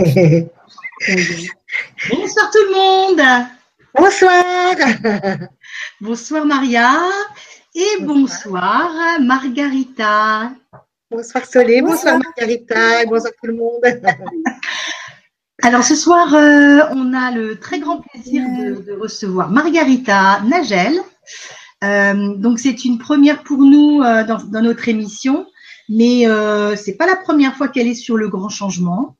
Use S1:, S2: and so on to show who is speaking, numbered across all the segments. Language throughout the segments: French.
S1: Bonsoir tout le monde.
S2: Bonsoir.
S1: Bonsoir Maria et bonsoir, Margarita.
S2: Bonsoir Solé, bonsoir, Margarita, bonsoir tout le monde.
S1: Alors ce soir, euh, on a le très grand plaisir de, de recevoir Margarita Nagel. Euh, donc c'est une première pour nous euh, dans, dans, notre émission, mais euh, c'est pas la première fois qu'elle est sur le grand changement.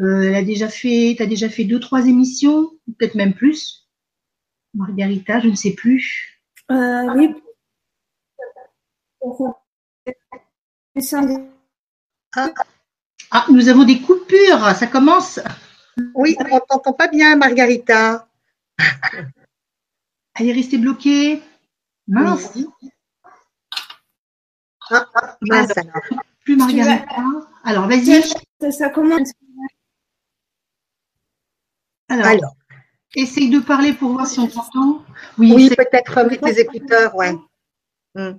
S1: Euh, elle a déjà fait, t'as déjà fait deux trois émissions, peut-être même plus. Margarita, je ne sais plus.
S3: Euh, oui.
S1: Ah. ah, nous avons des coupures, ça commence.
S2: Oui, on t'entend pas bien, Margarita.
S1: Elle est restée bloquée. Mince.
S2: Oui. Ah, ah, mince alors.
S1: Plus Margarita. Alors, vas-y.
S3: Ça commence.
S1: Alors,
S2: Alors.
S1: essaye de parler pour voir si on t'entend.
S2: Oui,
S1: c'est-
S2: peut-être mettre tes écouteurs, ouais. Hmm.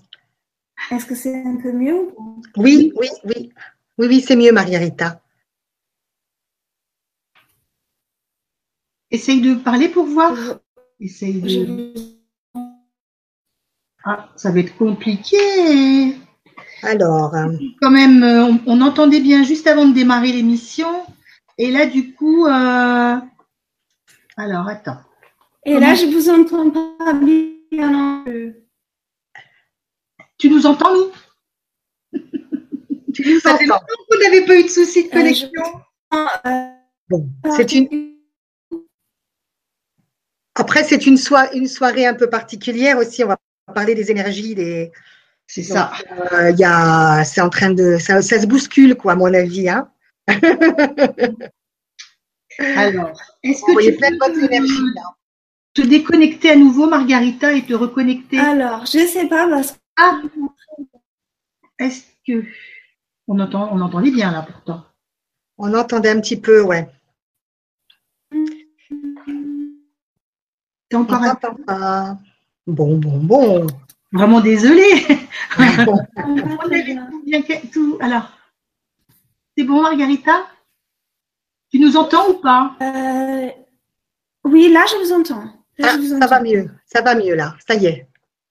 S3: Est-ce que c'est un peu mieux
S2: Oui, oui, oui. Oui, oui, c'est mieux, Margarita.
S1: essaye de parler pour voir. Essaye de. Ah, ça va être compliqué.
S2: Alors, euh,
S1: Quand même, euh, on, on entendait bien juste avant de démarrer l'émission. Et là, du coup, euh, alors attends.
S3: Et là, je vous entends pas bien non plus.
S1: Tu nous entends, nous?
S2: Tu nous
S1: Ça fait
S2: entends.
S1: qu'on n'avait pas eu de soucis de
S3: Euh,
S1: connexion.
S3: Euh,
S2: Bon, c'est une. Après, c'est une, une soirée un peu particulière aussi. On va parler des énergies, des.
S1: C'est ça.
S2: Euh, Il y a, c'est en train de, ça, ça se bouscule, quoi, à mon avis. Hein.
S1: Alors, est-ce que tu peux.
S2: Là.
S1: te déconnecter à nouveau, Margarita, et te reconnecter?
S3: Alors, je sais pas parce que
S1: Ah Est-ce que. On, entend, on entendait bien là pourtant.
S2: On entendait un petit peu, ouais. On
S1: encore un...
S2: pas. Bon, bon, bon.
S1: vraiment désolée.
S2: Bon.
S1: On avait tout bien tout. Alors, c'est bon, Margarita? Tu nous entends ou pas?
S3: Euh, oui, là, je vous entends. Là,
S2: Ah,
S3: je vous
S2: ça va mieux, ça va mieux là, ça y est.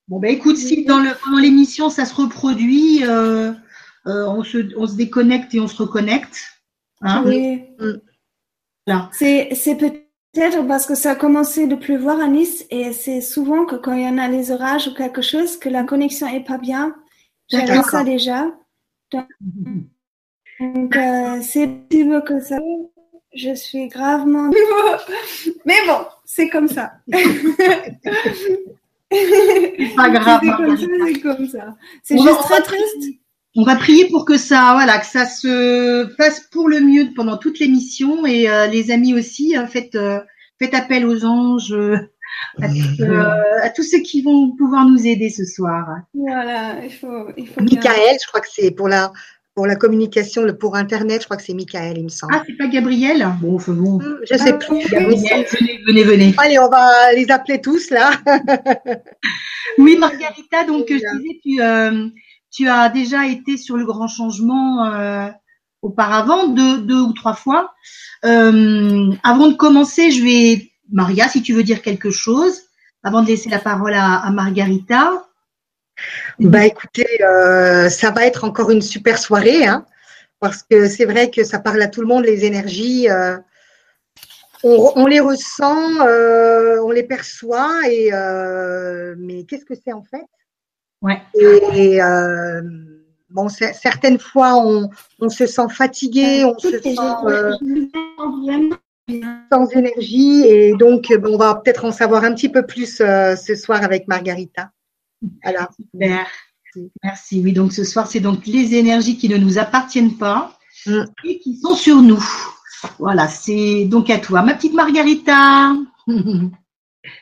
S1: Bon, ben écoute, si dans l'émission ça se reproduit, euh, euh, on, se, on se déconnecte et on se reconnecte. Hein?
S3: Oui.
S1: Voilà.
S3: C'est, c'est peut-être parce que ça a commencé de pleuvoir à Nice et c'est souvent que quand il y en a les orages ou quelque chose, que la connexion est pas bien. J'avais ça déjà. Donc, euh, c'est possible que ça. Je suis gravement. Mais bon, c'est comme ça.
S1: C'est pas grave.
S3: C'est comme ça, c'est comme ça. C'est
S1: On va-
S3: juste très triste.
S1: prier- On va prier pour que ça, voilà, que ça se fasse pour le mieux pendant toute l'émission et euh, les amis aussi, euh, faites, euh, faites appel aux anges, euh, à, euh, à tous ceux qui vont pouvoir nous aider ce soir.
S3: Voilà, il faut, il faut bien.
S2: Michael, je crois que c'est pour la, pour la communication, le, pour Internet, je crois que c'est Michael, il me semble.
S1: Ah, c'est pas Gabriel? Bon, enfin bon.
S2: Hmm, je sais plus.
S1: Gabriel, venez, venez, venez.
S2: Allez, on va les appeler tous là.
S1: Oui, Margarita, donc je disais, tu, euh, tu as déjà été sur le grand changement euh, auparavant, deux, deux ou trois fois. Euh, avant de commencer, je vais, Maria, si tu veux dire quelque chose, avant de laisser la parole à, à Margarita.
S2: Bah écoutez, euh, ça va être encore une super soirée, hein, parce que c'est vrai que ça parle à tout le monde, les énergies. euh, on, on les ressent, euh, on les perçoit, et mais qu'est-ce que c'est en fait?
S1: Ouais.
S2: Et bon, certaines fois, on, on se sent fatigué, on se sent sans énergie, et donc on va peut-être en savoir un petit peu plus ce soir avec Margarita. Voilà.
S1: Super. Merci. Oui, donc ce soir, c'est donc les énergies qui ne nous appartiennent pas
S2: Mm.
S1: et qui sont sur nous. Voilà, c'est donc à toi. Ma petite Margarita,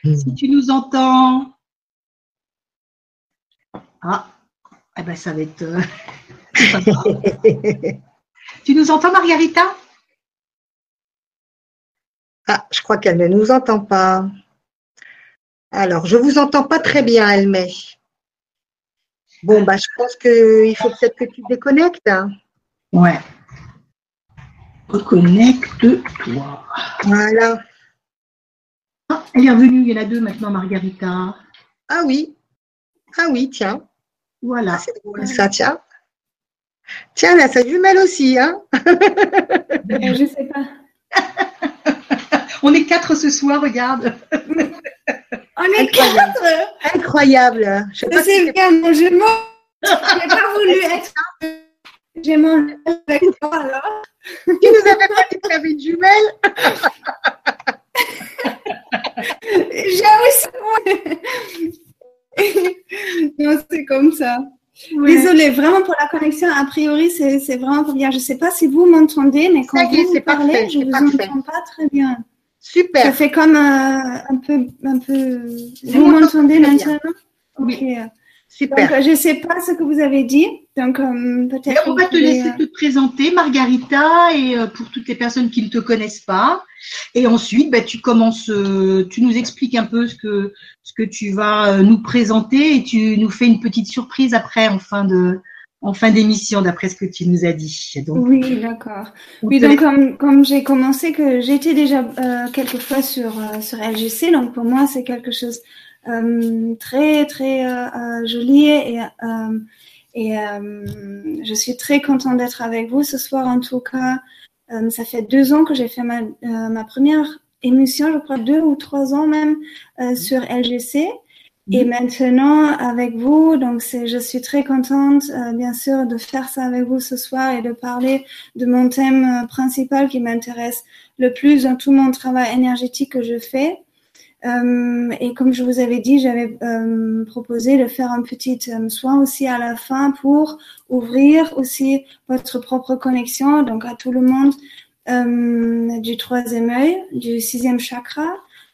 S1: si tu nous entends. Ah, eh ben ça va être. euh, tu nous entends, Margarita?
S2: Ah, je crois qu'elle ne nous entend pas. Alors, je vous entends pas très bien, Elmé. Bon, bah, je pense qu'il faut peut-être que tu te déconnectes. hein.
S1: Ouais. reconnecte-toi.
S2: Voilà.
S1: Ah, elle est revenue, il y en a deux maintenant, Margarita.
S2: Ah oui. Ah oui, tiens.
S1: Voilà.
S2: Ah, c'est drôle ça, tiens. Tiens, là, sa jumelle aussi, hein
S3: Je sais pas.
S1: On est quatre ce soir, regarde.
S3: On est quatre.
S2: Incroyable. Je sais
S3: bien, mon jumeau. J'ai pas voulu être. J'ai mangé avec toi alors.
S2: tu nous avais pas dit que tu avais une jumelle
S3: J'ai Non, c'est comme ça.
S1: Ouais.
S3: Désolée, vraiment pour la connexion, a priori, c'est vraiment bien. Je ne sais pas si vous m'entendez, mais quand
S2: est,
S3: vous, vous parlez,
S2: parfait,
S3: je
S2: c'est
S3: vous entends pas très bien. Ça
S2: Super.
S3: fait comme euh, un peu, un peu. Vous m'entendez maintenant
S1: Oui.
S2: Super.
S3: je ne sais pas ce que vous avez dit. Donc,
S1: Mais
S3: peut-être.
S1: on va te laisser
S3: euh,
S1: te présenter, Margarita, et euh, pour toutes les personnes qui ne te connaissent pas. Et ensuite, bah, tu commences, euh, tu nous expliques un peu ce que ce que tu vas euh, nous présenter et tu nous fais une petite surprise après en fin de en fin d'émission, d'après ce que tu nous as dit. Donc,
S3: Oui, d'accord. Oui, donc comme, comme j'ai commencé, que j'étais déjà euh, quelques fois sur, euh, sur LGC, donc pour moi c'est quelque chose euh, très très euh, euh, joli et, euh, et euh, je suis très contente d'être avec vous ce soir en tout cas. Euh, ça fait deux ans que j'ai fait ma, euh, ma première émission, je crois deux ou trois ans même euh, sur LGC. Et
S1: Mhm.
S3: maintenant, avec vous, donc c'est, je suis très contente, euh, bien sûr, de faire ça avec vous ce soir et de parler de mon thème euh, principal qui m'intéresse le plus dans tout mon travail énergétique que je fais. Euh, et comme je vous avais dit, j'avais euh, proposé de faire un petit euh, soin aussi à la fin pour ouvrir aussi votre propre connexion, donc à tout le monde euh, du troisième œil, du sixième chakra,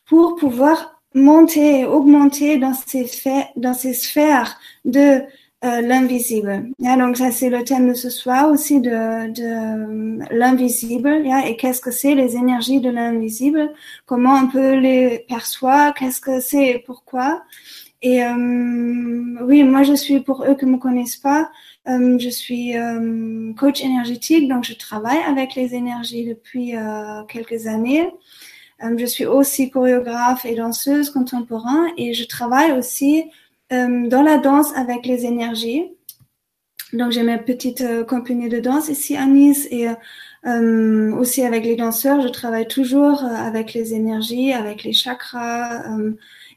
S3: pour pouvoir monter et augmenter dans ces, dans ces sphères de euh, l'invisible. Yeah, donc ça c'est le thème de ce soir aussi de, de euh, l'invisible. Et qu'est-ce que c'est les énergies de l'invisible Comment on peut les percevoir Qu'est-ce que c'est et pourquoi Et euh, oui, moi je suis pour eux qui me connaissent pas. euh, je suis euh, coach énergétique, donc je travaille avec les énergies depuis quelques années. Euh, je suis aussi chorégraphe et danseuse contemporaine et je travaille aussi euh, dans la danse avec les énergies. Donc j'ai ma petite euh, compagnie de danse ici à Nice et aussi avec les danseurs, je travaille toujours avec les énergies, avec les chakras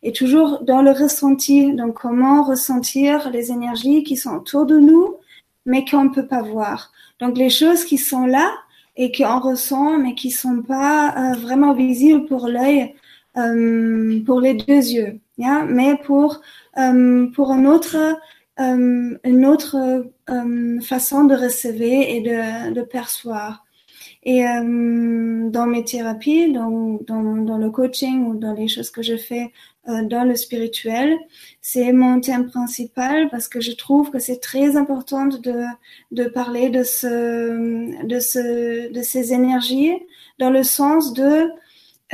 S3: et toujours dans le ressenti. Donc comment ressentir les énergies qui sont autour de nous mais qu'on ne peut pas voir. Donc les choses qui sont là et qu'on ressent mais qui sont pas euh, vraiment visibles pour l'œil, euh, pour les deux yeux, mais pour euh, pour un autre une autre façon de recevoir et de, de percevoir. Et euh, dans mes thérapies, dans, dans, dans le coaching ou dans les choses que je fais euh, dans le spirituel, c'est mon thème principal parce que je trouve que c'est très important de, de parler de, ce, de, ce, de ces énergies dans le sens de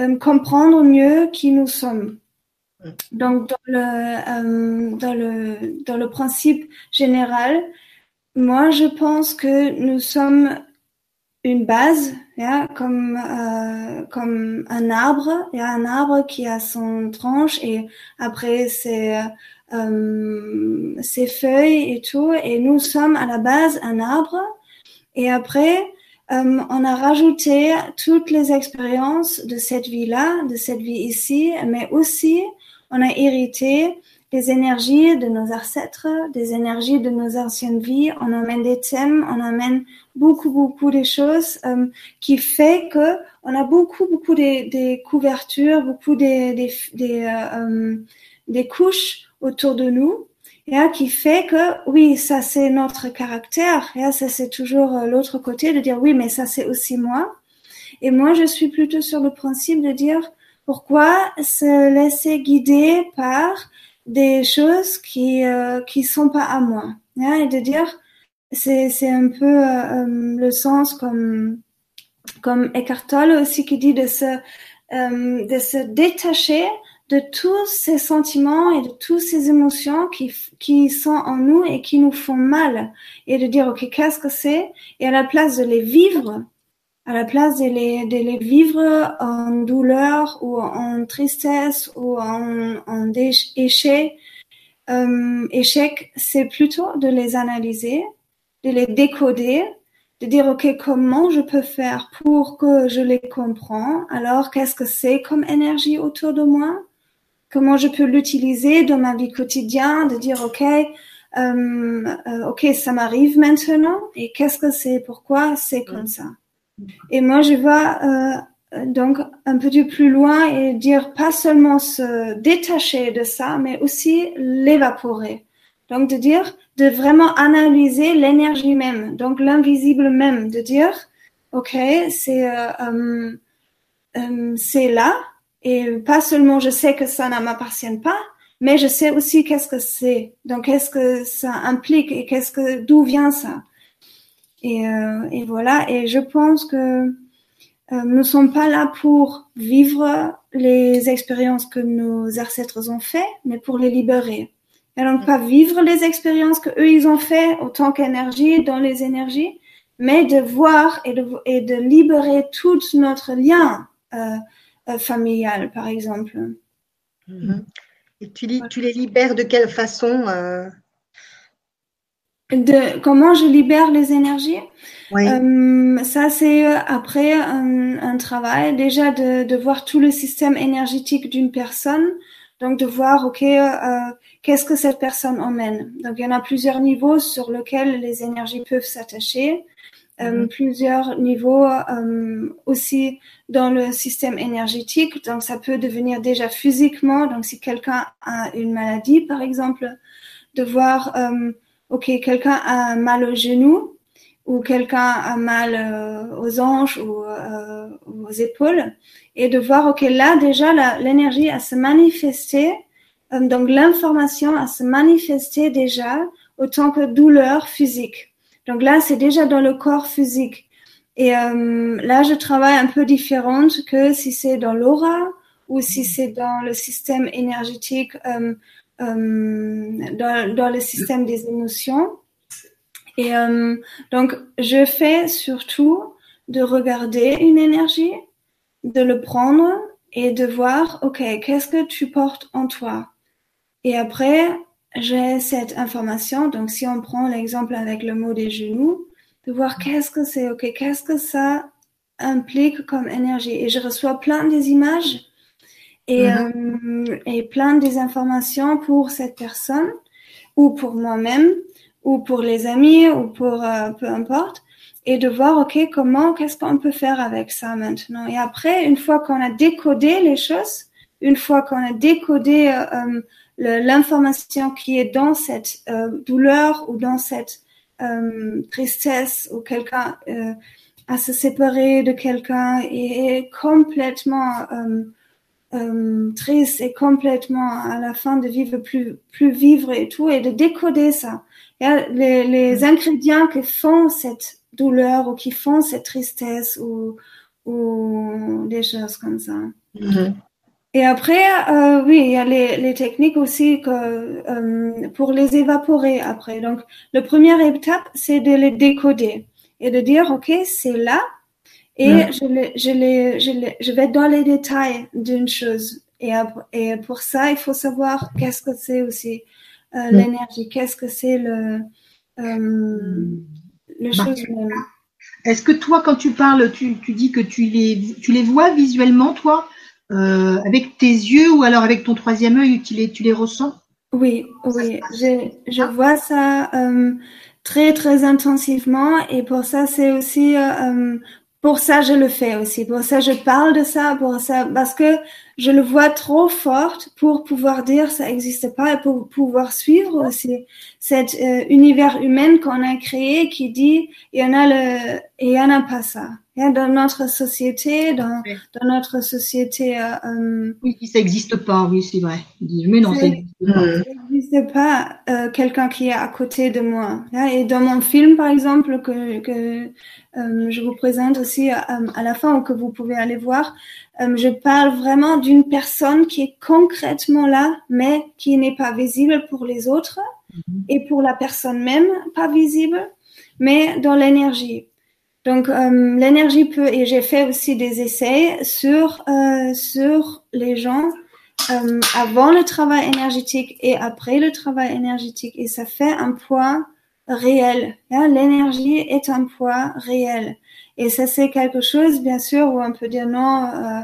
S3: euh, comprendre mieux qui nous sommes. Donc, dans le, euh, dans le, dans le principe général, moi, je pense que nous sommes une base, yeah, comme, euh, comme un arbre. Il y a un arbre qui a son tranche et après ses, euh, ses feuilles et tout. Et nous sommes à la base un arbre. Et après, euh, on a rajouté toutes les expériences de cette vie-là, de cette vie ici, mais aussi on a hérité des énergies de nos ancêtres, des énergies de nos anciennes vies. On amène des thèmes, on amène beaucoup, beaucoup de choses euh, qui fait que on a beaucoup, beaucoup des, des couvertures, beaucoup des, des, des, euh, des couches autour de nous. Yeah, qui fait que oui, ça c'est notre caractère. Yeah, ça c'est toujours euh, l'autre côté de dire oui, mais ça c'est aussi moi. Et moi, je suis plutôt sur le principe de dire pourquoi se laisser guider par des choses qui euh, qui sont pas à moi. Yeah, et de dire c'est c'est un peu euh, le sens comme comme Eckhart Tolle aussi qui dit de se euh, de se détacher de tous ces sentiments et de toutes ces émotions qui, qui sont en nous et qui nous font mal. Et de dire, OK, qu'est-ce que c'est? Et à la place de les vivre, à la place de les, de les vivre en douleur ou en tristesse ou en, en échec, euh, échec, c'est plutôt de les analyser, de les décoder, de dire ok comment je peux faire pour que je les comprends? Alors qu'est-ce que c'est comme énergie autour de moi? Comment je peux l'utiliser dans ma vie quotidienne De dire ok euh, euh, ok ça m'arrive maintenant et qu'est-ce que c'est? Pourquoi c'est comme ça? Et moi je vois euh, donc un peu plus loin et dire pas seulement se détacher de ça, mais aussi l'évaporer. Donc de dire de vraiment analyser l'énergie même, donc l'invisible même, de dire, ok, c'est euh, euh, euh, c'est là, et pas seulement je sais que ça ne m'appartient pas, mais je sais aussi qu'est-ce que c'est, donc qu'est-ce que ça implique et qu'est-ce que d'où vient ça. Et, et voilà, et je pense que nous ne sommes pas là pour vivre les expériences que nos ancêtres ont fait, mais pour les libérer. Et donc pas vivre les expériences que eux ils ont fait autant qu'énergie dans les énergies, mais de voir et de, et de libérer tout notre lien euh, euh, familial, par exemple.
S2: Mhm. Et tu, tu, les libères de quelle façon euh?
S3: De, Comment je libère les énergies oui. Ça, c'est après un, un, travail déjà de, de voir tout le système énergétique d'une personne donc de voir, ok, euh, qu'est-ce que cette personne emmène. Donc il y en a plusieurs niveaux sur lesquels les énergies peuvent s'attacher. Euh, mhm. plusieurs niveaux euh, aussi dans le système énergétique. Donc, ça peut devenir déjà physiquement. Donc, si quelqu'un a une maladie, par exemple, de voir, euh, OK, quelqu'un a mal au genou ou quelqu'un a mal euh, aux hanches ou, euh, aux épaules et de voir, OK, là, déjà, l'énergie a se manifester, euh, donc l'information a se manifester déjà autant que douleur physique. Donc là, c'est déjà dans le corps physique. Et là, je travaille un peu différente que si c'est dans l'aura ou si c'est dans le système énergétique, dans, dans le système des émotions. Et euh, donc, je fais surtout de regarder une énergie, de le prendre et de voir, OK, qu'est-ce que tu portes en toi? Et après, j'ai cette information. Donc, si on prend l'exemple avec le mot des genoux, de voir qu'est-ce que c'est, OK, qu'est-ce que ça implique comme énergie. Et je reçois plein des images et, mm-hmm. euh, et plein des informations pour cette personne ou pour moi-même ou pour les amis ou pour euh, peu importe et de voir ok comment qu'est-ce qu'on peut faire avec ça maintenant et après une fois qu'on a décodé les choses une fois qu'on a décodé euh, euh l'information qui est dans cette euh, douleur ou dans cette euh, tristesse ou quelqu'un à se séparer de quelqu'un et est complètement triste et complètement à la fin de vivre plus plus vivre et tout et de décoder ça les, les ingrédients qui font cette douleur ou qui font cette tristesse ou, ou des choses comme ça. Mm-hmm. Et après, euh, oui, il y a les, les techniques aussi que, euh, pour les évaporer après. Donc, la première étape, c'est de les décoder et de dire, OK, c'est là. Et je, je, je, je vais dans les détails d'une chose. Et, et pour ça, il faut savoir qu'est-ce que c'est aussi. Euh, l'énergie. Qu'est-ce que c'est le, euh, le bah, chose même
S1: Est-ce que toi, quand tu parles, tu, tu, dis que tu les, tu les vois visuellement, toi, euh, avec tes yeux ou alors avec ton troisième œil, tu les, tu les ressens?
S3: Oui, oui, je, je ah. vois ça euh, très, très intensivement. Et pour ça, c'est aussi euh, pour ça je le fais aussi. Pour ça je parle de ça, pour ça parce que je le vois trop forte pour pouvoir dire ça n'existe pas et pour pouvoir suivre aussi cet euh, univers humain qu'on a créé qui dit il y en a le il y en a pas ça. Dans notre société, dans, dans notre société. Euh,
S1: euh oui, ça n'existe pas, oui, c'est vrai. Mais non,
S3: ça n'existe pas. Euh, quelqu'un qui est à côté de moi. Et dans mon film, par exemple, que, que euh, je vous présente aussi à, à, la fin ou que vous pouvez aller voir, euh, je parle vraiment d'une personne qui est concrètement là, mais qui n'est pas visible pour les autres mm-hmm. et pour la personne même, pas visible, mais dans l'énergie. Donc euh, l'énergie peut et j'ai fait aussi des essais sur euh, sur les gens euh, avant le travail énergétique et après le travail énergétique et ça fait un poids réel. Hein. L'énergie est un poids réel et ça c'est quelque chose bien sûr où on peut dire non. Euh,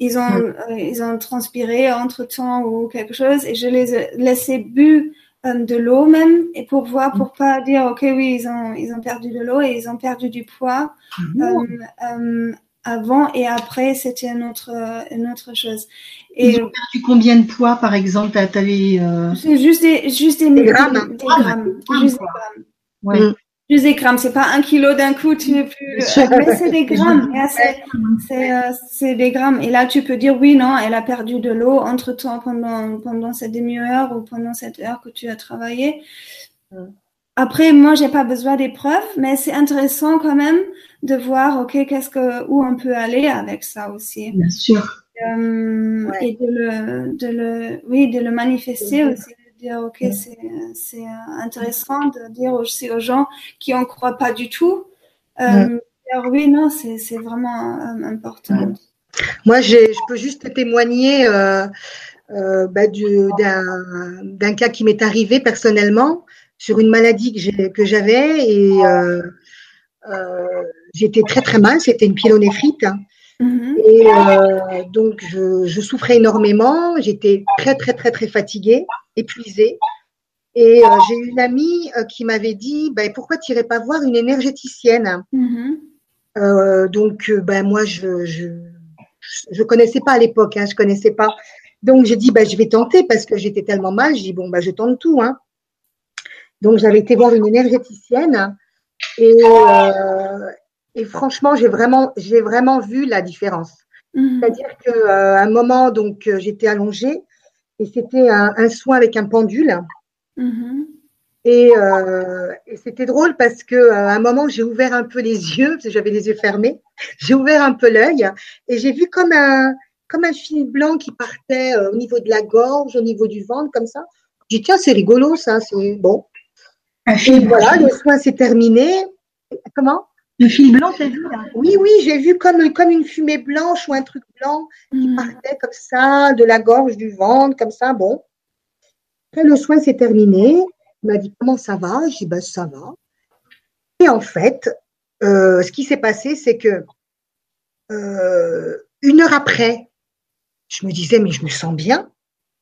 S3: ils ont, euh, ils ont transpiré entre temps ou quelque chose et je les ai laissés bu de l'eau même et pour voir pour pas dire ok oui ils ont ils ont perdu de l'eau et ils ont perdu du poids euh, avant et après c'était une autre une autre chose.
S1: Et ils ont perdu combien de poids par exemple? T'avais euh...
S3: c'est juste des juste des,
S2: Des grammes.
S3: des grammes,
S1: Ah,
S3: juste des grammes.
S1: Ouais.
S2: Mm.
S3: juste des grammes. C'est pas un kilo d'un coup tu n'es plus mais c'est des grammes. C'est euh, c'est des grammes. Et là tu peux dire oui non elle a perdu de l'eau entre temps pendant pendant cette demi-heure ou pendant cette heure que tu as travaillé. Après moi j'ai pas besoin des preuves mais c'est intéressant quand même de voir ok qu'est-ce que où on peut aller avec ça aussi.
S1: Bien sûr.
S3: Euh,
S2: Ouais.
S3: et de le de le oui de le manifester aussi de dire ok c'est c'est intéressant de dire aussi aux gens qui en croient pas du tout euh, dire oui non c'est c'est vraiment euh, important.
S2: Moi, j'ai- je peux juste témoigner euh, euh, bah, du- d'un cas qui m'est arrivé personnellement sur une maladie que j'ai- que j'avais et euh, euh, j'étais très très mal. C'était une pyélonéphrite.
S3: Mhm.
S2: et euh, donc je, je souffrais énormément. J'étais très très très très fatiguée, épuisée. Et euh, j'ai eu une amie euh, qui m'avait dit bah, pourquoi tu n'irais pas voir une énergéticienne
S3: Mhm.
S2: euh, donc, ben moi, je je je connaissais pas à l'époque, hein, je connaissais pas. Donc j'ai dit, ben je vais tenter parce que j'étais tellement mal. J'ai dit bon, ben je tente tout, hein. Donc j'avais été voir une énergéticienne et euh, et franchement, j'ai vraiment j'ai vraiment vu la différence.
S3: Mhm.
S2: C'est-à-dire que euh, un moment, donc euh, j'étais allongée et c'était un, un soin avec un pendule.
S3: Mhm.
S2: Et, euh, et c'était drôle parce que euh, à un moment j'ai ouvert un peu les yeux parce que j'avais les yeux fermés. J'ai ouvert un peu l'œil et j'ai vu comme un comme un fil blanc qui partait euh, au niveau de la gorge, au niveau du ventre comme ça. J'ai dit tiens c'est rigolo ça, c'est bon.
S1: Un
S2: Et voilà le soin s'est terminé. Comment?
S1: Le fil blanc, t'as vu là?
S2: Oui oui j'ai vu comme comme une fumée blanche ou un truc blanc qui
S3: Mhm.
S2: partait comme ça de la gorge, du ventre comme ça. Bon. Après le soin s'est terminé. Il m'a dit comment ça va? J'ai dit ben, ça va. Et en fait, euh, ce qui s'est passé, c'est que euh, une heure après, je me disais mais je me sens bien.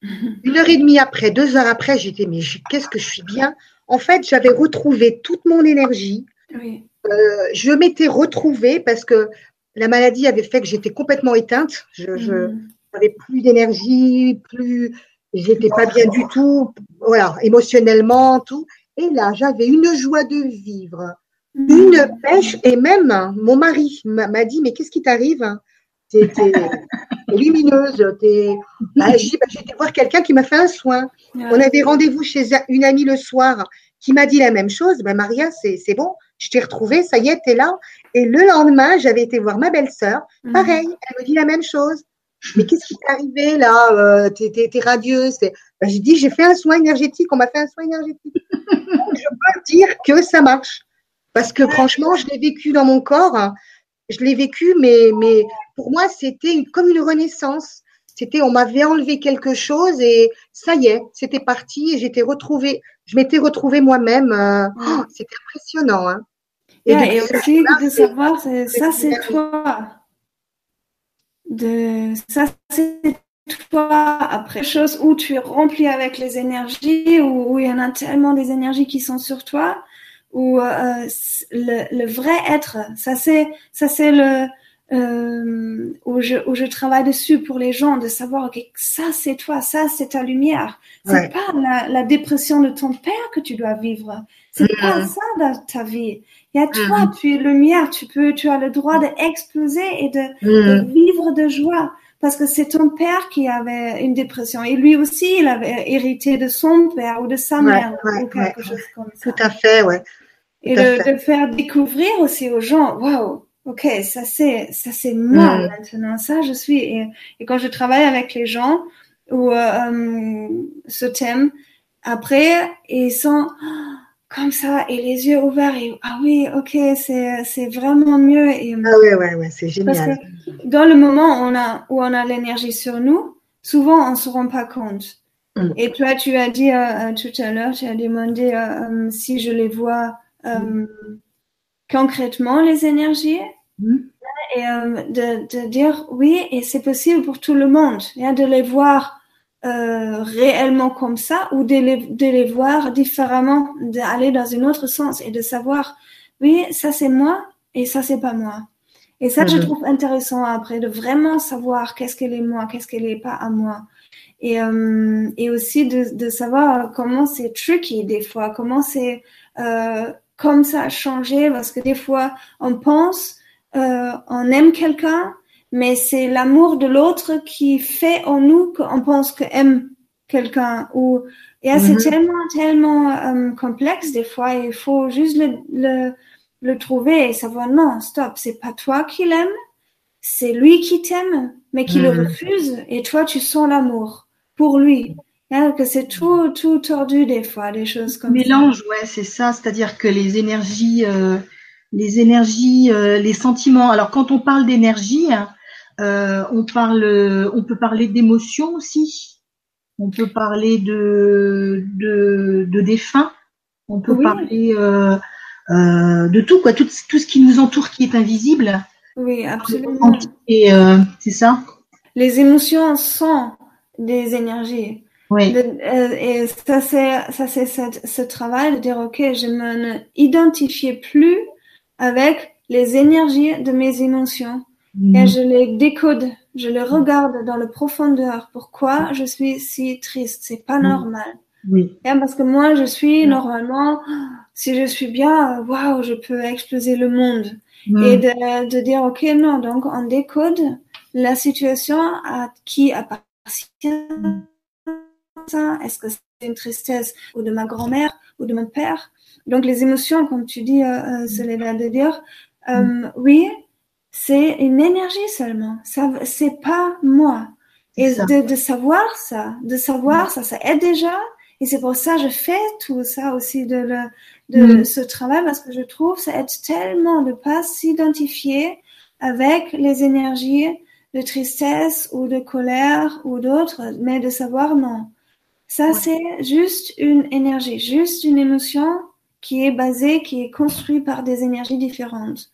S2: Une heure et demie après, deux heures après, j'étais mais qu'est-ce que je suis bien? En fait, j'avais retrouvé toute mon énergie.
S3: oui
S2: Euh, je m'étais retrouvée parce que la maladie avait fait que j'étais complètement éteinte. Je,
S3: Mhm.
S2: j'avais plus d'énergie, plus, j'étais pas bien du tout, voilà, émotionnellement, tout. Et là, j'avais une joie de vivre,
S3: Mhm.
S2: une pêche, et même mon mari m'a dit, mais qu'est-ce qui t'arrive T'es t'es- lumineuse, t'es. Bah, j'ai bah, été voir quelqu'un qui m'a fait un soin.
S3: Ouais.
S2: On avait rendez-vous chez une amie le soir qui m'a dit la même chose. Ben, Maria, c'est c'est bon, je t'ai retrouvée, ça y est, t'es là. Et le lendemain, j'avais été voir ma belle-sœur.
S3: Mhm.
S2: Pareil, elle me dit la même chose. Mais qu'est-ce qui t'est arrivé là euh, T'es t'es- t'es radieuse. Ben, j'ai dit, j'ai fait un soin énergétique. On m'a fait un soin énergétique. Donc, je peux dire que ça marche. Parce que franchement, je l'ai vécu dans mon corps. Je l'ai vécu, mais, mais pour moi, c'était une- comme une renaissance. C'était, on m'avait enlevé quelque chose et ça y est, c'était parti et j'étais retrouvée, je m'étais retrouvée moi-même. euh, oh, c'était impressionnant. Hein.
S3: Yeah, et aussi de savoir, ça c'est toi. De, ça c'est toi. Après, chose où tu es rempli avec les énergies, où, où il y en a tellement des énergies qui sont sur toi, où euh, le, le vrai être, ça c'est, ça c'est le, euh, où je, où je travaille dessus pour les gens, de savoir, ok, ça c'est toi, ça c'est ta lumière. C'est
S2: Ouais.
S3: pas la, la dépression de ton père que tu dois vivre. C'est pas
S2: Mhm.
S3: ça dans ta vie. Il y a toi, tu es lumière, tu peux, tu as le droit d'exploser et de, de
S2: Mm.
S3: vivre de joie. Parce que c'est ton père qui avait une dépression. Et lui aussi, il avait hérité de son père ou de sa
S2: Ouais,
S3: mère
S2: ouais,
S3: ou quelque chose comme ça.
S2: Tout à fait, ouais.
S3: Et
S2: tout
S3: de, de faire découvrir aussi aux gens, waouh, ok, ça c'est, ça c'est moi
S2: Mm.
S3: maintenant, ça je suis. Et, et quand je travaille avec les gens ou euh, euh, ce thème, après ils sont, comme ça et les yeux ouverts et ah oui, ok, c'est, c'est vraiment mieux. Et,
S2: ah ouais, ouais, ouais, c'est génial.
S3: dans le moment où on a, où on a l'énergie sur nous, souvent on se rend pas compte. Mm. Et toi, tu as dit euh, tout à l'heure, tu as demandé euh, si je les vois mm. Concrètement, les énergies. Mm. Et de, de, dire oui, et c'est possible pour tout le monde, hein, de les voir euh, réellement comme ça ou de les, de les voir différemment, d'aller dans un autre sens et de savoir, oui, ça c'est moi et ça c'est pas moi. Et ça, je mhm. trouve intéressant après de vraiment savoir qu'est-ce qu'elle est moi, qu'est-ce qu'elle est pas à moi. Et, euh, et aussi de, de savoir comment c'est tricky des fois, comment c'est euh, comme ça a changé parce que des fois on pense, euh, on aime quelqu'un, mais c'est l'amour de l'autre qui fait en nous qu'on pense qu'on aime quelqu'un. Ou et c'est mhm. tellement tellement euh, complexe des fois. Il faut juste le, le, le trouver et savoir non, stop, c'est pas toi qui l'aime, c'est lui qui t'aime, mais qui le mhm. refuse. Et toi, tu sens l'amour pour lui. Que c'est tout, tout tordu des fois, des choses comme
S1: Mélange, ouais, c'est ça. C'est-à-dire que les énergies, euh, les énergies, euh, les sentiments. Alors quand on parle d'énergie, hein, euh, on parle, on peut parler d'émotions aussi. On peut parler de de, de défunts. On peut parler de tout quoi, tout, tout ce qui nous entoure qui est invisible.
S3: Oui, absolument.
S1: Et c'est ça.
S3: Les émotions sont des énergies. Oui. et ça c'est ça c'est ce travail de dire ok je me identifie plus avec les énergies de mes émotions et mhm. je les décode, je les regarde dans la profondeur. Pourquoi je suis si triste? C'est pas normal. Oui. parce que moi, je suis normalement, si je suis bien, waouh, je peux exploser le monde. Et de, de, dire, ok, non, donc on décode la situation à qui appartient Est-ce que c'est une tristesse ou de ma grand-mère ou de mon père? Donc les émotions, comme tu dis, euh, euh de dire, euh, oui, c'est une énergie seulement. Ça, c'est pas moi. Et de, de, savoir ça, de savoir ça, ça aide déjà. Et c'est pour ça que je fais tout ça aussi de, le, de mm. ce travail parce que je trouve ça aide tellement de pas s'identifier avec les énergies de tristesse ou de colère ou d'autres, mais de savoir non. Ça, c'est juste une énergie, juste une émotion qui est basée, qui est construite par des énergies différentes.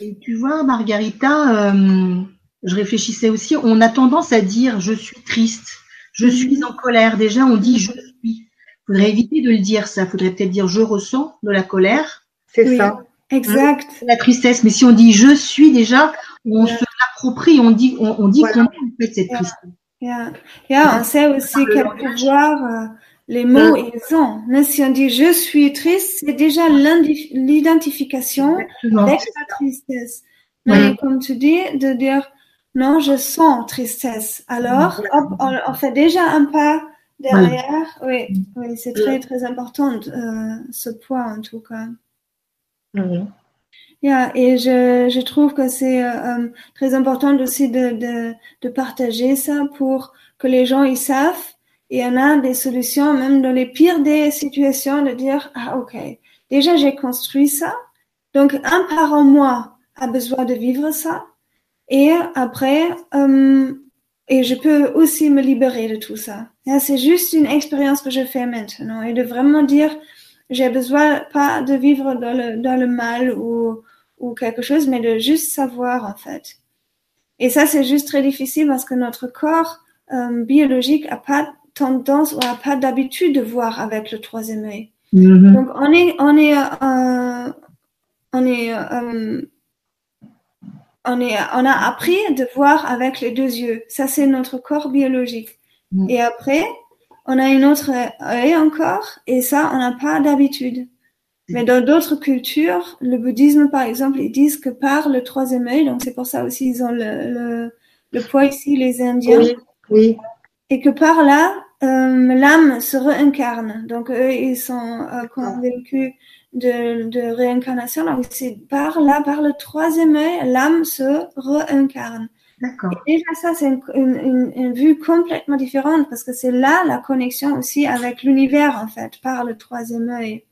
S1: Et tu vois, Margarita, euh, je réfléchissais aussi, on a tendance à dire je suis triste, je mhm. suis en colère. Déjà, on dit je suis. Il faudrait éviter de le dire ça. Il faudrait peut-être dire je ressens de la colère.
S2: C'est ça.
S3: Exact.
S1: la tristesse. Mais si on dit je suis, déjà, on se l'approprie, on dit, on, dit qu'on en fait cette tristesse.
S3: Yeah. Yeah, on sait aussi quel pouvoir euh, les mots, ils ont. Mais si on dit je suis triste, c'est déjà l'identification avec la tristesse. Mais comme tu dis, de dire non, je sens tristesse. Alors, hop, on, fait déjà un pas derrière. Oui, oui c'est très, très important, euh, ce point en tout cas. Yeah, et je, je trouve que c'est euh, euh, très important aussi de, de, de partager ça pour que les gens ils savent. Et on a des solutions, même dans les pires des situations, de dire, ah ok, déjà j'ai construit ça, donc un parent moi a besoin de vivre ça, et après, euh, et je peux aussi me libérer de tout ça. C'est juste une expérience que je fais maintenant, et de vraiment dire, j'ai besoin pas de vivre dans le, dans le mal ou, ou quelque chose, mais de juste savoir en fait. Et ça, c'est juste très difficile parce que notre corps euh, biologique a pas tendance ou a pas d'habitude de voir avec le troisième œil. Mm-hmm. Donc on est on est euh, on est euh, on est on a appris de voir avec les deux yeux. Ça c'est notre corps biologique. Mm. Et après on a une autre œil encore et ça on n'a pas d'habitude. Mais dans d'autres cultures, le bouddhisme par exemple, ils disent que par le troisième œil, donc c'est pour ça aussi ils ont le, le, le poids ici les Indiens.
S2: Oui. oui
S3: et que par là, euh, l'âme se réincarne. Donc eux, ils sont euh, convaincus de, de réincarnation. Donc c'est par là, par le troisième œil, l'âme se réincarne. D'accord. Et déjà ça, c'est une, une, une, vue complètement différente parce que c'est là la connexion aussi avec l'univers en fait, par le troisième œil.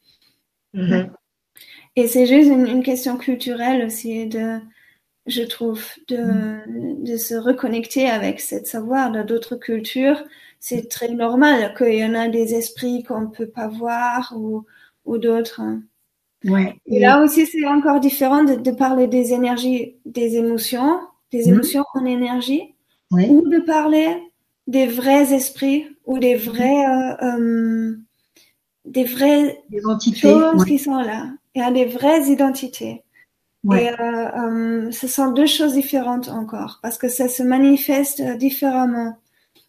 S2: Mhm.
S3: Et c'est juste une, une question culturelle aussi de, je trouve, de, de se reconnecter avec cette savoir dans d'autres cultures. C'est très normal qu'il y en a des esprits qu'on ne peut pas voir ou, ou d'autres.
S1: Ouais.
S3: Et là aussi, c'est encore différent de, de parler des énergies, des émotions, des
S1: Mhm.
S3: émotions en énergie,
S1: Ouais.
S3: ou de parler des vrais esprits ou des vrais, euh, euh, des vraies
S1: Des entités.
S3: choses
S1: ouais.
S3: qui sont là. Il y a des vraies identités.
S1: Ouais.
S3: Et euh, euh, ce sont deux choses différentes encore, parce que ça se manifeste euh, différemment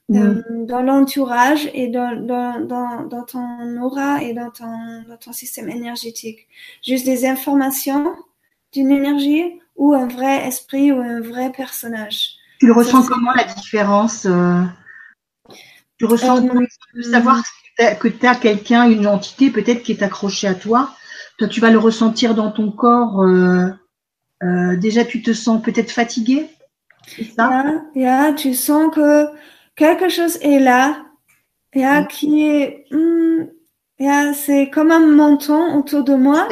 S3: dans l'entourage et dans, dans, dans, dans ton aura et dans ton, dans ton système énergétique. Juste des informations d'une énergie ou un vrai esprit ou un vrai personnage.
S1: Tu le ressens comment la différence Tu ressens
S3: Euh,
S1: de savoir que tu as quelqu'un, une entité peut-être qui est accrochée à toi. Toi, tu vas le ressentir dans ton corps. euh, euh, déjà, tu te sens peut-être fatigué. Ça?
S3: Là, là, tu sens que quelque chose est là, là,
S1: Mm.
S3: qui est, là, c'est comme un menton autour de moi.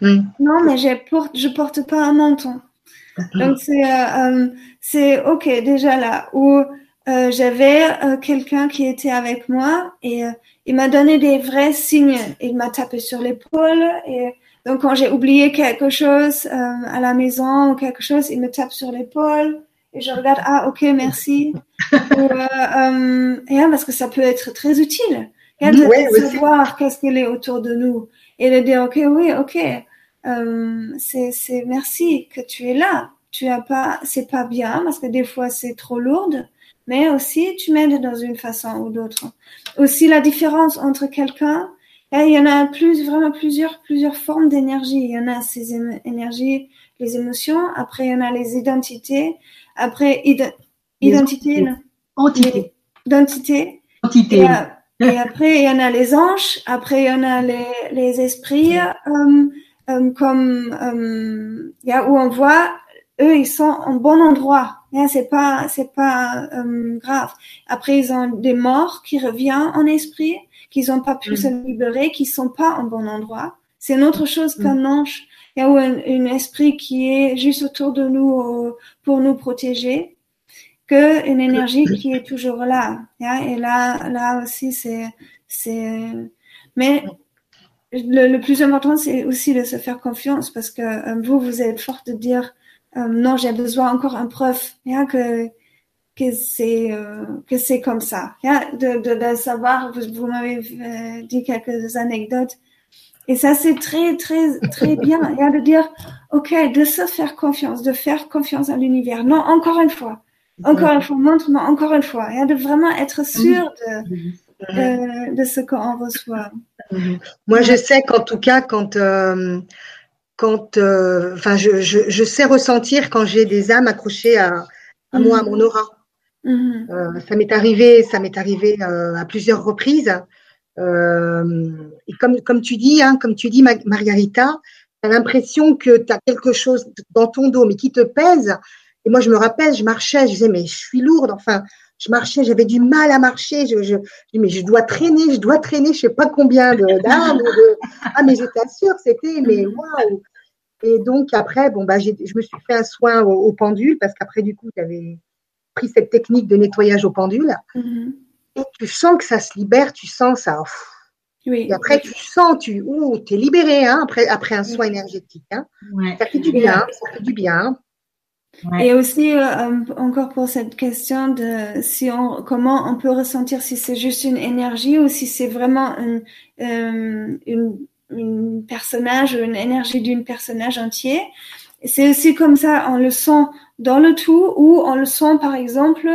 S2: Mhm.
S3: Non, mais je porte, je porte pas un menton. Donc c'est, euh, c'est ok déjà là où euh, j'avais euh, quelqu'un qui était avec moi et euh, il m'a donné des vrais signes. Il m'a tapé sur l'épaule et donc quand j'ai oublié quelque chose euh, à la maison ou quelque chose, il me tape sur l'épaule et je regarde ah ok merci. ou, euh, euh, et, hein, parce que ça peut être très utile. Et, de,
S2: Ouais,
S3: de savoir qu'est-ce qu'il est autour de nous et de dire ok oui ok euh, c'est c'est merci que tu es là. Tu as pas, c'est pas bien parce que des fois c'est trop lourde, mais aussi tu m'aides dans une façon ou d'autre. Aussi la différence entre quelqu'un, et il y en a plus vraiment plusieurs plusieurs formes d'énergie. Il y en a ces énergies, les émotions. Après il y en a les identités. Après
S1: Les
S3: identité,
S1: Entité.
S3: identité.
S1: Entité.
S3: Et, euh, et après, il y en a les anges. Après, il y en a les, les esprits, euh, euh, comme euh, il y a où on voit, eux, ils sont en bon endroit. Hein, c'est pas, c'est pas euh, grave. Après, ils ont des morts qui reviennent en esprit, qu'ils ont pas pu
S2: Mm.
S3: se libérer, qui sont pas en bon endroit. C'est une autre chose
S1: Mm.
S3: qu'un ange. Où un, un esprit qui est juste autour de nous euh, pour nous protéger que une énergie qui est toujours là. hein. Et là, là aussi, c'est, c'est, mais le, le plus important, c'est aussi de se faire confiance parce que euh, vous, vous êtes forte de dire, non, j'ai besoin encore un preuve, hein, que, que c'est, euh, que c'est comme ça. De, de, de savoir, vous, vous m'avez euh, dit quelques anecdotes. Et ça, c'est très, très, très bien. hein, de dire, OK, de se faire confiance, de faire confiance à l'univers. Non, encore une fois. Encore une fois, montre-moi encore une fois. Et de vraiment être sûr de, de, ce qu'on reçoit.
S2: Moi, je sais qu'en tout cas, quand, euh, quand, euh, enfin, je, je, je sais ressentir quand j'ai des âmes accrochées à, à moi, à mon aura.
S3: Mhm.
S2: Euh, ça m'est arrivé, ça m'est arrivé euh, à plusieurs reprises. Et comme, comme tu dis, hein, comme tu dis, Ma- Margarita, tu as l'impression que tu as quelque chose dans ton dos, mais qui te pèse. Et moi, je me rappelle, je marchais, je disais, mais je suis lourde. Enfin, je marchais, j'avais du mal à marcher. Je, je, mais je dois traîner, je dois traîner, je sais pas combien ou de- Ah, mais je t'assure, c'était, mais waouh. Et donc, après, bon, bah, j'ai- je me suis fait un soin au, au pendule parce qu'après, du coup, tu avais pris cette technique de nettoyage au pendule.
S3: Mhm.
S2: Et tu sens que ça se libère, tu sens ça. pff.
S3: Oui.
S2: Et après, tu sens, tu es libéré hein, après, après un soin énergétique. Hein.
S1: Ouais.
S2: Ça fait du bien, ça fait du bien.
S3: Et aussi, euh, euh, encore pour cette question de si on, comment on peut ressentir si c'est juste une énergie ou si c'est vraiment une, euh, une, une personnage ou une énergie d'une personnage entier. C'est aussi comme ça, on le sent dans le tout ou on le sent par exemple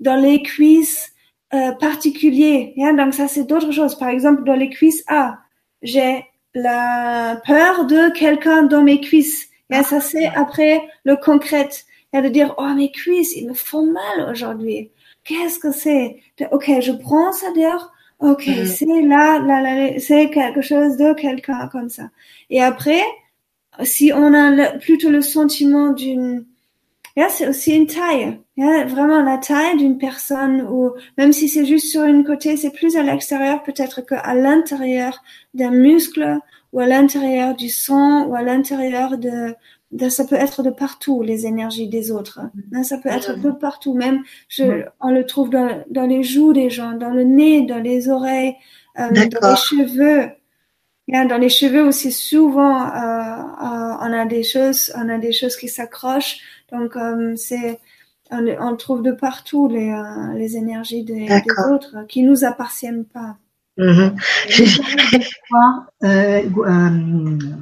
S3: dans les cuisses euh, particuliers. hein. Donc ça, c'est d'autres choses. Par exemple, dans les cuisses, ah, j'ai la peur de quelqu'un dans mes cuisses. Et ça, c'est après le concret. Et de dire, oh, mes cuisses, ils me font mal aujourd'hui. Qu'est-ce que c'est? Ok, je prends ça dehors. Ok,
S2: Mhm.
S3: c'est là, là, là, c'est quelque chose de quelqu'un comme ça. Et après, si on a le- plutôt le sentiment d'une, yeah, c'est aussi une taille, yeah, vraiment la taille d'une personne ou même si c'est juste sur une côté, c'est plus à l'extérieur peut-être qu'à l'intérieur d'un muscle ou à l'intérieur du sang ou à l'intérieur de, de, ça peut être de partout les énergies des autres. Hein, ça peut être de partout, même je, on le trouve dans, dans les joues des gens, dans le nez, dans les oreilles, euh, dans les cheveux. dans les cheveux aussi souvent euh, euh, on a des choses, on a des choses qui s'accrochent. Donc c'est on, on, trouve de partout les, les énergies des, des, autres qui nous appartiennent pas.
S1: Mm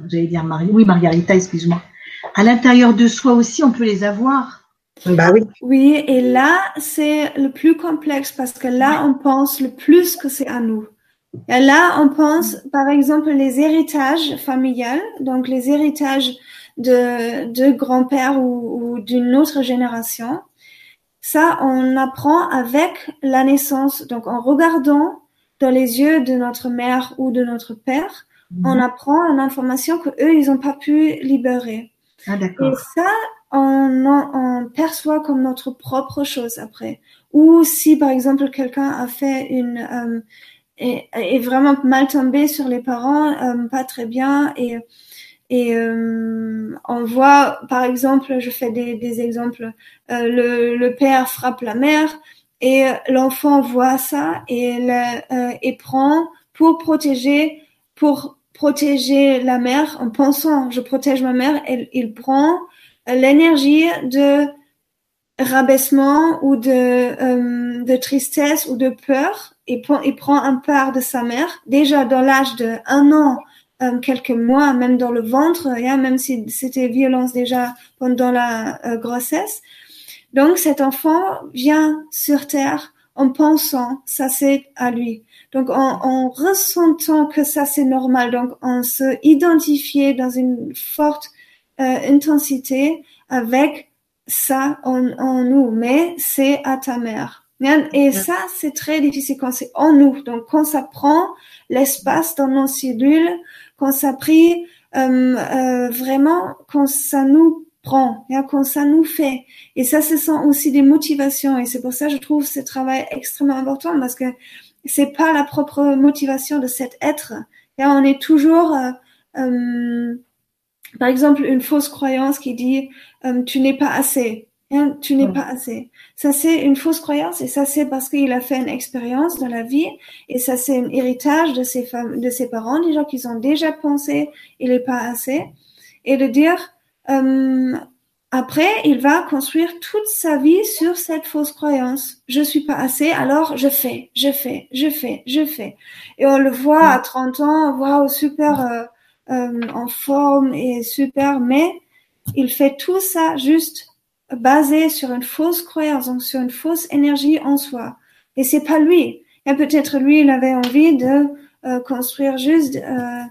S1: J'allais dire Marie, oui Margarita, excuse-moi. À l'intérieur de soi aussi, on peut les avoir.
S2: Bah oui.
S3: Oui, et là, c'est le plus complexe parce que là, on pense le plus que c'est à nous. Et là, on pense, par exemple, les héritages familiales, donc les héritages de, de grand-père ou, ou d'une autre génération. Ça, on apprend avec la naissance, donc en regardant dans les yeux de notre mère ou de notre père, mmh. on apprend une information que eux, ils n'ont pas pu libérer.
S1: Ah,
S3: Et ça, on, on, perçoit comme notre propre chose après. Ou si, par exemple, quelqu'un a fait une... Euh, est, est, vraiment mal tombé sur les parents, euh, pas très bien, et et euh, on voit, par exemple, je fais des, des exemples, euh, le, le, père frappe la mère et l'enfant voit ça euh, et prend pour protéger, pour protéger la mère en pensant je protège ma mère, il prend l'énergie de rabaissement ou de, euh, tristesse ou de peur et prend, il prend un part de sa mère déjà dans l'âge de un an euh, quelques mois, même dans le ventre, yeah, même si c'était violence déjà pendant la euh, grossesse. Donc cet enfant vient sur Terre en pensant ça c'est à lui. Donc en, en, ressentant que ça c'est normal, donc en se identifier dans une forte euh, intensité avec ça en, en nous, mais c'est à ta mère. Et ça, c'est très difficile quand c'est en nous. Donc, quand ça prend l'espace dans nos cellules, quand ça prie euh, euh, vraiment, quand ça nous prend, quand ça nous fait. Et ça, ce sont aussi des motivations. Et c'est pour ça que je trouve ce travail extrêmement important parce que c'est pas la propre motivation de cet être. Et on est toujours, euh, euh, par exemple, une fausse croyance qui dit euh, tu n'es pas assez. Hein, tu n'es pas assez. Ça, c'est une fausse croyance et ça, c'est parce qu'il a fait une expérience dans la vie et ça, c'est un héritage de ses femmes, de ses parents, des gens qui ont déjà pensé il n'est pas assez et de dire, euh, après, il va construire toute sa vie sur cette fausse croyance. Je suis pas assez, alors je fais, je fais, je fais, je fais. Et on le voit à 30 ans, waouh, super euh, euh, en forme et super, mais il fait tout ça juste basé sur une fausse croyance, donc sur une fausse énergie en soi. Et c'est pas lui. Et peut-être lui, il avait envie de euh, construire juste euh,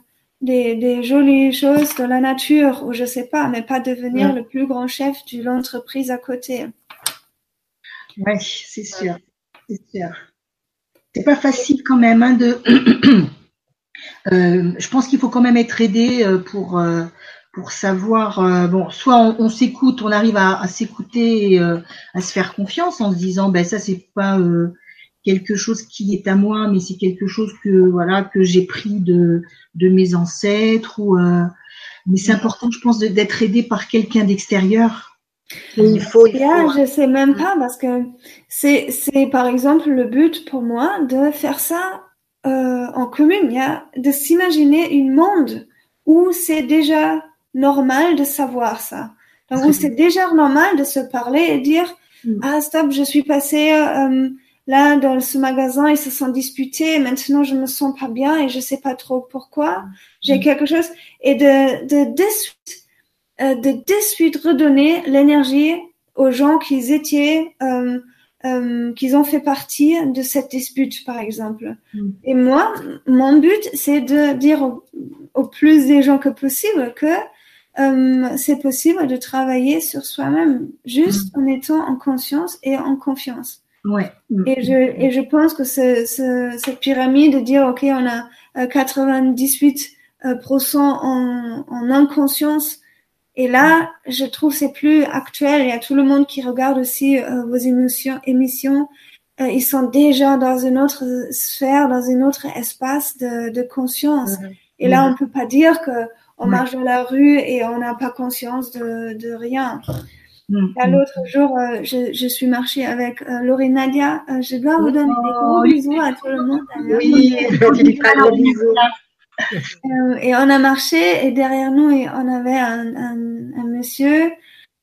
S3: des, des, jolies choses dans la nature, ou je sais pas, mais pas devenir le plus grand chef de l'entreprise à côté.
S1: Oui, c'est sûr, c'est sûr. C'est pas facile quand même hein, de. euh, je pense qu'il faut quand même être aidé euh, pour euh, pour savoir, euh, bon, soit on, on s'écoute, on arrive à, à s'écouter, euh, à se faire confiance en se disant, ben ça c'est pas euh, quelque chose qui est à moi, mais c'est quelque chose que voilà que j'ai pris de de mes ancêtres ou mais c'est important, je pense, d'être aidé par quelqu'un d'extérieur.
S3: Il faut, il faut. je sais même pas parce que c'est c'est par exemple le but pour moi de faire ça en commune, il y a de s'imaginer une monde où c'est déjà normal de savoir ça. Donc, c'est déjà normal de se parler et dire mm. Ah, stop, je suis passé euh, là dans ce magasin, ils se sont disputés, maintenant je me sens pas bien et je sais pas trop pourquoi. J'ai mm. quelque chose. Et de, de, de suite, euh, de de suite redonner l'énergie aux gens qui étaient. Euh, euh, qu'ils ont fait partie de cette dispute, par exemple. Mm. Et moi, mon but, c'est de dire au, au, plus des gens que possible que euh, c'est possible de travailler sur soi-même juste mm. en étant en conscience et en confiance.
S1: Ouais.
S3: Mm. Et je et je pense que ce, ce, cette pyramide de dire ok on a 98% euh, euh, en, en inconscience et là je trouve c'est plus actuel. Il y a tout le monde qui regarde aussi euh, vos émissions. Euh, ils sont déjà dans une autre sphère, dans un autre espace de, de conscience. Mm-hmm. Et là, on peut pas dire que on marche dans la rue et on n'a pas conscience de, de rien. L'autre jour, euh, je, je, suis marchée avec euh, Laurie Nadia. Euh, je dois vous donner des gros oh, bisous à tout le monde. Oui, gros bisous. Euh, et on a marché et derrière nous, on avait un, un, un, monsieur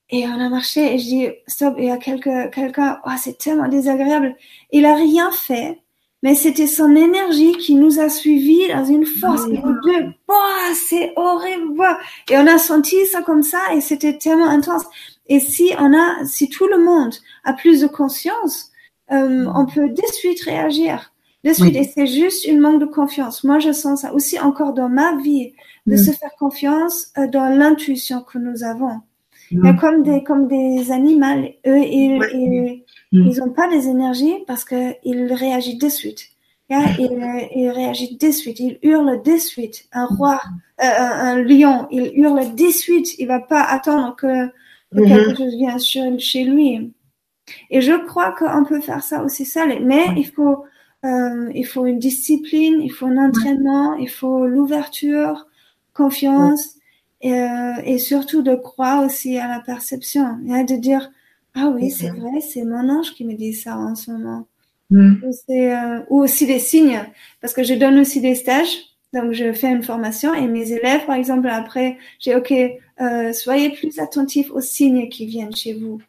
S3: et on a marché et je dis stop. Et il y a quelqu'un, oh, c'est tellement désagréable. Il a rien fait, mais c'était son énergie qui nous a suivis dans une force. Et nous deux, oh, c'est horrible. Et on a senti ça comme ça et c'était tellement intense. Et si on a, si tout le monde a plus de conscience, euh, on peut de suite réagir de suite. Et c'est juste une manque de confiance. Moi, je sens ça aussi encore dans ma vie, de mm. se faire confiance euh, dans l'intuition que nous avons. Il y a mm. comme des, comme des animaux, eux, ils, ils, mm. ils ont pas des énergies parce qu'ils réagissent de suite. Ils, ils réagissent de suite, ils hurlent de suite. Un roi, euh, un, lion, il hurle de suite. Il va pas attendre que, que quelque mm-hmm. chose vienne chez lui. Et je crois qu'on peut faire ça aussi seul, mais il faut euh, il faut une discipline, il faut un entraînement, il faut l'ouverture, confiance et, euh, et, surtout de croire aussi à la perception, de dire ah oui c'est vrai, c'est mon ange qui me dit ça en ce moment. Mm. Euh, ou aussi des signes, parce que je donne aussi des stages. Donc, je fais une formation et mes élèves, par exemple, après, j'ai OK, euh, soyez plus attentifs aux signes qui viennent chez vous.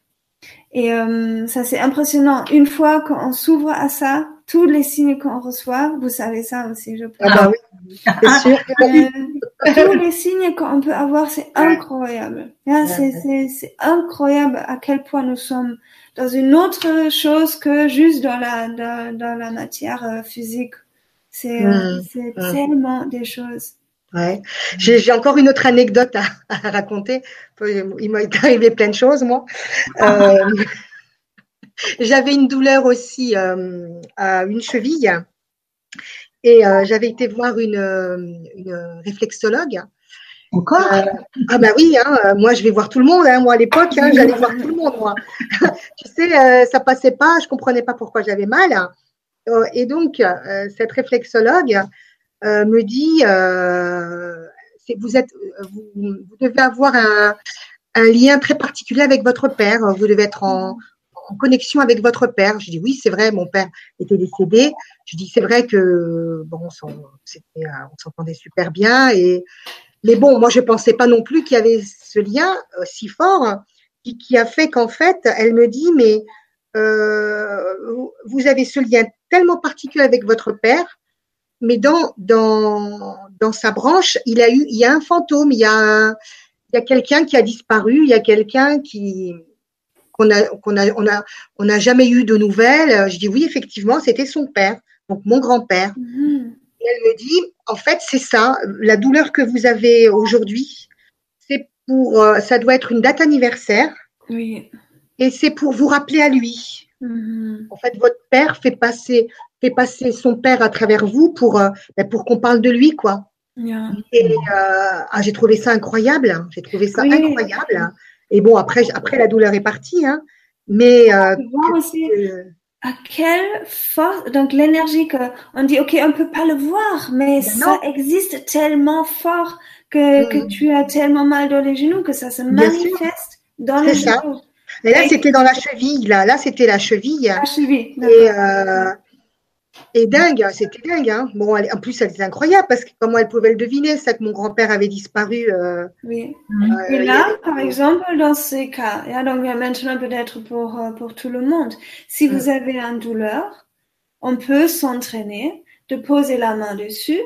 S3: Et euh, ça, c'est impressionnant. Une fois qu'on s'ouvre à ça, tous les signes qu'on reçoit, vous savez ça aussi, je pense. Ah bah oui, c'est sûr. Euh, tous les signes qu'on peut avoir, c'est incroyable. c'est incroyable à quel point nous sommes dans une autre chose que juste dans la dans, dans la matière euh, physique. C'est c'est tellement des choses.
S2: Ouais. J'ai encore une autre anecdote à, à raconter. Il m'a arrivé plein de choses, moi. Euh, j'avais une douleur aussi euh, à une cheville et euh, j'avais été voir une, une réflexologue.
S1: Encore?
S2: Ah bah oui, hein, moi je vais voir tout le monde. Hein, moi à l'époque, hein, j'allais voir tout le monde. Moi. tu sais, ça passait pas, je comprenais pas pourquoi j'avais mal. et donc cette réflexologue me dit, vous êtes, vous, vous, devez avoir un, un lien très particulier avec votre père. Vous devez être en, en connexion avec votre père. Je dis oui, c'est vrai, mon père était décédé. Je dis c'est vrai que bon, on s'entendait super bien et mais bon, moi je pensais pas non plus qu'il y avait ce lien euh, si fort qui, qui a fait qu'en fait, elle me dit mais euh, vous avez ce lien tellement particulier avec votre père, mais dans dans dans sa branche, il a eu il y a un fantôme, il y a il y a quelqu'un qui a disparu, il y a quelqu'un qui qu'on a, qu'on a, on a, on n'a jamais eu de nouvelles. Je dis oui, effectivement, c'était son père, donc mon grand-père. Mhm. Et elle me dit, en fait, c'est ça, la douleur que vous avez aujourd'hui, c'est pour, euh, ça doit être une date anniversaire.
S3: Oui.
S2: Et c'est pour vous rappeler à lui. Mhm. En fait, votre père fait passer, fait passer son père à travers vous pour, euh, ben, pour qu'on parle de lui, quoi. Et euh, ah, j'ai trouvé ça incroyable. J'ai trouvé ça incroyable. Et bon, après, après la douleur est partie, hein. Mais euh,
S3: aussi à quelle force, donc l'énergie que on dit, ok, on peut pas le voir, mais ben ça existe tellement fort que, que mm. tu as tellement mal dans les genoux que ça se manifeste dans les genoux.
S2: Et là, c'était dans la cheville. Là, là, c'était la cheville.
S3: La cheville.
S2: Et, euh, et dingue, c'était dingue. Hein. Bon, en plus, elle était incroyable parce que comment elle pouvait le deviner, ça que mon grand-père avait disparu. Euh,
S3: oui. Euh, et là, par exemple, dans ces cas, et donc maintenant peut-être pour, pour tout le monde, si vous avez une douleur, on peut s'entraîner de poser la main dessus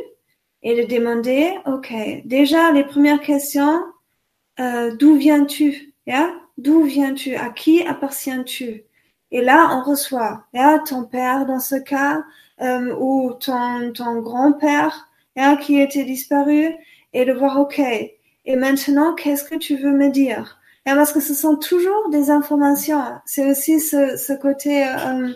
S3: et de demander, OK, déjà les premières questions, euh, d'où viens-tu? Yeah? D'où viens-tu? À qui appartiens-tu? Et là, on reçoit yeah, ton père dans ce cas, euh, ou ton, ton grand-père yeah, qui était disparu, et de voir, OK, et maintenant, qu'est-ce que tu veux me dire? Yeah, Parce que ce sont toujours des informations. C'est aussi ce, ce côté, euh,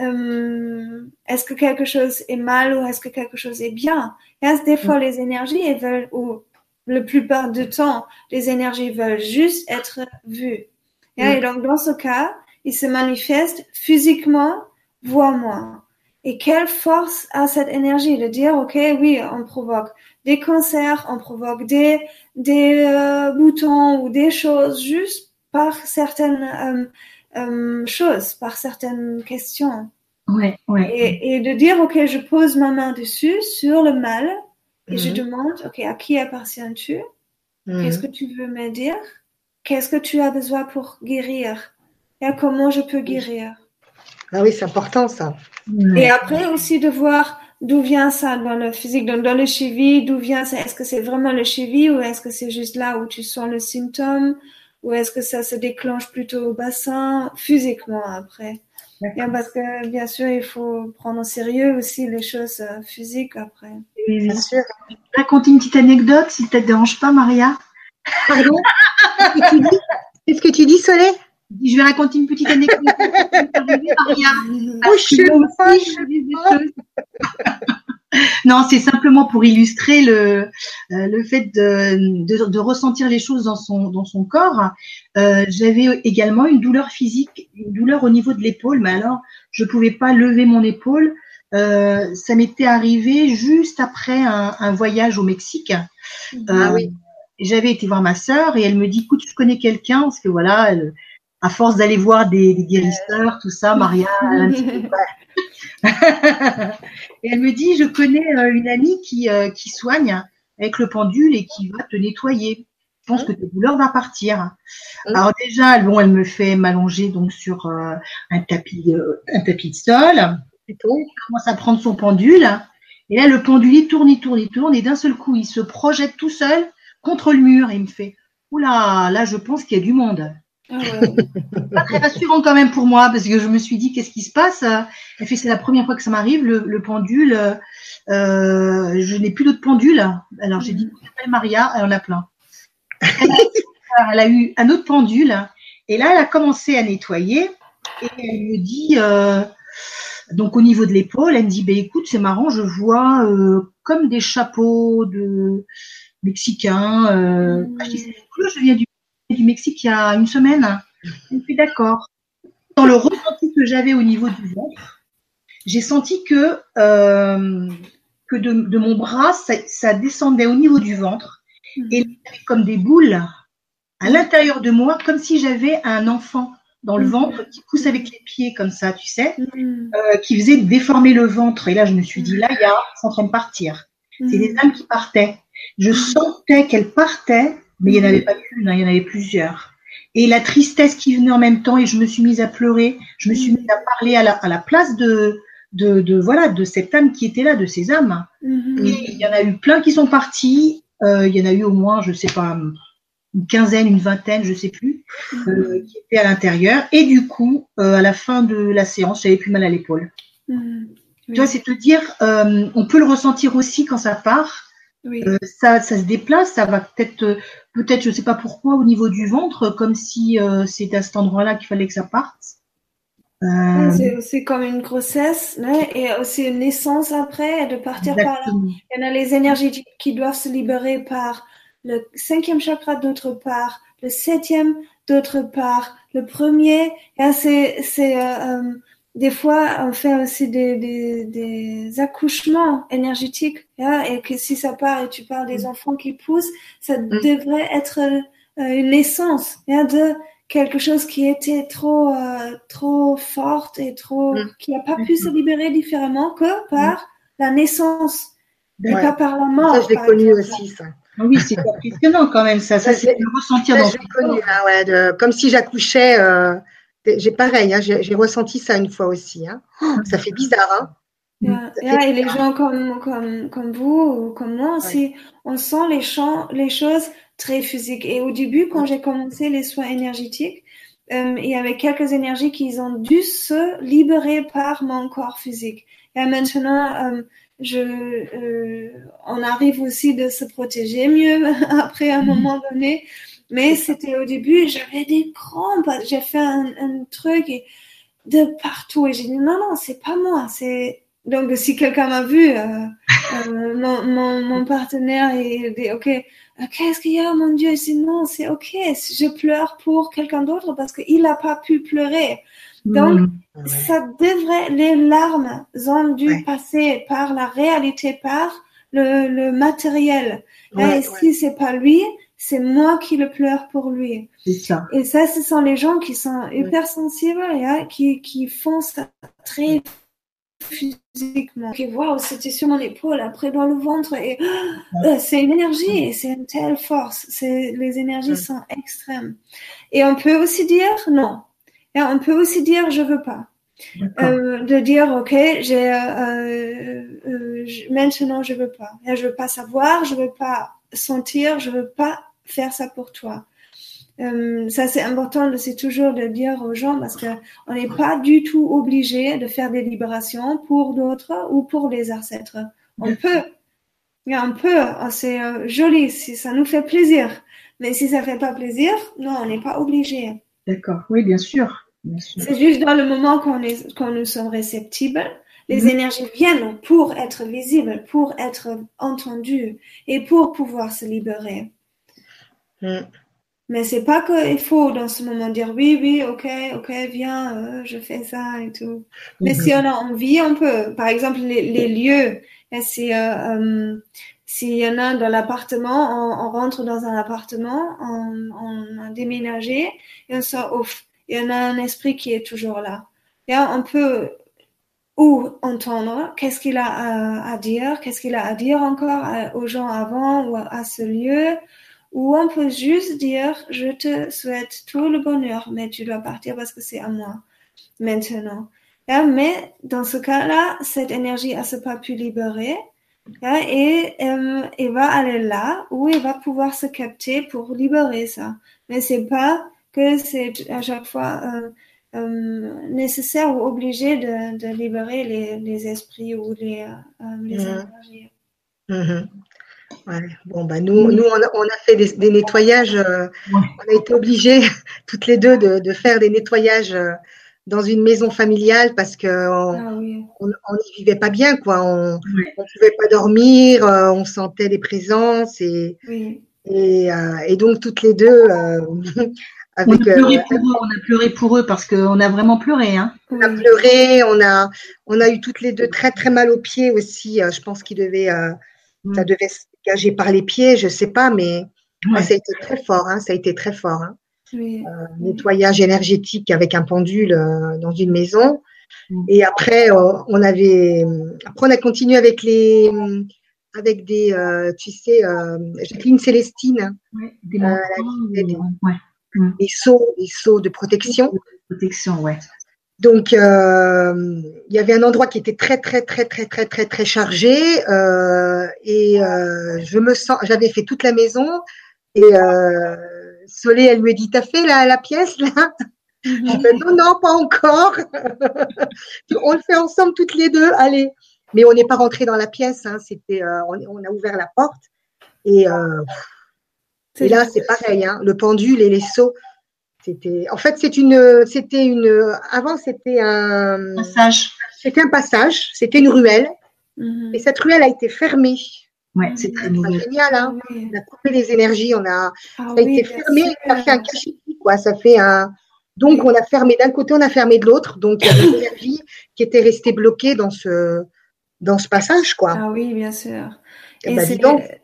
S3: euh, est-ce que quelque chose est mal ou est-ce que quelque chose est bien? Des fois, mm. les énergies, elles veulent, ou le plupart du temps, les énergies veulent juste être vues. Et mm. donc, dans ce cas, il se manifeste physiquement, vois-moi. Et quelle force a cette énergie de dire, OK, oui, on provoque des cancers, on provoque des, des euh, boutons ou des choses juste par certaines euh, euh, choses, par certaines questions.
S1: Ouais, ouais.
S3: Et, et, de dire, OK, je pose ma main dessus, sur le mal, et je
S2: Mhm.
S3: demande, OK, à qui appartiens-tu?
S2: Mhm.
S3: Qu'est-ce que tu veux me dire? Qu'est-ce que tu as besoin pour guérir? Et comment je peux guérir?
S2: Ah oui, c'est important ça.
S3: Et après aussi de voir d'où vient ça dans le physique, dans, dans le cheville, d'où vient ça? Est-ce que c'est vraiment le cheville ou est-ce que c'est juste là où tu sens le symptôme? Ou est-ce que ça se déclenche plutôt au bassin, physiquement après? Bien, Parce que bien sûr, il faut prendre au sérieux aussi les choses euh, physiques après.
S2: Bien sûr.
S1: Raconter une petite anecdote, si ça te dérange pas, Maria.
S2: Pardon? Qu'est-ce que tu dis? Soleil
S1: Je vais raconter une petite anecdote. Maria.
S2: Oh.
S1: Non, c'est simplement pour illustrer le, euh, le fait de, de, de ressentir les choses dans son, dans son corps. Euh, J'avais également une douleur physique, une douleur au niveau de l'épaule, mais alors je pouvais pas lever mon épaule. Euh, ça m'était arrivé juste après un, un voyage au Mexique.
S2: Ah
S1: Euh,
S2: oui.
S1: J'avais été voir ma sœur et elle me dit, écoute, tu connais quelqu'un Parce que voilà, elle- à force d'aller voir des, des guérisseurs, tout ça, Maria, elle a un petit peu et elle me dit, je connais euh, une amie qui, euh, qui soigne avec le pendule et qui va te nettoyer. Je pense que ta douleur va partir.
S2: Mhm.
S1: Alors déjà, bon, elle me fait m'allonger donc sur euh, un tapis, euh, un tapis de sol.
S2: Plutôt.
S1: Elle commence à prendre son pendule. Et là, le pendule, il tourne, il tourne, il tourne. Et d'un seul coup, il se projette tout seul contre le mur. Et il me fait, oula, là, je pense qu'il y a du monde
S3: Ah ouais.
S1: pas très rassurant quand même pour moi parce que je me suis dit qu'est-ce qui se passe? Elle fait c'est la première fois que ça m'arrive le, le pendule. euh, je n'ai plus d'autre pendule. Alors j'ai dit appelle Maria, elle en a plein. Elle a, elle a eu un autre pendule et là elle a commencé à nettoyer et elle me dit euh, donc au niveau de l'épaule elle me dit ben écoute c'est marrant je vois euh, comme des chapeaux de mexicains. Euh,
S3: Mhm.
S1: ah, je dis, C'est cool, je viens du du Mexique il y a une semaine. Je suis d'accord. Dans le ressenti que j'avais au niveau du ventre, j'ai senti que, euh, que de, de mon bras, ça, ça descendait au niveau du ventre et y avait comme des boules à l'intérieur de moi, comme si j'avais un enfant dans le
S3: Mhm.
S1: ventre qui pousse avec les pieds comme ça, tu sais,
S3: Mhm.
S1: euh, qui faisait déformer le ventre. Et là, je me suis dit, là, il y a, c'est en train de partir. C'est des âmes qui partaient. Je sentais qu'elles partaient, mais il n'y en avait pas qu'une, hein, il y en avait plusieurs. Et la tristesse qui venait en même temps, et je me suis mise à pleurer. Je me suis mise à parler à la, à la place de, de, de, voilà, de cette âme qui était là, de ces âmes.
S3: Mhm.
S1: Et il y en a eu plein qui sont partis. Euh, il y en a eu au moins, je sais pas, une quinzaine, une vingtaine, je sais plus, euh, qui étaient à l'intérieur. Et du coup, euh, à la fin de la séance, j'avais plus mal à l'épaule.
S3: Mhm.
S1: Tu vois, c'est te dire, euh, on peut le ressentir aussi quand ça part.
S3: Oui.
S1: Ça, ça se déplace, ça va peut-être, peut-être, je sais pas pourquoi, au niveau du ventre, comme si c'était à cet endroit-là qu'il fallait que ça parte. Euh,
S3: C'est comme une grossesse né, et aussi une naissance après, et de partir par là. Il y en a les énergies qui- qui doivent se libérer par le cinquième chakra d'autre part, le septième d'autre part, le premier. C'est, c'est euh, euh, des fois on fait aussi des, des, des accouchements énergétiques. hein, et que si ça part et tu parles des enfants qui poussent, ça devrait être euh, une naissance hein, de quelque chose qui était trop euh, trop forte et trop
S2: Mm.
S3: qui n'a pas pu se libérer différemment que par la naissance et
S2: Ouais.
S3: pas par la mort.
S2: Ça, je l'ai connu aussi, ça.
S1: Ah Oui, c'est impressionnant quand même, ça. Ça,
S2: Ça,
S1: c'est le ressentir
S2: Ça,
S1: dans
S2: l'ai connu,
S1: corps.
S2: hein, ouais, de- comme si j'accouchais. euh, j'ai pareil, hein, j'ai ressenti ça une fois aussi. hein. Oh, ça fait bizarre. Hein.
S3: Yeah, yeah, et les gens comme, comme, comme vous ou comme moi aussi, on sent les, champs, les choses très physiques. Et au début, quand j'ai commencé les soins énergétiques, euh, il y avait quelques énergies qui ont dû se libérer par mon corps physique. Et maintenant, euh, je, euh, on arrive aussi de se protéger mieux après un moment donné. Mais c'était au début, j'avais des crampes. J'ai fait un, un truc et de partout. Et j'ai dit, non, non, c'est pas moi. C'est donc si quelqu'un m'a vu, euh, euh, mon, mon, mon partenaire, il dit, ok, qu'est-ce qu'il y a, mon Dieu? Je dis, non, c'est ok. Je pleure pour quelqu'un d'autre parce qu'il n'a pas pu pleurer. Donc, ça devrait, les larmes ont dû passer par la réalité, par le, le matériel. et si c'est pas lui, c'est moi qui le pleure pour lui.
S1: Ça.
S3: Et ça, ce sont les gens qui sont hypersensibles et qui, qui font ça très physiquement. Qui waouh, c'était sur mon épaule, après dans le ventre, et euh, c'est une énergie, et c'est une telle force. C'est les énergies sont extrêmes. Et on peut aussi dire non. On peut aussi dire je veux pas. Euh, de dire ok, j'ai euh, euh, maintenant je veux pas. Je veux pas savoir, je veux pas sentir, je veux pas faire ça pour toi. Euh, ça, c'est important, c'est toujours de dire aux gens parce qu'on n'est pas du tout obligé de faire des libérations pour d'autres ou pour les ancêtres. On peut, on peut, oh, c'est joli si ça nous fait plaisir. Mais si ça fait pas plaisir, non, on n'est pas obligé.
S1: D'accord, oui, bien sûr.
S3: C'est juste dans le moment qu'on est, quand nous sommes réceptibles, les mhm. énergies viennent pour être visibles, pour être entendues et pour pouvoir se libérer. Mm. Mais c'est pas qu'il faut dans ce moment dire oui, oui, ok, ok, viens, euh, je fais ça et tout. Mais si on a envie, on peut. Par exemple, les, lieux, si euh, euh, s'il y en a dans l'appartement, on, rentre dans un appartement, on, a déménagé on sort ouf. Il y en a un esprit qui est toujours là. Et on peut ou entendre qu'est-ce qu'il a à, à dire, qu'est-ce qu'il a à dire encore aux gens avant ou à ce lieu ou on peut juste dire, je te souhaite tout le bonheur, mais tu dois partir parce que c'est à moi maintenant. mais dans ce cas-là, cette énergie ne s'est pas pu libérer. Et euh, elle va aller là où elle va pouvoir se capter pour libérer ça. Mais c'est pas que c'est à chaque fois euh, euh, nécessaire ou obligé de, libérer les, esprits ou les, les mhm. énergies.
S2: Mhm. Bon, bah nous, nous on, a, fait des, nettoyages. Euh, on a été obligés toutes les deux de, faire des nettoyages euh, dans une maison familiale parce que ah on n'y vivait pas bien, quoi. On ne pouvait pas dormir, euh, on sentait des présences et, et, donc toutes les deux.
S1: on, a pleuré pour eux, on a pleuré pour eux parce qu'on a vraiment pleuré. Hein.
S2: On a pleuré, on a, on a eu toutes les deux très très mal aux pieds aussi. je pense qu'il devait, ça devait dégagé par les pieds, je sais pas, mais ça a été très fort. Hein, ça a été très fort. Hein. Euh, nettoyage énergétique avec un pendule euh, dans une maison. Mm. Et après, euh, on avait, après on a continué avec les, avec des, tu sais, Jacqueline Célestine, des, des, seaux, des seaux de protection.
S1: protection, ouais.
S2: Donc, euh, il y avait un endroit qui était très, très, très, très, très, très, très chargé. Euh, et euh, je me sens, j'avais fait toute la maison. Et Solé, elle lui a dit, t'as fait la, la pièce là? Mhm. Non, non, pas encore. on le fait ensemble toutes les deux. Allez. Mais on n'est pas rentré dans la pièce. Hein, C'était, euh, on, on, a ouvert la porte. Et, euh, et là, c'est pareil. Hein, le pendule et les seaux. C'était, en fait, c'est une, c'était une, avant c'était un
S1: passage.
S2: C'était un passage, c'était une ruelle, mhm. et cette ruelle a été fermée.
S1: Ouais, c'est très
S2: génial. Hein on a coupé les énergies, on a, ah ça a été fermé, ça fait un cachet, quoi. Ça fait un. Donc on a fermé d'un côté, on a fermé de l'autre. Donc il y a des énergies qui étaient restées bloquées dans ce dans ce passage, quoi.
S3: Ah oui, bien sûr. Et, bah,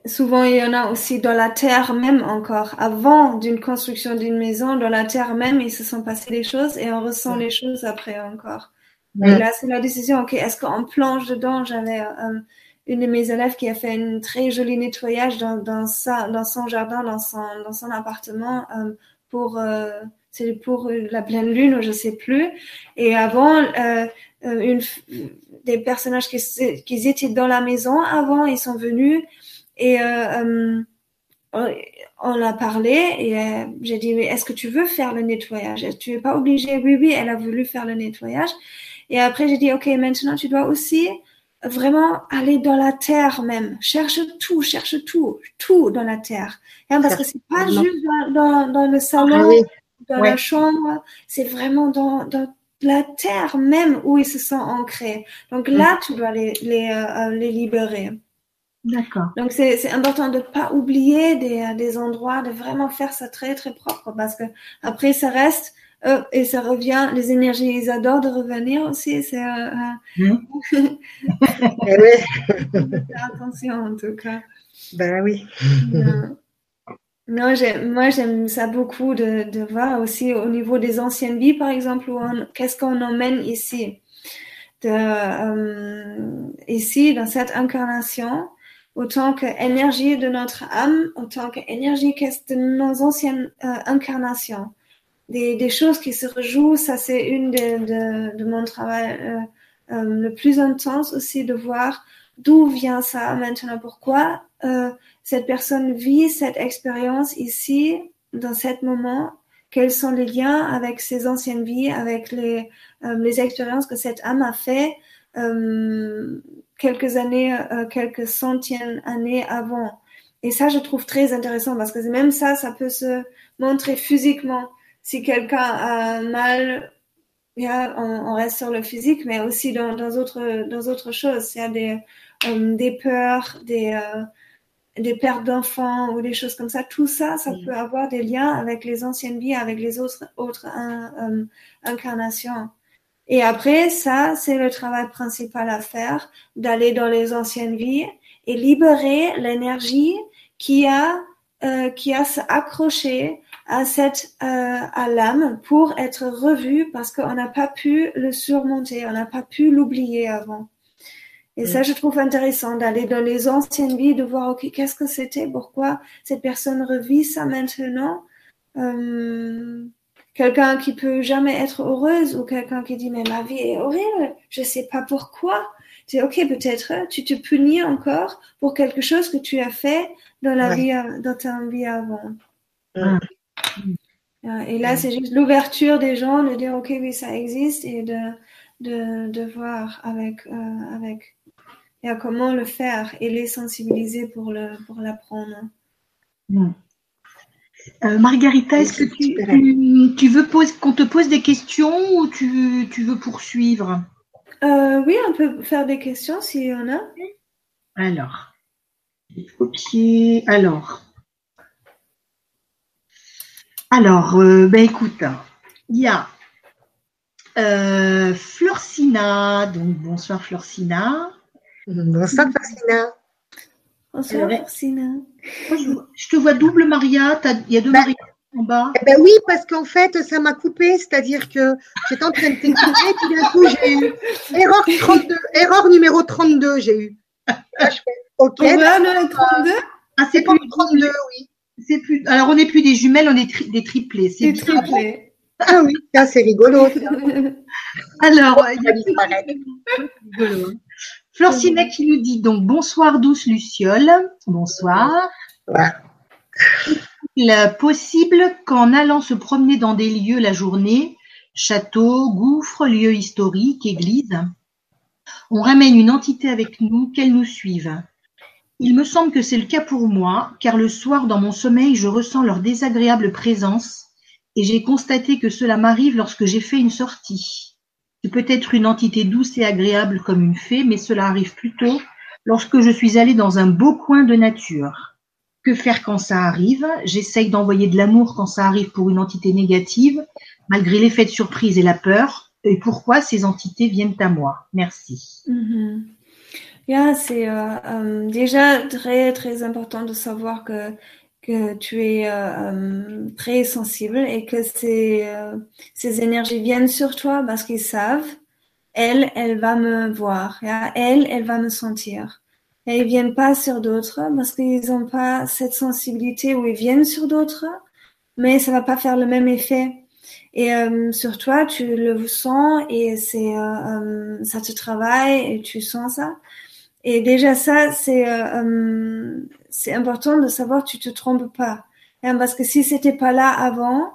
S3: souvent, il y en a aussi dans la terre même encore. Avant d'une construction d'une maison, dans la terre même, il se sont passées des choses et on ressent les choses après encore. Et là, c'est la décision, ok, est-ce qu'on plonge dedans? J'avais euh, une de mes élèves qui a fait un très joli nettoyage dans, dans, sa, dans son jardin, dans son, dans son appartement euh, pour... Euh, c'est pour la pleine lune, je sais plus. Et avant, euh, euh, une, des personnages qui, qui, étaient dans la maison avant, ils sont venus et euh, euh on a parlé et j'ai dit est-ce que tu veux faire le nettoyage? Tu es pas obligé. Oui, oui, elle a voulu faire le nettoyage. Et après j'ai dit ok, maintenant tu dois aussi vraiment aller dans la terre même. Cherche tout, cherche tout, tout dans la terre. Hein, parce que c'est pas juste dans, dans, le salon, ah dans la chambre, c'est vraiment dans, dans la terre même où ils se sont ancrés. Donc là, tu dois les, les, euh, les libérer.
S1: D'accord.
S3: Donc c'est important de ne pas oublier des, des endroits, de vraiment faire ça très très propre parce que après ça reste et ça revient. Les énergies, ils adorent de revenir aussi. C'est mmh. attention en tout cas.
S2: Ben oui.
S3: Non, moi j'aime ça beaucoup de, de, voir aussi au niveau des anciennes vies, par exemple, qu'est-ce qu'on emmène ici? De, euh, ici, dans cette incarnation, autant qu'énergie de notre âme, autant qu'énergie de nos anciennes euh, incarnations. Des, des, choses qui se rejouent, ça c'est une de, de, de, mon travail euh, euh le plus intense aussi, de voir d'où vient ça maintenant, pourquoi euh, cette personne vit cette expérience ici, dans cet moment, quels sont les liens avec ses anciennes vies, avec les, euh, les expériences que cette âme a fait euh, quelques années, euh, quelques centaines d'années avant? Et ça, je trouve très intéressant parce que même ça, ça peut se montrer physiquement. Si quelqu'un a mal, yeah, on, on, reste sur le physique, mais aussi dans, dans autres, dans autres choses. Il y a des, euh, des peurs, des, euh, des pertes d'enfants ou des choses comme ça, tout ça, ça peut avoir des liens avec les anciennes vies, avec les autres, autres euh, incarnations. Et après, ça, c'est le travail principal à faire, d'aller dans les anciennes vies et libérer l'énergie qui a euh, qui a s'accroché à cette euh, à l'âme pour être revue parce qu'on n'a pas pu le surmonter, on n'a pas pu l'oublier avant. Et ça, je trouve intéressant d'aller dans les anciennes vies, de voir, OK, qu'est-ce que c'était, pourquoi cette personne revit ça maintenant. Euh, quelqu'un qui peut jamais être heureuse ou quelqu'un qui dit, mais ma vie est horrible, je sais pas pourquoi. C'est OK, peut-être tu te punis encore pour quelque chose que tu as fait dans la vie, dans ta vie avant. Et là, c'est juste l'ouverture des gens, de dire, OK, oui, ça existe et de, de, de voir avec, euh, avec et à comment le faire et les sensibiliser pour le pour l'apprendre.
S1: Euh, Margarita, est-ce que tu, veux qu'on te pose des questions ou tu, veux poursuivre?
S3: Euh, Oui, on peut faire des questions s'il y en a.
S1: Alors, copier. Alors, alors, euh, ben écoute, il y a Florcina, donc bonsoir Florcina.
S2: Bonsoir, Farsina.
S3: Bonsoir, Farsina.
S1: Je te vois double Maria. Il y a deux bah, Maria en bas.
S2: Eh ben oui, parce qu'en fait, ça m'a coupé. C'est-à-dire que j'étais en train de t'écouter, puis d'un coup, j'ai eu erreur, 32, erreur numéro 32, j'ai eu.
S3: Là, je fais, OK. On va le 32
S2: Ah, c'est plus 32, oui.
S1: C'est plus. Alors, on n'est plus des jumelles, on est des triplés.
S3: C'est des triplés.
S2: Ah oui, c'est rigolo.
S1: Alors, il y a rigolo. Hein. Florcinet qui nous dit donc bonsoir douce Luciole. Bonsoir. Il est possible qu'en allant se promener dans des lieux la journée, château, gouffre, lieux historiques, église, on ramène une entité avec nous, qu'elle nous suive. Il me semble que c'est le cas pour moi, car le soir dans mon sommeil, je ressens leur désagréable présence et j'ai constaté que cela m'arrive lorsque j'ai fait une sortie peut être une entité douce et agréable comme une fée, mais cela arrive plutôt lorsque je suis allée dans un beau coin de nature. Que faire quand ça arrive? J'essaye d'envoyer de l'amour quand ça arrive pour une entité négative, malgré l'effet de surprise et la peur. Et pourquoi ces entités viennent à moi? Merci.
S3: Mm c'est euh, euh, déjà très très important de savoir que que tu es euh, euh, très sensible et que ces, euh, ces énergies viennent sur toi parce qu'ils savent, elle, elle va me voir, elle, elle va me sentir. Et ils viennent pas sur d'autres parce qu'ils n'ont pas cette sensibilité où ils viennent sur d'autres, mais ça va pas faire le même effet. Et sur toi, tu le sens et c'est ça te travaille et tu sens ça. Et déjà ça, c'est c'est important de savoir que tu te trompes pas. Hein, parce que si c'était pas là avant,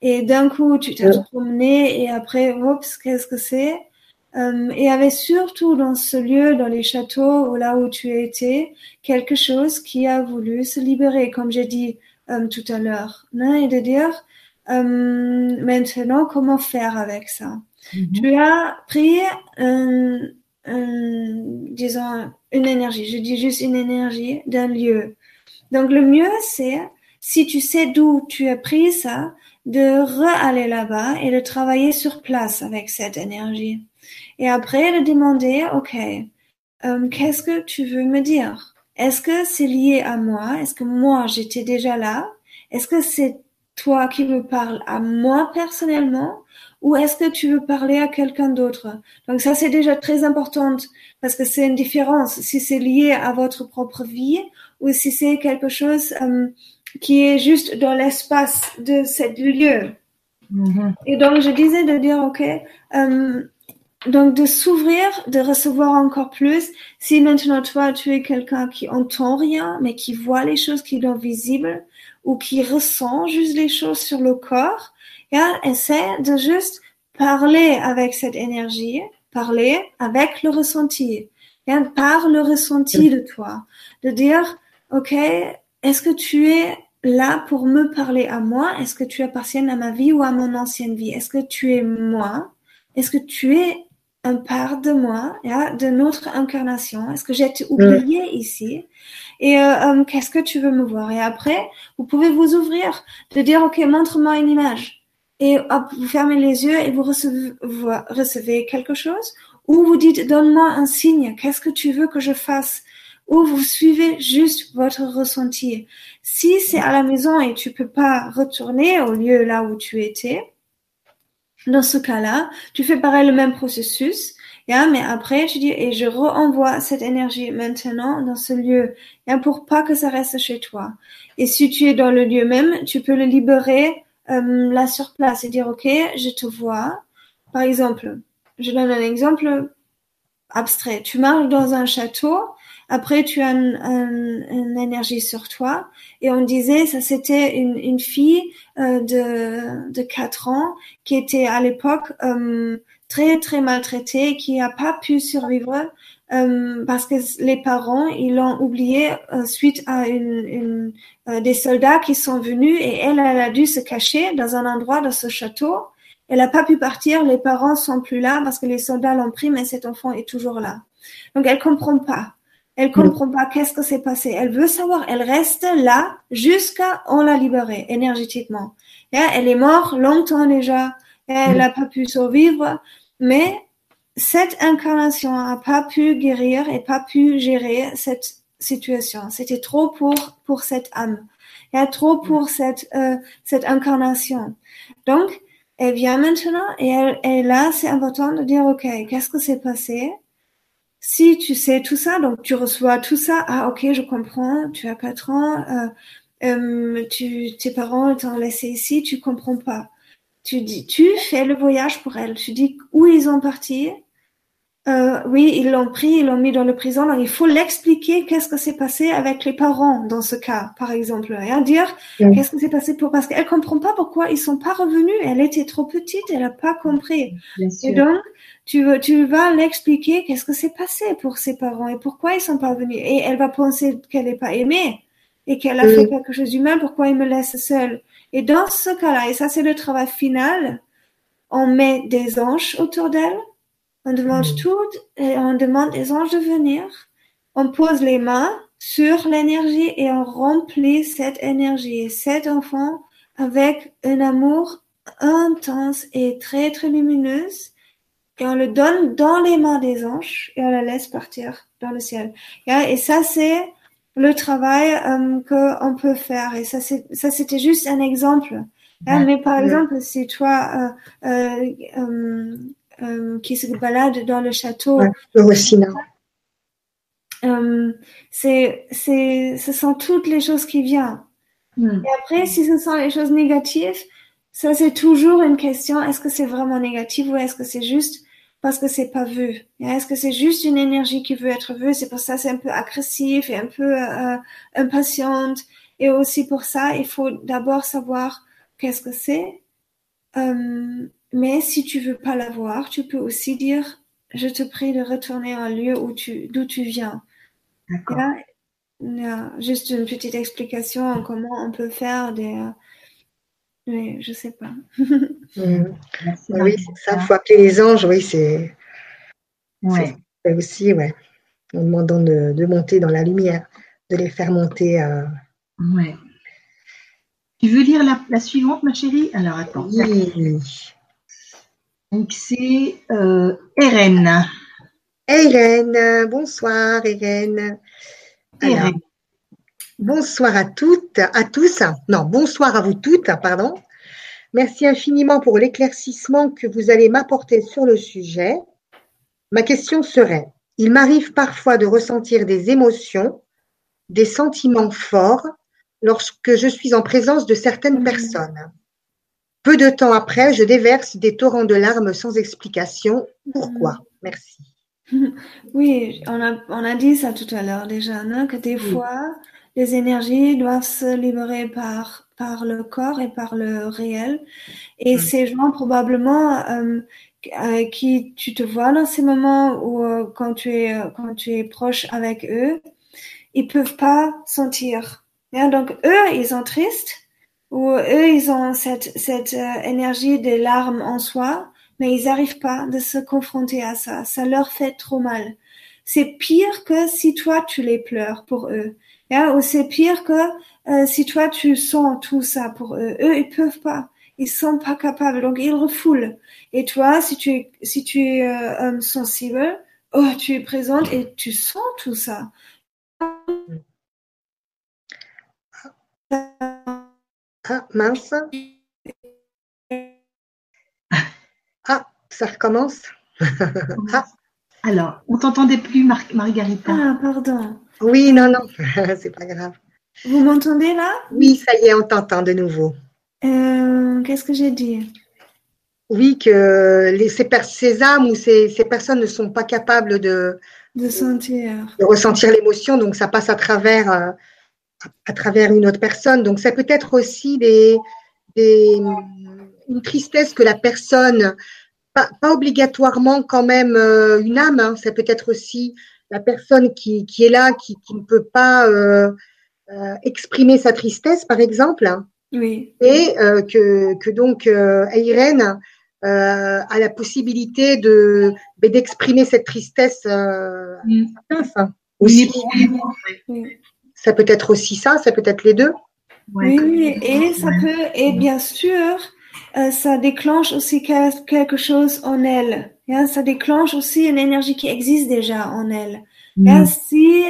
S3: et d'un coup tu t'es promené et après, oups, qu'est-ce que c'est? Euh, Et il y avait surtout dans ce lieu, dans les châteaux, ou là où tu étais, quelque chose qui a voulu se libérer, comme j'ai dit euh, tout à l'heure. Hein, et de dire, euh, maintenant, comment faire avec ça? Mm-hmm. Tu as pris, disons, une énergie, je dis juste une énergie d'un lieu. Donc le mieux, c'est si tu sais d'où tu as pris ça, de re-aller là-bas et de travailler sur place avec cette énergie. Et après, de demander, OK, euh, qu'est-ce que tu veux me dire? Est-ce que c'est lié à moi? Est-ce que moi, j'étais déjà là? Est-ce que c'est toi qui me parles à moi personnellement? Ou est-ce que tu veux parler à quelqu'un d'autre? Donc ça, c'est déjà très important parce que c'est une différence si c'est lié à votre propre vie ou si c'est quelque chose euh, qui est juste dans l'espace de ce lieu. Mm-hmm. Et donc, je disais de dire, OK, euh, donc de s'ouvrir, de recevoir encore plus. Si maintenant toi, tu es quelqu'un qui entend rien, mais qui voit les choses qui sont visibles ou qui ressent juste les choses sur le corps, yeah, essaie de juste parler avec cette énergie, parler avec le ressenti. Yeah, par le ressenti de toi. De dire, OK, est-ce que tu es là pour me parler à moi? Est-ce que tu appartiens à ma vie ou à mon ancienne vie? Est-ce que tu es moi? Est-ce que tu es un part de moi, de notre incarnation? Est-ce que j'ai été oublié ici? Et euh, euh, qu'est-ce que tu veux me voir? Et après, vous pouvez vous ouvrir, de dire, OK, montre-moi une image. Et hop, vous fermez les yeux et vous recevez, quelque chose. Ou vous dites, donne-moi un signe, qu'est-ce que tu veux que je fasse? Ou vous suivez juste votre ressenti. Si c'est à la maison et tu peux pas retourner au lieu là où tu étais, dans ce cas-là, tu fais pareil le même processus, yeah, mais après tu dis et je renvoie cette énergie maintenant dans ce lieu, yeah, pour pas que ça reste chez toi. Et si tu es dans le lieu même, tu peux le libérer euh, là sur place et dire ok, je te vois. Par exemple, je donne un exemple abstrait. Tu marches dans un château après, tu as une énergie sur toi. Et on disait, ça c'était une, une, fille euh, de, de 4 ans qui était à l'époque euh, très, très maltraitée, qui n'a pas pu survivre euh, parce que les parents, ils l'ont oublié euh, suite à une, une euh, des soldats qui sont venus et elle, elle a dû se cacher dans un endroit de ce château. Elle n'a pas pu partir, les parents sont plus là parce que les soldats l'ont pris, mais cet enfant est toujours là. Donc elle comprend pas. Elle mm. comprend pas qu'est-ce que s'est passé. Elle veut savoir. Elle reste là jusqu'à on l'a libérée énergétiquement. elle est morte longtemps déjà. Elle n'a mm. pas pu survivre. Mais cette incarnation n'a pas pu guérir et pas pu gérer cette situation. C'était trop pour pour cette âme. Il y a trop pour cette euh, cette incarnation. Donc elle vient maintenant et elle est là. C'est important de dire ok, qu'est-ce que s'est passé? Si tu sais tout ça, donc tu reçois tout ça, ah ok, je comprends, tu as quatre ans, euh, euh, tu, tes parents t'ont laissé ici, tu comprends pas. Tu dis, tu fais le voyage pour elle. Tu dis où ils ont parti, euh, oui, ils l'ont pris, ils l'ont mis dans le prison. Alors, il faut l'expliquer qu'est-ce que s'est passé avec les parents dans ce cas, par exemple? Et dire qu'est-ce que s'est passé pour parce qu'elle comprend pas pourquoi ils sont pas revenus. Elle était trop petite, elle a pas compris. Et donc, tu, veux, tu vas l'expliquer qu'est-ce que s'est passé pour ses parents et pourquoi ils sont pas venus. Et elle va penser qu'elle n'est pas aimée et qu'elle a fait quelque chose d'humain. Pourquoi il me laisse seule? Et dans ce cas-là, et ça c'est le travail final, on met des anges autour d'elle on demande mm. tout et on demande les anges de venir. On pose les mains sur l'énergie et on remplit cette énergie. Cet enfant avec un amour intense et très très lumineuse et on le donne dans les mains des anges et on la laisse partir dans le ciel. Et ça c'est le travail euh, que on peut faire. Et ça ça c'était juste un exemple. mais par exemple si toi euh, euh, euh euh, qui se balade dans le château.
S2: le
S3: euh, c'est, c'est, ce sont toutes les choses qui viennent. Hmm. Et après, si ce sont les choses négatives, ça c'est toujours une question, est-ce que c'est vraiment négatif ou est-ce que c'est juste parce que c'est pas vu Est-ce que c'est juste une énergie qui veut être vue? C'est pour ça c'est un peu agressif et un peu euh, impatiente. Et aussi pour ça, il faut d'abord savoir qu'est-ce que c'est. Euh, mais si tu veux pas la voir, tu peux aussi dire je te prie de retourner à un lieu où tu, d'où tu viens. D'accord. juste une petite explication en comment on peut faire des. Mais je sais pas.
S2: Mm. Oui, c'est ça. Il faut appeler les anges. Oui, c'est. Ouais. C'est aussi, ouais. En demandant de, de, monter dans la lumière, de les faire monter. Euh...
S1: Ouais. Tu veux lire la, suivante, ma chérie? Alors, attends. Oui. Donc, c'est euh, Eren.
S2: bonsoir Eren. Bonsoir à toutes, à tous. Non, bonsoir à vous toutes, pardon. Merci infiniment pour l'éclaircissement que vous allez m'apporter sur le sujet. Ma question serait, il m'arrive parfois de ressentir des émotions, des sentiments forts lorsque je suis en présence de certaines mmh. personnes. Peu de temps après, je déverse des torrents de larmes sans explication. Pourquoi? Mmh. Merci.
S3: Oui, on a, on a dit ça tout à l'heure déjà, que des fois, les énergies doivent se libérer par, par le corps et par le réel. Et ces gens, probablement, euh, euh, qui tu te vois dans ces moments où euh, quand tu es quand tu es proche avec eux, ils peuvent pas sentir. donc eux, ils sont tristes ou eux, ils ont cette cette énergie des larmes en soi, mais ils n'arrivent pas de se confronter à ça. Ça leur fait trop mal. C'est pire que si toi tu les pleures pour eux. Ou c'est pire que euh, si toi tu sens tout ça pour eux. Eux, ils peuvent pas. Ils sont pas capables, donc ils refoulent. Et toi, si tu es, si tu es euh, sensible, oh, tu es présente et tu sens tout ça.
S2: Ah, mince. Ah, ça recommence.
S1: ah. Alors, on t'entendait plus, Margarita.
S3: Ah, pardon.
S2: Oui, non, non, c'est pas grave.
S3: Vous m'entendez là?
S2: Oui, ça y est, on t'entend de nouveau.
S3: Euh, qu'est-ce que j'ai dit?
S2: Oui, que les, ces, âmes ou ces, personnes ne sont pas capables de,
S3: de sentir,
S2: de ressentir l'émotion, donc ça passe à travers, euh, à, travers une autre personne. Donc ça peut être aussi des, des, une tristesse que la personne, pas, obligatoirement quand même euh, une âme, hein. ça peut être aussi la personne qui, qui est là, qui, qui, ne peut pas euh, exprimer sa tristesse, par exemple.
S3: Oui.
S2: Et euh, que, que, donc euh, Irène a la possibilité de ben, d'exprimer cette tristesse mm. aussi. Ça peut être aussi ça, ça peut être les deux.
S3: oui, et ça peut, et bien sûr, ça déclenche aussi quelque chose en elle. Ça déclenche aussi une énergie qui existe déjà en elle. Mm. si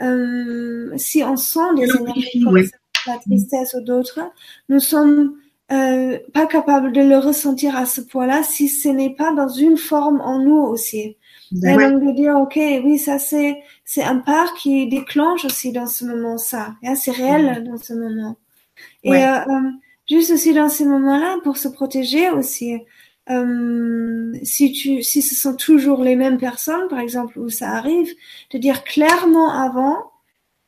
S3: euh, si on sent des énergies comme la tristesse ou d'autres, nous sommes euh, pas capables de le ressentir à ce point-là si ce n'est pas dans une forme en nous aussi. Et donc de dire ok oui ça c'est c'est un part qui déclenche aussi dans ce moment ça. C'est réel dans ce moment. Et euh, euh, juste aussi dans ces moments-là pour se protéger aussi euh, si tu, si ce sont toujours les mêmes personnes, par exemple, où ça arrive, de dire clairement avant,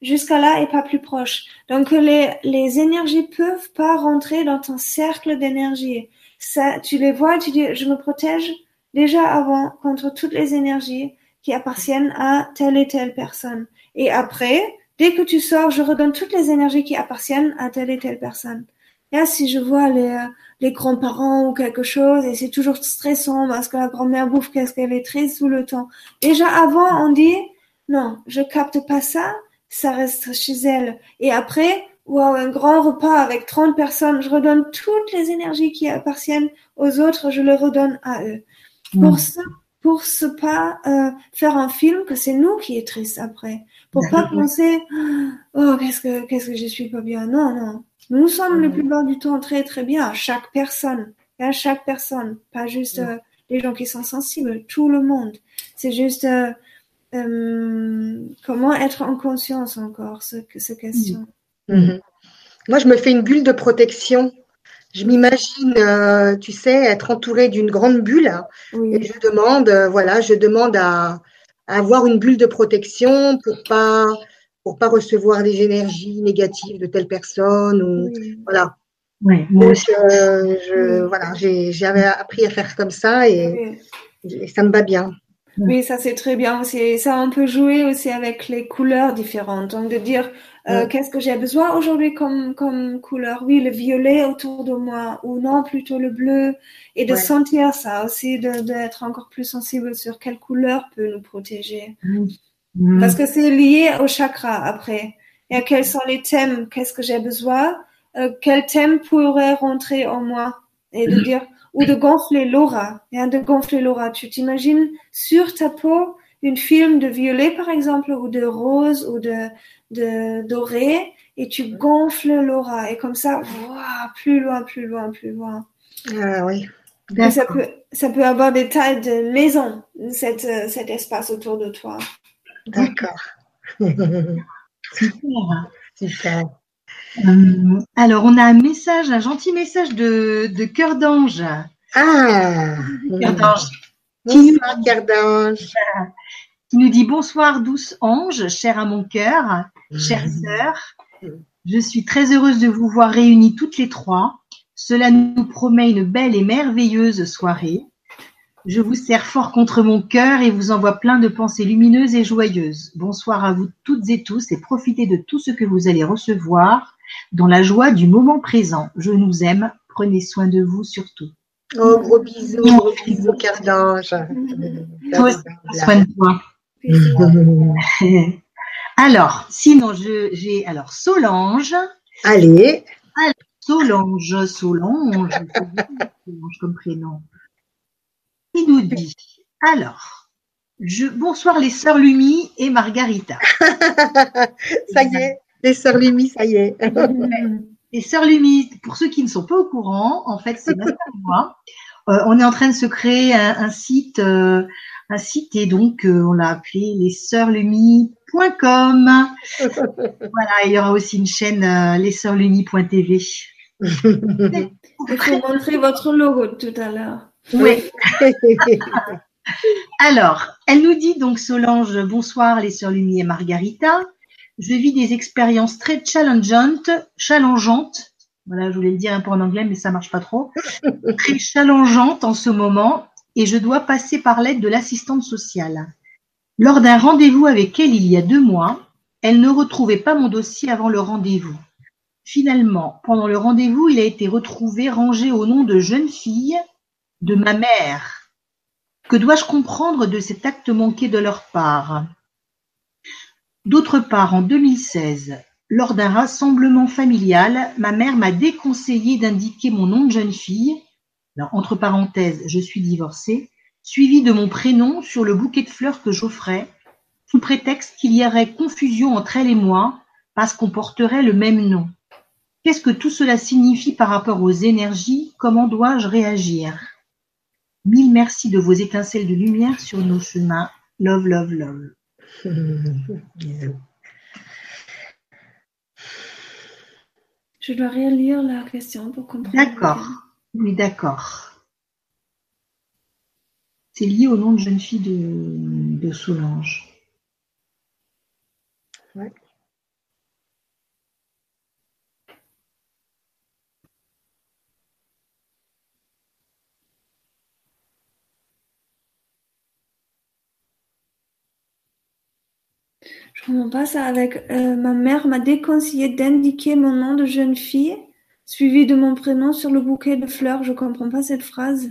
S3: jusqu'à là et pas plus proche. Donc les, les énergies peuvent pas rentrer dans ton cercle d'énergie. Ça, tu les vois, tu dis, je me protège déjà avant contre toutes les énergies qui appartiennent à telle et telle personne. Et après, dès que tu sors, je redonne toutes les énergies qui appartiennent à telle et telle personne. Et si je vois les, euh, les grands-parents ou quelque chose et c'est toujours stressant parce que la grand-mère bouffe qu'est-ce qu'elle est triste tout le temps. Déjà avant, on dit, non, je capte pas ça, ça reste chez elle. Et après, wow, un grand repas avec 30 personnes, je redonne toutes les énergies qui appartiennent aux autres, je les redonne à eux. Pour ça, pour se pas euh, faire un film que c'est nous qui est triste après. Pour pas penser, oh, qu'est-ce que, qu'est-ce que je suis pas bien. Non, non. Nous sommes le plupart du temps très très bien, chaque personne, à chaque personne, pas juste euh, les gens qui sont sensibles, tout le monde. C'est juste euh, euh, comment être en conscience encore, ce, ce question.
S2: Mhm. Moi, je me fais une bulle de protection. Je m'imagine, tu sais, être entourée d'une grande bulle et je demande, voilà, je demande à, à, avoir une bulle de protection pour pas pour pas recevoir des énergies négatives de telle personne ou voilà.
S1: Ouais,
S2: Donc, euh, je, voilà, j'avais appris à faire comme ça et, ça me va bien.
S3: Oui, ça c'est très bien aussi. Ça, on peut jouer aussi avec les couleurs différentes. Donc de dire euh, qu'est-ce que j'ai besoin aujourd'hui comme comme couleur? Oui, le violet autour de moi ou non plutôt le bleu et de sentir ça aussi, d'être encore plus sensible sur quelle couleur peut nous protéger. Parce que c'est lié au chakra après. Et quels sont les thèmes? Qu'est-ce que j'ai besoin? Euh, quel thème pourrait rentrer en moi? Et de dire ou de gonfler l'aura, hein, de gonfler l'aura. Tu t'imagines sur ta peau une film de violet par exemple ou de rose ou de, de doré et tu gonfles l'aura et comme ça, plus loin, plus loin, plus loin.
S2: Ah oui.
S3: ça peut, ça peut avoir des tailles de maison, cet, euh, cet espace autour de toi.
S2: D'accord.
S1: Super. Super. Euh, alors, on a un message, un gentil message de, de Cœur d'Ange.
S2: Ah
S1: Cœur d'Ange.
S2: Bonsoir, Cœur d'Ange.
S1: Qui nous dit Bonsoir, douce ange, chère à mon cœur, chère sœur. Je suis très heureuse de vous voir réunis toutes les trois. Cela nous promet une belle et merveilleuse soirée. Je vous serre fort contre mon cœur et vous envoie plein de pensées lumineuses et joyeuses. Bonsoir à vous toutes et tous et profitez de tout ce que vous allez recevoir dans la joie du moment présent. Je nous aime. Prenez soin de vous surtout.
S2: Oh, gros bisous, gros bisous, cœur d'ange.
S1: soin de toi. alors, sinon, j'ai alors Solange.
S2: Allez.
S1: Solange, Solange, Solange comme prénom. Il nous dit alors, je, bonsoir les sœurs Lumi et Margarita.
S2: ça y est, les sœurs Lumi, ça y est.
S1: les sœurs Lumi, pour ceux qui ne sont pas au courant, en fait, c'est ma moi. Euh, on est en train de se créer un, site, euh, un site et donc euh, on l'a appelé les sœurs Lumi.com. voilà, il y aura aussi une chaîne lessœurslumi.tv.
S3: Je vais vous montrer votre logo tout à l'heure.
S1: Oui. Alors, elle nous dit donc Solange, bonsoir les sœurs Lumi et Margarita. Je vis des expériences très challengeantes, challengeantes. Voilà, je voulais le dire un peu en anglais, mais ça marche pas trop. Très challengeantes en ce moment, et je dois passer par l'aide de l'assistante sociale. Lors d'un rendez-vous avec elle il y a deux mois, elle ne retrouvait pas mon dossier avant le rendez-vous. Finalement, pendant le rendez-vous, il a été retrouvé rangé au nom de jeune fille de ma mère. Que dois-je comprendre de cet acte manqué de leur part? D'autre part, en 2016, lors d'un rassemblement familial, ma mère m'a déconseillé d'indiquer mon nom de jeune fille, entre parenthèses, je suis divorcée, suivi de mon prénom sur le bouquet de fleurs que j'offrais, sous prétexte qu'il y aurait confusion entre elle et moi, parce qu'on porterait le même nom. Qu'est-ce que tout cela signifie par rapport aux énergies? Comment dois-je réagir? Mille merci de vos étincelles de lumière sur nos chemins. Love, love, love.
S3: Je dois relire la question pour comprendre.
S1: D'accord. Oui, d'accord. C'est lié au nom de jeune fille de, de Solange.
S2: Ouais.
S3: Je comprends pas ça avec euh, ma mère m'a déconseillé d'indiquer mon nom de jeune fille suivi de mon prénom sur le bouquet de fleurs. Je comprends pas cette phrase.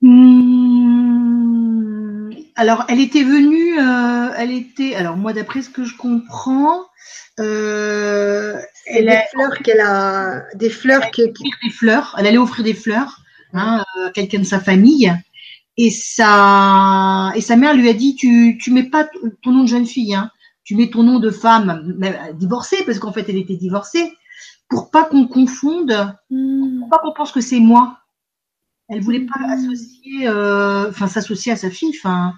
S1: Hmm. alors, elle était venue, euh, elle était, alors moi d'après ce que je comprends, euh,
S2: elle a des fleurs qu'elle a, des fleurs
S1: elle des fleurs. Elle allait offrir des fleurs hein, à quelqu'un de sa famille. Et sa, et sa mère lui a dit, tu, tu mets pas ton nom de jeune fille, hein tu mets ton nom de femme divorcée, parce qu'en fait, elle était divorcée, pour pas qu'on confonde, hmm. pour pas qu'on pense que c'est moi. Elle voulait pas hmm. associer, euh, enfin, s'associer à sa fille, enfin,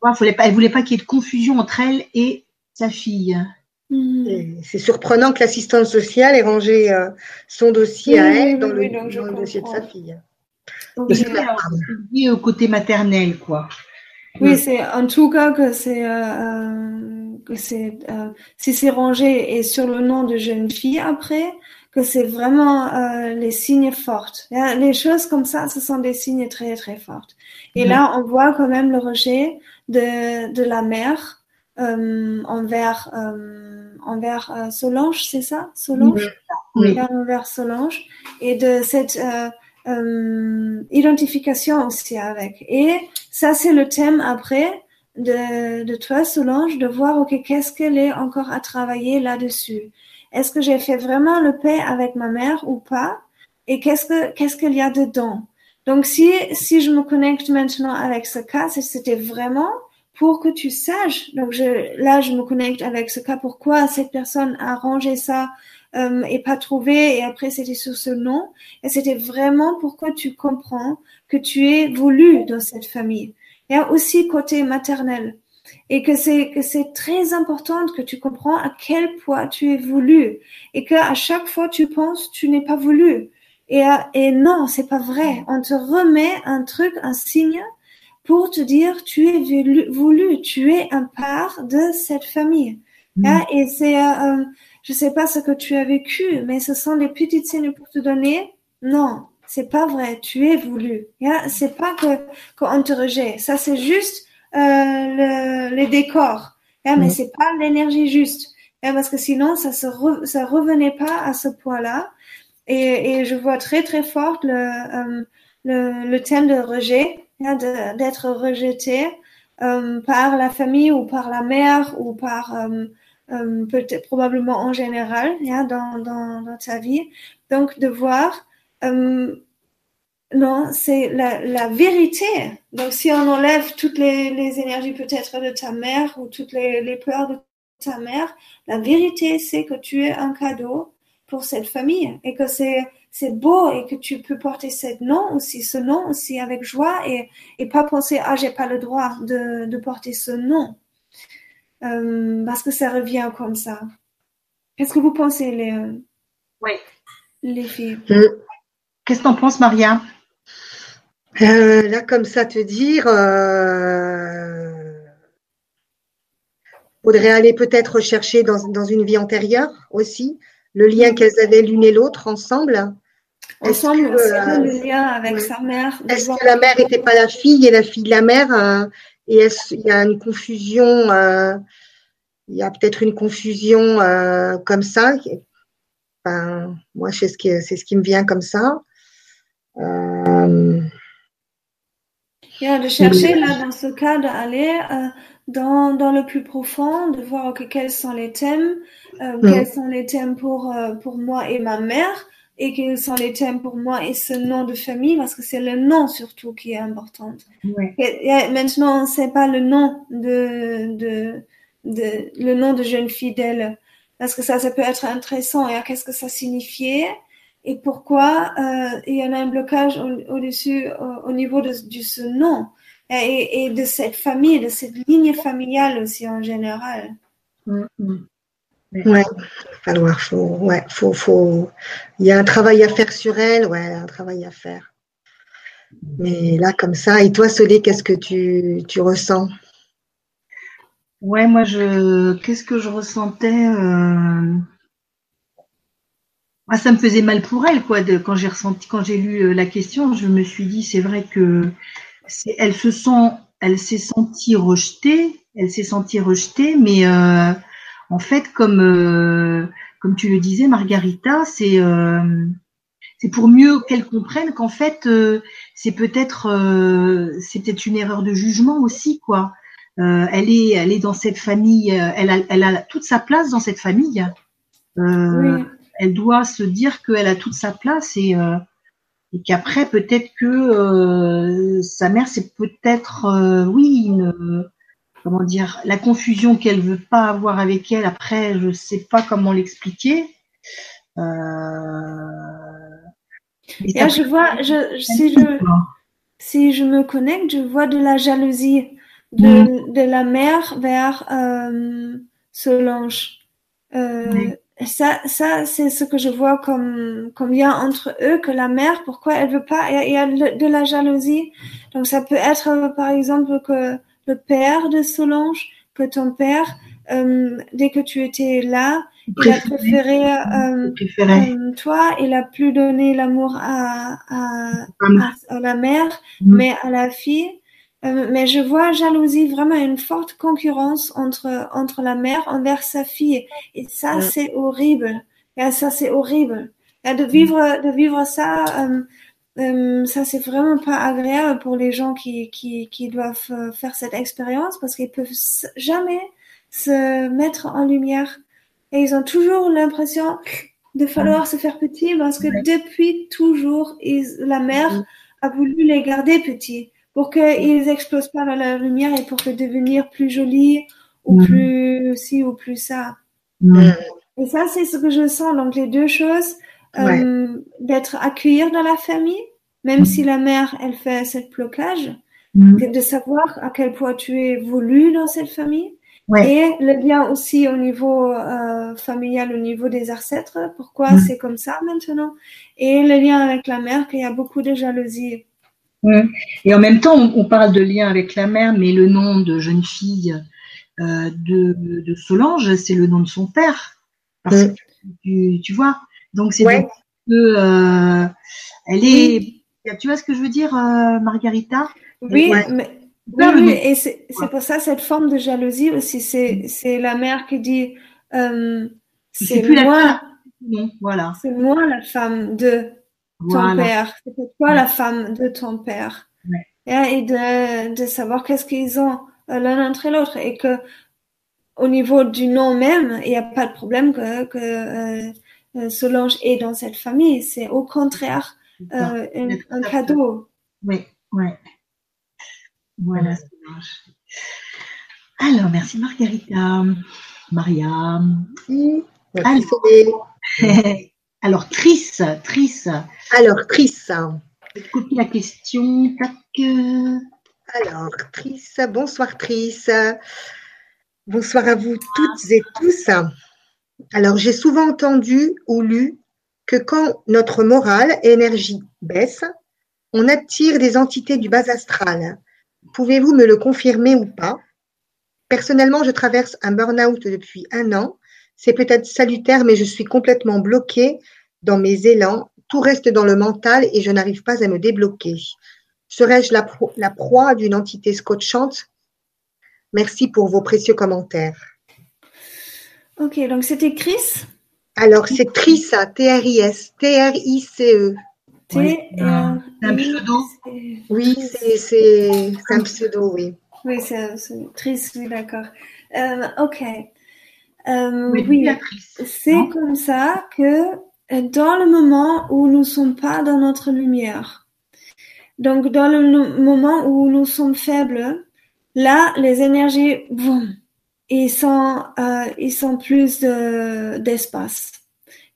S1: pas, elle voulait pas qu'il y ait de confusion entre elle et sa fille.
S2: C'est surprenant que l'assistante sociale ait rangé euh, son dossier à elle dans, le, dossier de sa fille.
S1: C'est lié au côté maternel, quoi.
S3: Oui, c'est en tout cas que c'est euh, que c'est euh, si c'est rangé et sur le nom de jeune fille après que c'est vraiment euh, les signes fortes. Les choses comme ça, ce sont des signes très très fortes. Et mhm. là, on voit quand même le rejet de de la mère euh, envers euh, envers euh, Solange, c'est ça, Solange,
S1: oui.
S3: envers Solange et de cette identification aussi avec. Et ça, c'est le thème après de, de toi, Solange, de voir, OK, qu'est-ce qu'elle est encore à travailler là-dessus? est-ce que j'ai fait vraiment le paix avec ma mère ou pas? Et qu'est-ce que qu'est-ce qu'il y a dedans? Donc si si je me connecte maintenant avec ce cas, c'était vraiment pour que tu saches. Donc je, là, je me connecte avec ce cas. Pourquoi cette personne a rangé ça euh, et pas trouvé et après c'était sur ce nom. Et c'était vraiment pourquoi tu comprends que tu es voulu dans cette famille. Il y a aussi côté maternel et que c'est que c'est très important que tu comprends à quel point tu es voulu et que à chaque fois tu penses tu n'es pas voulu et et non c'est pas vrai on te remet un truc un signe pour te dire tu es voulu, tu es un part de cette famille mm. hein, et c'est euh, je sais pas ce que tu as vécu mais ce sont des petites signes pour te donner non c'est pas vrai tu es voulu hein, c'est pas que qu'on te rejette ça c'est juste euh, le, les décors. Hein, mais c'est pas l'énergie juste. Hein, parce que sinon, ça se ça revenait pas à ce point-là. Et, et, je vois très très fort le, euh, le, le, thème de rejet, d'être rejeté euh, par la famille ou par la mère ou par euh, peut-être probablement en général dans, dans, dans, ta vie. Donc de voir euh, non, c'est la, la, vérité. Donc, si on enlève toutes les, les énergies peut-être de ta mère ou toutes les, les, peurs de ta mère, la vérité, c'est que tu es un cadeau pour cette famille et que c'est c'est beau et que tu peux porter ce nom aussi, ce nom aussi avec joie et, et pas penser ah j'ai pas le droit de, de porter ce nom euh, parce que ça revient comme ça. Qu'est-ce que vous pensez les
S1: oui.
S3: les filles?
S1: Euh, Qu'est-ce que t'en penses Maria?
S2: Euh, là, comme ça, te dire, euh, faudrait aller peut-être chercher dans, dans, une vie antérieure aussi le lien qu'elles avaient l'une et l'autre ensemble.
S3: Ensemble, euh, le lien avec sa mère.
S2: Est-ce que la mère n'était pas la fille et la fille de la mère Et il y a une confusion euh, Il y a peut-être une confusion euh, comme ça? Enfin, moi, c'est ce, qui, c'est ce qui me vient comme ça. Euh,
S3: de chercher là dans ce cas d'aller euh, dans, dans le plus profond, de voir que quels sont les thèmes, euh, quels sont les thèmes pour pour moi et ma mère et quels sont les thèmes pour moi et ce nom de famille parce que c'est le nom surtout qui est important.
S1: Ouais.
S3: Et, et maintenant on sait pas le nom de de de le nom de jeune fidèle parce que ça ça peut être intéressant et qu'est-ce que ça signifiait et pourquoi euh, il y en a un blocage au-dessus, au, au, niveau de, de ce nom et, et, de cette famille, de cette ligne familiale aussi en général.
S2: Mm -hmm. Ouais, falloir, faut, ouais, faut, faut, il y a un travail à faire sur elle, ouais, un travail à faire. Mais là, comme ça, et toi, Solé, qu'est-ce que tu, tu ressens?
S1: Ouais, moi, je, qu'est-ce que je ressentais euh ah, ça me faisait mal pour elle, quoi. De, quand j'ai ressenti, quand j'ai lu euh, la question, je me suis dit, c'est vrai que c'est, elle se sent, elle s'est sentie rejetée, elle s'est sentie rejetée, mais euh, en fait, comme euh, comme tu le disais, Margarita, c'est euh, c'est pour mieux qu'elle comprenne qu'en fait, euh, c'est peut-être c'est peut-être une erreur de jugement aussi, quoi. elle est elle est dans cette famille, elle a elle a toute sa place dans cette famille.
S3: oui
S1: elle doit se dire qu'elle a toute sa place et, euh, et qu'après peut-être que euh, sa mère c'est peut-être euh, oui une comment dire la confusion qu'elle veut pas avoir avec elle après je sais pas comment l'expliquer
S3: euh, et je vois je, si je si je me connecte je vois de la jalousie de, mmh. de la mère vers euh, Solange euh, oui ça, ça c'est ce que je vois comme, comme lien entre eux, que la mère, pourquoi elle veut pas, il y a, de la jalousie. Donc ça peut être par exemple que le père de Solange, que ton père, euh, dès que tu étais là, il a préféré, euh, euh, toi, il a plus donné l'amour à, à, à, à, la mère, mmh. mais à la fille. Mais je vois jalousie, vraiment une forte concurrence entre, entre la mère envers sa fille. Et ça, c'est horrible. Et ça, c'est horrible. Et de vivre, de vivre ça, euh, ça, c'est vraiment pas agréable pour les gens qui, qui, qui doivent euh, faire cette expérience parce qu'ils peuvent jamais se mettre en lumière. Et ils ont toujours l'impression de falloir se faire petit parce que depuis toujours, la mère a voulu les garder petits pour qu'ils explosent pas dans la lumière et pour que devenir plus jolis ou plus ci ou plus ça. Et ça, c'est ce que je sens. Donc les deux choses, euh, d'être accueillir dans la famille, même si la mère, elle fait ce blocage, de savoir à quel point tu es voulu dans cette famille et le lien aussi au niveau euh, familial, au niveau des ancêtres, pourquoi mm. c'est comme ça maintenant? Et le lien avec la mère, qu'il y a beaucoup de jalousie.
S1: Et en même temps, on, parle de lien avec la mère, mais le nom de jeune fille euh, de, de, Solange, c'est le nom de son père. Parce que tu, tu, vois, donc c'est ouais. que euh, elle est. Tu vois ce que je veux dire, euh, Margarita?
S3: Oui, mais oui, et c'est pour ça cette forme de jalousie aussi. C'est la mère qui dit euh, c'est moi, voilà. c'est moi la femme de ton père, c'est toi la femme de ton père. Et, de, de savoir qu'est-ce qu'ils ont euh, l'un entre l'autre et que au niveau du nom même, il n'y a pas de problème que, que Solange est dans cette famille. C'est au contraire euh, un, un, cadeau.
S1: Oui, oui. Voilà, marche. Alors, merci Margarita. Maria. Alors, alors, Tris, Tris.
S2: Alors, Tris.
S1: Copie la question.
S2: Alors, Tris, bonsoir Tris. Bonsoir à vous toutes et tous. Alors, j'ai souvent entendu ou lu que quand notre morale et énergie baisse, on attire des entités du bas astral Pouvez-vous me le confirmer ou pas? Personnellement, je traverse un burn-out depuis un an. C'est peut-être salutaire, mais je suis complètement bloquée dans mes élans. Tout reste dans le mental et je n'arrive pas à me débloquer. Serais-je la, la, proie d'une entité scotchante? Merci pour vos précieux commentaires.
S3: Ok, donc c'était Chris?
S2: Alors, c'est Trissa, T-R-I-S, T-R-I-C-E.
S3: T
S1: un pseudo
S2: Oui, c'est un pseudo, oui.
S3: Oui, c'est triste, oui, d'accord. Euh, ok. Euh, oui, c'est comme ça que dans le moment où nous ne sommes pas dans notre lumière, donc dans le moment où nous sommes faibles, là, les énergies, boum, ils sont, euh, sont plus d'espace.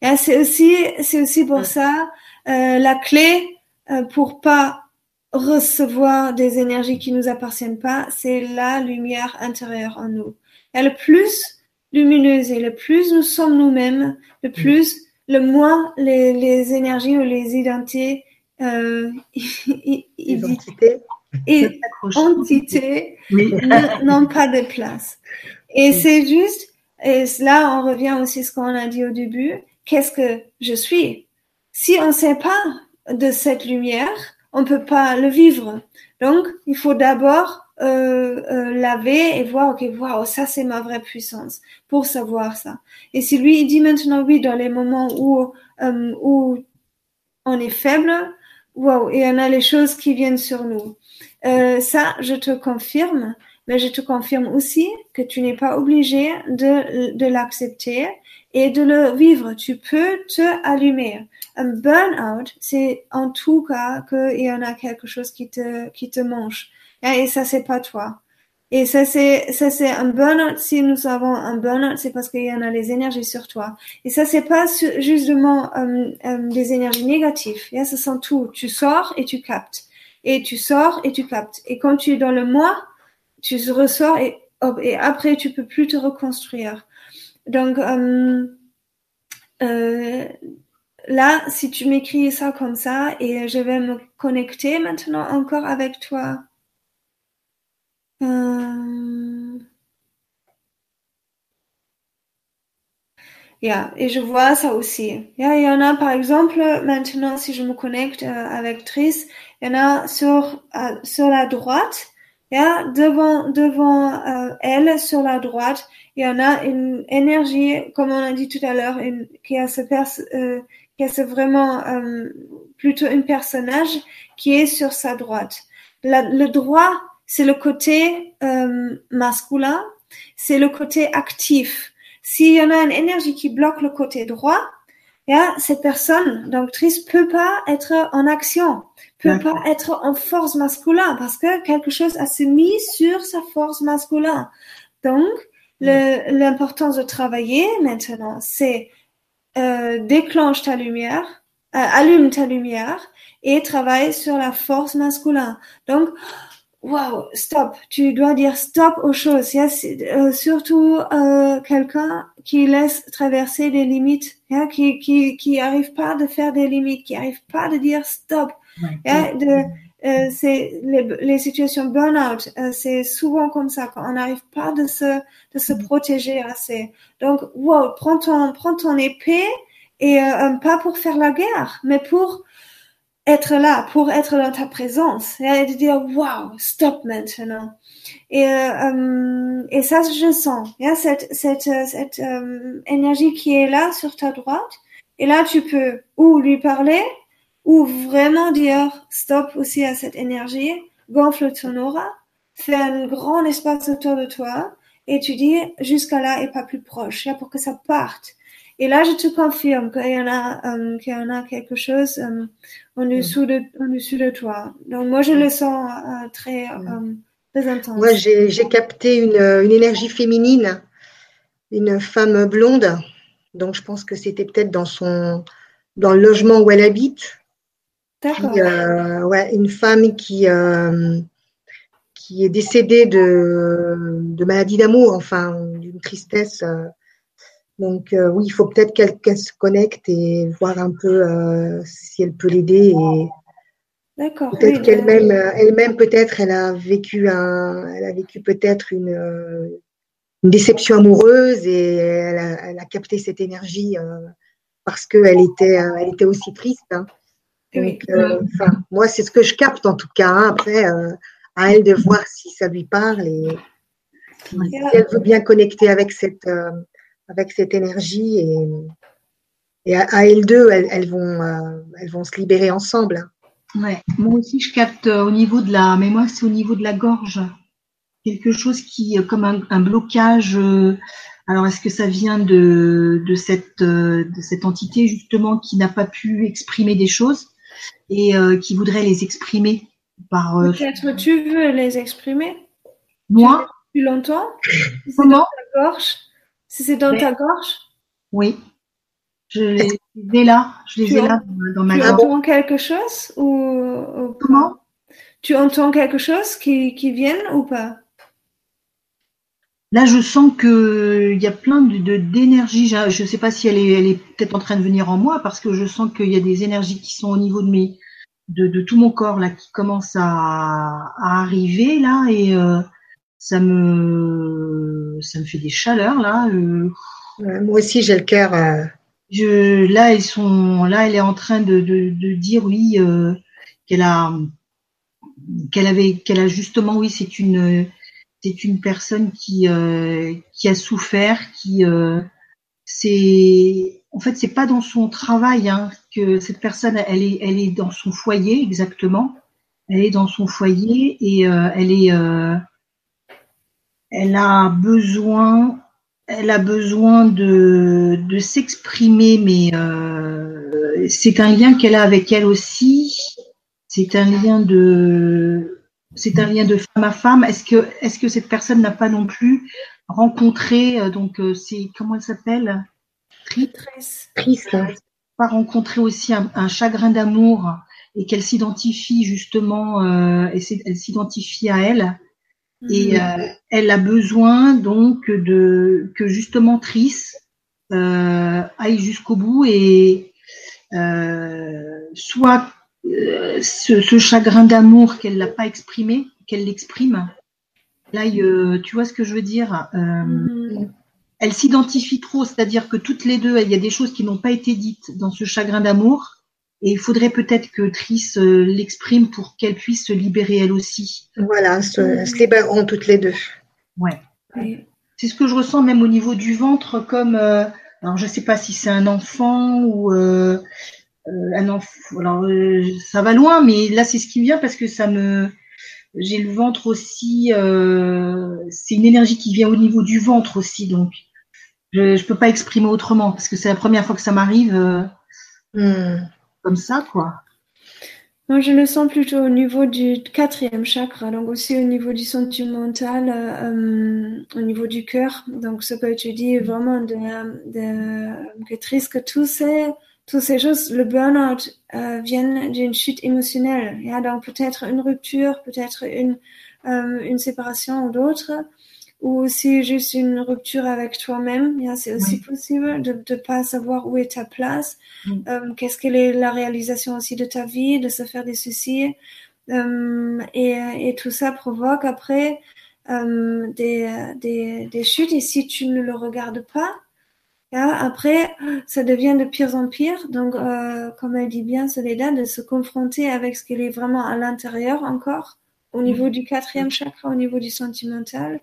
S3: Et c'est aussi, c'est aussi pour ça euh, la clé euh, pour pas recevoir des énergies qui nous appartiennent pas, c'est la lumière intérieure en nous. Et le plus lumineuse et le plus nous sommes nous-mêmes, le mm. plus, le moins les, les énergies ou les identités, euh,
S2: identités
S3: et entités n'ont pas de place. Et c'est juste, et là on revient aussi à ce qu'on a dit au début, qu'est-ce que je suis? Si on ne sait pas de cette lumière, on ne peut pas le vivre. Donc, il faut d'abord euh, euh, laver et voir, ok, waouh, ça c'est ma vraie puissance pour savoir ça. Et si lui, il dit maintenant oui, dans les moments où, euh, où on est faible, waouh, il y en a les choses qui viennent sur nous. ça, je te confirme, mais je te confirme aussi que tu n'es pas obligé de, l'accepter et de le vivre. Tu peux te allumer un burn-out, c'est en tout cas qu'il y en a quelque chose qui te, qui mange. Et ça, c'est pas toi. Et ça, c'est, ça, c'est un burn-out. Si nous avons un burn-out, c'est parce qu'il y en a les énergies sur toi. Et ça, c'est pas justement euh, euh, des énergies négatives. Yeah, ça sent tout. Tu sors et tu captes. Et tu sors et tu captes. Et quand tu es dans le moi, tu ressors et, après, tu peux plus te reconstruire. Donc, euh, euh, là, si tu m'écris ça comme ça, et je vais me connecter maintenant encore avec toi. Euh... Yeah, et je vois ça aussi. Yeah, il y en a par exemple maintenant si je me connecte avec Tris, il y en a sur sur la droite, yeah, devant devant euh, elle sur la droite, il y en a une énergie comme on a dit tout à l'heure, qui a ce pers c'est vraiment euh, plutôt un personnage qui est sur sa droite. le droit, c'est le côté euh, masculin, c'est le côté actif, s'il y en a une énergie qui bloque le côté droit, cette personne, donc triste, peut pas être en action, peut pas être en force masculine parce que quelque chose a se mis sur sa force masculine. Donc, l'importance de travailler maintenant, c'est euh, déclenche ta lumière, euh, allume ta lumière et travaille sur la force masculine. Donc, wow, stop. Tu dois dire stop aux choses. Euh, surtout euh, quelqu'un qui laisse traverser des limites, qui qui qui arrive pas de faire des limites, qui arrive pas de dire stop. de, euh, c'est les, les, situations burn-out, euh, c'est souvent comme ça quand on n'arrive pas de se de se mm. protéger assez. Donc, wow, prends ton prends ton épée et euh, pas pour faire la guerre, mais pour être là, pour être dans ta présence et de dire wow, stop maintenant. Et euh, et ça je sens, cette cette cette énergie qui est là sur ta droite. Et là, tu peux ou lui parler ou vraiment dire stop aussi à cette énergie, gonfle ton aura, fais un grand espace autour de toi et tu dis jusqu'à là et pas plus proche, pour que ça parte. Et là, je te confirme qu'il y en a, euh, qu'il y en a quelque chose euh, en dessous de, en dessous de toi. Donc moi, je le sens euh, très, très intense.
S2: Moi, j'ai capté une, une énergie féminine, une femme blonde. Donc je pense que c'était peut-être dans son, dans le logement où elle habite. Euh, ouais, une femme qui, euh, qui est décédée de, de maladie d'amour, enfin, d'une tristesse. Euh. donc, oui, il faut peut-être qu'elle se connecte et voir un peu si elle peut l'aider.
S3: D'accord.
S2: Peut-être qu'elle-même, elle-même peut-être, elle a vécu un, elle a vécu peut-être une, une déception amoureuse et elle a, elle a capté cette énergie parce qu'elle était, elle était aussi triste. Hein. Donc, euh, moi, c'est ce que je capte en tout cas. Hein. Après, euh, à elle de voir si ça lui parle et si, elle veut bien connecter avec cette, euh, avec cette énergie. Et, et à, elles deux, elles, vont, elles vont se libérer ensemble.
S1: Hein. Ouais. Moi aussi, je capte au niveau de la, mais moi, c'est au niveau de la gorge. Quelque chose qui, comme un, un blocage. alors, est-ce que ça vient de, de, cette, de cette entité justement qui n'a pas pu exprimer des choses et euh, qui voudraient les exprimer par.
S3: Euh, Peut-être tu veux les exprimer?
S1: Moi?
S3: Depuis longtemps.
S1: Si Comment? Dans
S3: ta gorge? Si c'est dans ta gorge?
S1: Oui. Je les ai là. Je les ai là dans ma
S3: gorge. Tu entends quelque chose ou,
S1: Comment?
S3: Tu entends quelque chose qui, qui vienne ou pas?
S1: Là, je sens que il y a plein de d'énergie. Je ne sais pas si elle est, elle est peut-être en train de venir en moi parce que je sens qu'il y a des énergies qui sont au niveau de mes, de, de tout mon corps là, qui commencent à, à arriver là et euh, ça me, ça me fait des chaleurs là. Euh.
S2: moi aussi, j'ai le cœur. Euh.
S1: Je, là, ils sont, là, elle est en train de, de, de dire oui qu'elle a, qu'elle avait, qu'elle a justement oui, c'est une c'est une personne qui euh, qui a souffert, qui euh, c'est en fait c'est pas dans son travail hein, que cette personne elle est elle est dans son foyer exactement. Elle est dans son foyer et euh, elle est elle a besoin elle a besoin de de s'exprimer mais c'est un lien qu'elle a avec elle aussi. C'est un lien de c'est un lien de femme à femme. Est-ce que, est-ce que cette personne n'a pas non plus rencontré, euh, donc euh, c'est comment elle s'appelle?
S3: Triste.
S1: Pas rencontré aussi un, chagrin d'amour et qu'elle s'identifie justement, euh, et elle s'identifie à elle. Et mhm. elle a besoin donc de que justement Tris aille jusqu'au bout et soit euh, ce, chagrin d'amour qu'elle n'a pas exprimé, qu'elle l'exprime. Là, tu vois ce que je veux dire euh, mm. Elle s'identifie trop, c'est-à-dire que toutes les deux, il y a des choses qui n'ont pas été dites dans ce chagrin d'amour, et il faudrait peut-être que Tris euh, l'exprime pour qu'elle puisse se libérer elle aussi.
S2: Voilà, se, se libéreront toutes les deux.
S1: Ouais. C'est ce que je ressens même au niveau du ventre, comme alors je ne sais pas si c'est un enfant ou euh, alors euh, ça va loin, mais là c'est ce qui vient parce que ça me, j'ai le ventre aussi, euh, c'est une énergie qui vient au niveau du ventre aussi, donc Je ne peux pas exprimer autrement parce que c'est la première fois que ça m'arrive hmm. Comme ça, quoi.
S3: Moi, je le sens plutôt au niveau du quatrième chakra, donc aussi au niveau du sentimental, euh, au niveau du cœur. Donc, ce que tu dis vraiment de, que triste que tous ces, toutes ces choses, le burn-out euh, viennent d'une chute émotionnelle. Il y a donc peut-être une rupture, peut-être une, euh, une séparation ou d'autres ou aussi juste une rupture avec toi-même. C'est aussi possible de ne pas savoir où est ta place, euh, qu'est-ce qu'elle est la réalisation aussi de ta vie, de se faire des soucis. Euh, et, et, tout ça provoque après euh, des, des, des, chutes. Et si tu ne le regardes pas, après, ça devient de pire en pire. Donc, comme elle dit bien, Soledad, de se confronter avec ce qu'il est vraiment à l'intérieur encore au niveau du quatrième chakra, au niveau du sentimental.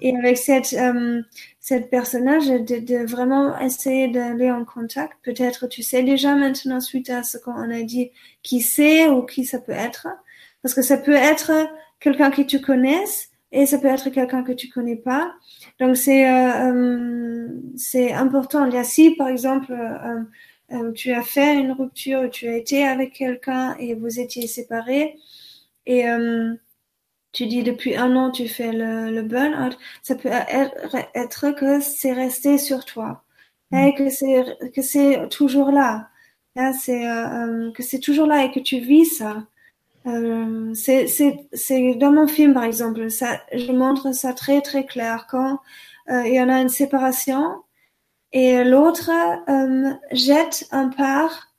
S3: Et avec cette, euh, cette personnage, de, de, vraiment essayer d'aller en contact. Peut-être tu sais déjà maintenant, suite à ce qu'on a dit, qui c'est ou qui ça peut être. Parce que ça peut être quelqu'un que tu connaisses et ça peut être quelqu'un que tu connais pas. Donc c'est euh, euh c'est important. Il si par exemple euh, euh, tu as fait une rupture, tu as été avec quelqu'un et vous étiez séparés et tu dis depuis un an tu fais le, le burn-out, ça peut être, que c'est resté sur toi, mm. et que c'est que c'est toujours là, c'est euh, euh, que c'est toujours là et que tu vis ça. Euh, c'est c'est dans mon film par exemple, ça je montre ça très très clair quand euh, il y en a une séparation et l'autre euh, jette un part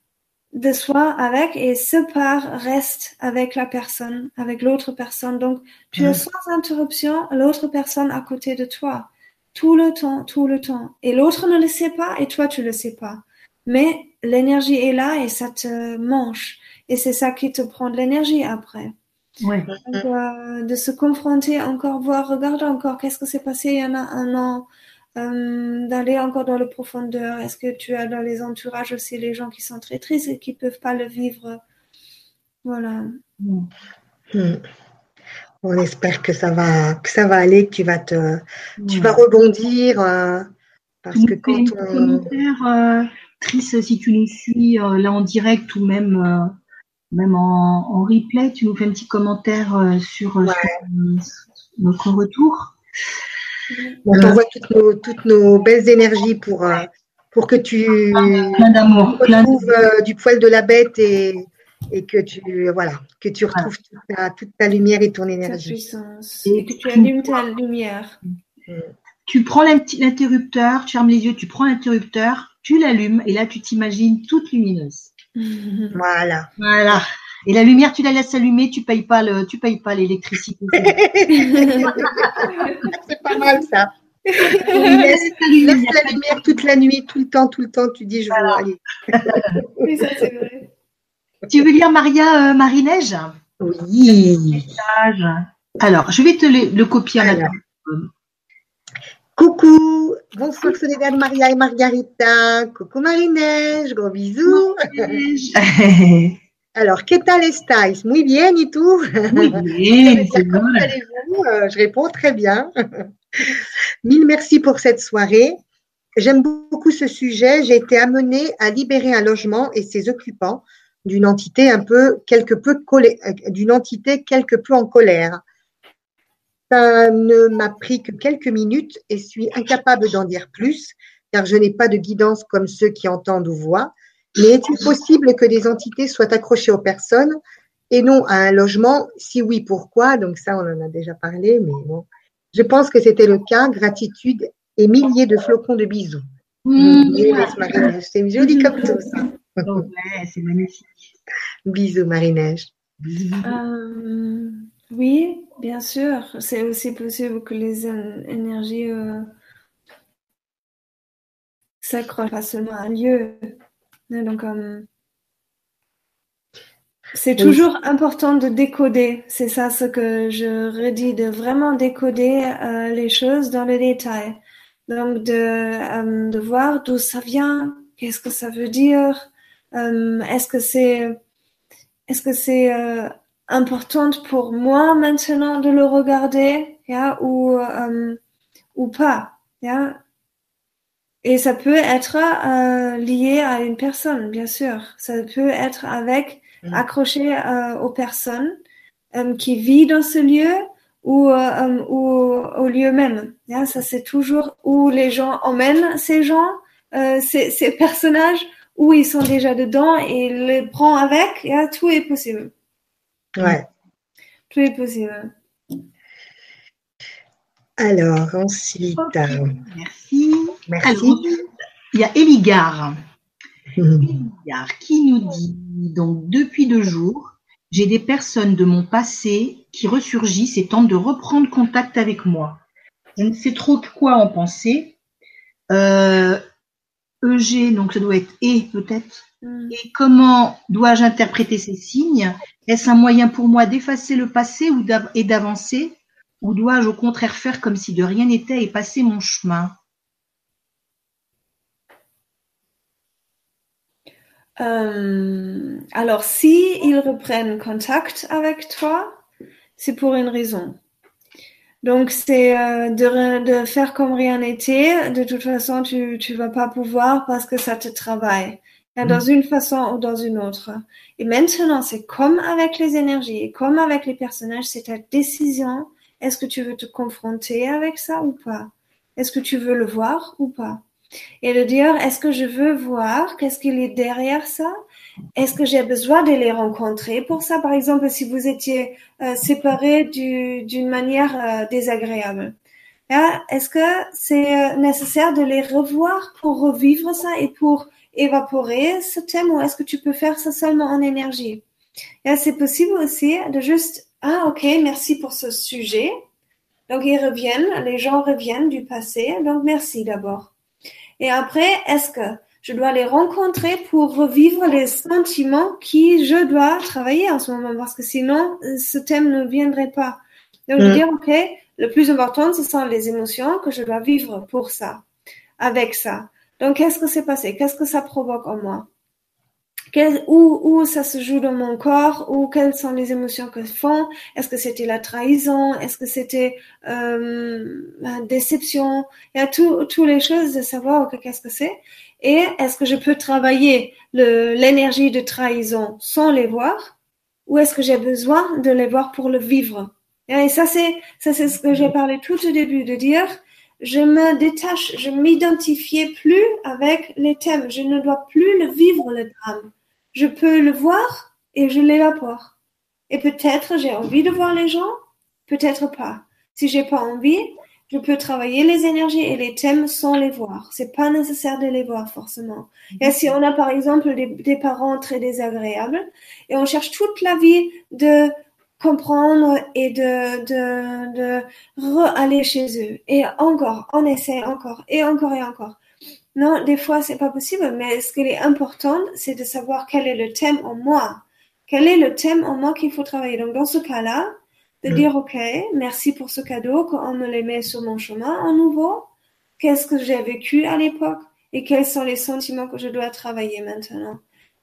S3: de soi avec et ce part reste avec la personne, avec l'autre personne. Donc, tu es sans interruption l'autre personne à côté de toi. Tout le temps, tout le temps. Et l'autre ne le sait pas et toi, tu le sais pas. Mais l'énergie est là et ça te mange. Et c'est ça qui te prend de l'énergie après.
S1: Ouais.
S3: Donc, euh, de se confronter encore, voir, regarder encore qu'est-ce que s'est passé il y en a un an, euh, d'aller encore dans le profondeur Est-ce que tu as dans les entourages aussi les gens qui sont très tristes et qui ne peuvent pas le vivre? Voilà. Hmm.
S2: On espère que ça va, que ça va aller, que tu vas te, tu vas rebondir. Euh, parce que quand
S1: on... commentaire, euh, triste si tu nous suis là en direct ou même, même en, replay, tu nous fais un petit commentaire sur, notre retour.
S2: On t'envoie toutes nos, belles énergies pour, euh, pour que tu retrouves euh, du poil de la bête et, et que tu voilà que tu retrouves toute, ta, lumière et ton énergie.
S3: Et que tu allumes ta lumière.
S1: Mm. Tu prends l'interrupteur, tu fermes les yeux, tu prends l'interrupteur, tu l'allumes et là tu t'imagines toute lumineuse.
S2: Voilà.
S1: Voilà. Et la lumière, tu la laisses allumer, tu payes pas le, tu payes pas l'électricité.
S2: c'est pas mal ça. laisse, la lumière toute la nuit, tout le temps, tout le temps. Tu dis, je veux aller.
S3: oui, ça c'est vrai.
S1: Tu veux lire Maria euh, Marie-Neige?
S2: Oui.
S1: Alors, je vais te le, copier à la
S2: Coucou, bonsoir Soledad, Maria et Margarita. Coucou Marie-Neige, gros bisous. Alors, ¿qué tal estáis? Muy bien, ¿y tú?
S1: Muy bien, Comment
S2: allez-vous? Euh, Je réponds très bien. Mille merci pour cette soirée. J'aime beaucoup ce sujet. J'ai été amenée à libérer un logement et ses occupants d'une entité un peu, quelque peu, euh, d'une entité quelque peu en colère. Ça ne m'a pris que quelques minutes et suis incapable d'en dire plus car je n'ai pas de guidance comme ceux qui entendent ou voient. Mais est-il possible que des entités soient accrochées aux personnes et non à un logement? Si oui, pourquoi? Donc ça, on en a déjà parlé, mais bon. Je pense que c'était le cas. Gratitude et milliers de flocons de bisous.
S1: Mmh.
S2: C'est joli comme tout ça.
S1: Ouais, c'est magnifique.
S2: Bisous, Marie-Neige.
S3: Euh, oui, bien sûr. C'est aussi possible que les énergies euh, s'accrochent pas seulement à un lieu, donc, euh, c'est toujours important de décoder. C'est ça ce que je redis, de vraiment décoder euh, les choses dans le détail. Donc, de, euh, de voir d'où ça vient, qu'est-ce que ça veut dire, est-ce que c'est, est-ce que c'est important pour moi maintenant de le regarder, ou, ou pas, Et ça peut être euh, lié à une personne, bien sûr. Ça peut être avec mm. accroché euh, aux personnes euh, qui vivent dans ce lieu ou, ou au lieu même. Yeah, ça c'est toujours où les gens emmènent ces gens, ces, ces, personnages, où ils sont déjà dedans et les prend avec. Yeah, tout est possible.
S2: Ouais.
S3: Tout est possible.
S2: Alors, ensuite.
S1: merci. Merci. il y a Eligard. Mhm. qui nous dit donc depuis deux jours, j'ai des personnes de mon passé qui ressurgissent et tentent de reprendre contact avec moi. Je ne sais trop quoi en penser. Euh, EG, donc ça doit être E peut-être. Mm. Et comment dois-je interpréter ces signes? Est-ce un moyen pour moi d'effacer le passé ou et d'avancer? Ou dois-je au contraire faire comme si de rien n'était et passer mon chemin?
S3: Euh, alors, si reprennent contact avec toi, c'est pour une raison. Donc, c'est euh, de, faire comme rien n'était. De toute façon, tu ne vas pas pouvoir parce que ça te travaille. Dans une façon ou dans une autre. Et maintenant, c'est comme avec les énergies, comme avec les personnages, c'est ta décision. Est-ce que tu veux te confronter avec ça ou pas? Est-ce que tu veux le voir ou pas? Et de dire est-ce que je veux voir qu'est-ce qu'il est derrière ça? Est-ce que j'ai besoin de les rencontrer pour ça? Par exemple, si vous étiez euh, séparés d'une manière euh, désagréable, est-ce que c'est euh, nécessaire de les revoir pour revivre ça et pour évaporer ce thème ou est-ce que tu peux faire ça seulement en énergie? C'est possible aussi de juste ah ok merci pour ce sujet. Donc ils reviennent, les gens reviennent du passé. Donc merci d'abord. Et après, est-ce que je dois les rencontrer pour revivre les sentiments qui je dois travailler en ce moment? Parce que sinon ce thème ne viendrait pas. Donc je mm. dire ok, le plus important ce sont les émotions que je dois vivre pour ça, avec ça. Donc qu'est-ce que s'est passé? Qu'est-ce que ça provoque en moi? Où, où ça se joue dans mon corps, ou quelles sont les émotions que font? Est-ce que c'était la trahison? Est-ce que c'était euh, la déception? Il y a toutes les choses de savoir qu'est-ce que c'est? Et est-ce que je peux travailler l'énergie de trahison sans les voir? Ou est-ce que j'ai besoin de les voir pour le vivre? Et ça c'est ça c'est ce que j'ai parlé tout au début de dire je me détache, je m'identifiais plus avec les thèmes, je ne dois plus le vivre le drame je peux le voir et je l'évapore. Et peut-être j'ai envie de voir les gens, peut-être pas. Si j'ai pas envie, je peux travailler les énergies et les thèmes sans les voir. C'est pas nécessaire de les voir forcément. Et si on a par exemple des, parents très désagréables et on cherche toute la vie de comprendre et de, de, de re-aller chez eux. Et encore, on essaie encore et encore et encore. Non, des fois, c'est pas possible, mais ce qui est important, c'est de savoir quel est le thème en moi. Quel est le thème en moi qu'il faut travailler? Donc, dans ce cas-là, de mm. dire, OK, merci pour ce cadeau, qu'on me les met sur mon chemin en nouveau. Qu'est-ce que j'ai vécu à l'époque? Et quels sont les sentiments que je dois travailler maintenant?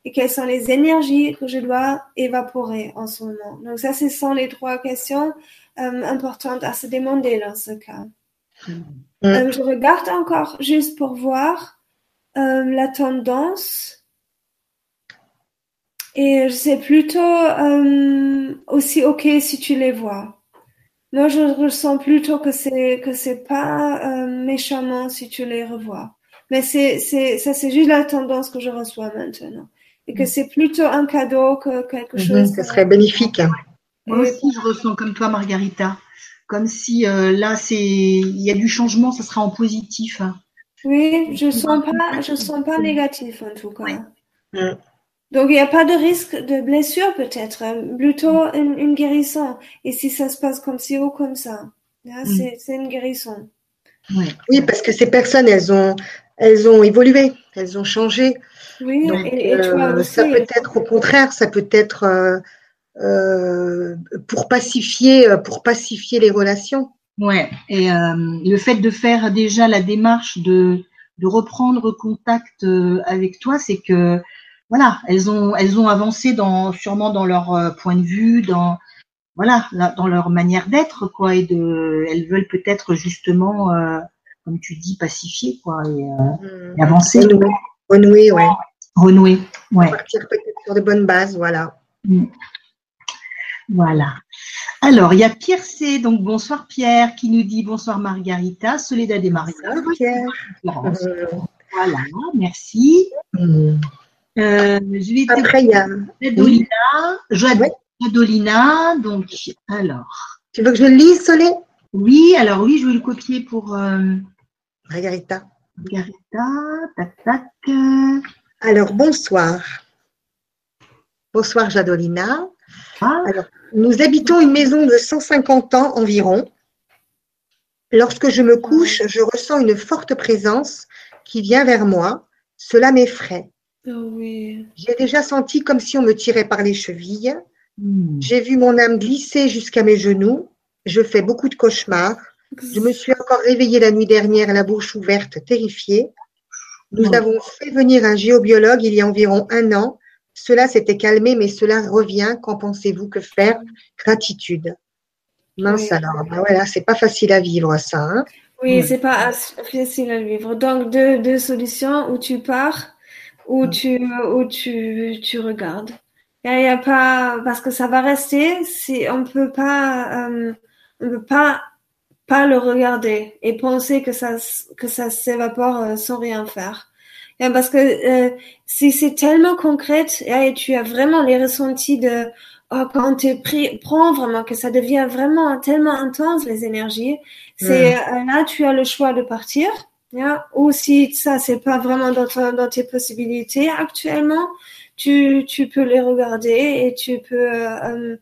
S3: Et quelles sont les énergies que je dois évaporer en ce moment? Donc, ça, ce sont les trois questions euh, importantes à se demander dans ce cas. Mm. Euh, je regarde encore juste pour voir euh, la tendance. Et c'est plutôt euh, aussi ok si tu les vois. Moi, je ressens plutôt que c'est que c'est pas méchamment si tu les revois. Mais c'est c'est ça c'est juste la tendance que je reçois maintenant et que mm. c'est plutôt un cadeau que quelque mm-hmm, chose.
S2: Ce serait bénéfique.
S1: Moi aussi, je ressens comme toi, Margarita comme si euh, là c'est il y a du changement, ça sera en positif.
S3: Oui, je sens pas, je sens pas négatif en tout cas. Donc il n'y a pas de risque de blessure peut-être, hein. plutôt une, guérison. Et si ça se passe comme ci ou comme ça, mm. c'est une guérison.
S2: Oui, parce que ces personnes, elles ont, elles ont évolué, elles ont changé.
S3: Oui, et, toi
S2: euh, ça peut être au contraire, ça peut être euh, pour pacifier, euh, pour pacifier les relations.
S1: Ouais, et euh, le fait de faire déjà la démarche de, de reprendre contact avec toi, c'est que voilà, elles ont elles ont avancé dans sûrement dans leur point de vue, dans voilà, dans leur manière d'être quoi, et de elles veulent peut-être justement comme tu dis, pacifier, quoi, et, mmh. avancer.
S2: Renouer, renouer, ouais.
S1: Renouer, ouais.
S2: Partir peut-être sur de bonnes bases, voilà.
S1: Mmh. Voilà. Alors, il y a Pierre C. Donc, bonsoir Pierre, qui nous dit bonsoir Margarita, Soledad et Maria.
S2: Bonsoir Pierre.
S1: Voilà, merci.
S2: Mmh.
S1: Euh, je vais
S2: Après, il y a
S1: Jadolina. Jadolina. Donc, alors.
S2: Tu veux que je le lise, Solé?
S1: Oui, alors oui, je vais le copier pour. Euh,
S2: Margarita.
S1: Margarita, tac, tac.
S2: Alors, bonsoir. Bonsoir, Jadolina.
S1: Ah.
S2: Alors, nous habitons une maison de 150 ans environ. Lorsque je me couche, je ressens une forte présence qui vient vers moi. Cela m'effraie.
S3: Oh oui.
S2: J'ai déjà senti comme si on me tirait par les chevilles.
S1: Hmm.
S2: J'ai vu mon âme glisser jusqu'à mes genoux. Je fais beaucoup de cauchemars. Je me suis encore réveillée la nuit dernière, la bouche ouverte, terrifiée. Nous
S1: Oh.
S2: avons fait venir un géobiologue il y a environ un an. Cela s'était calmé, mais cela revient. Qu'en pensez-vous? Que faire? Gratitude. Mince
S3: Oui.
S2: alors. Ben voilà, c'est pas facile à vivre ça. hein?
S3: Oui, c'est pas as- facile à vivre. Donc, deux, deux solutions où tu pars, où
S1: Mm.
S3: tu, où tu, tu regardes. Il y a pas, parce que ça va rester, si on peut pas, euh, on peut pas, pas le regarder et penser que ça, que ça s'évapore euh, sans rien faire. Et parce que euh, si c'est tellement concret et tu as vraiment les ressentis de oh, quand tu prends vraiment que ça devient vraiment tellement intense les énergies, c'est euh, là tu as le choix de partir. Yeah? Ou si ça c'est pas vraiment dans, ton- dans tes possibilités actuellement, tu, tu peux les regarder et tu peux euh, euh,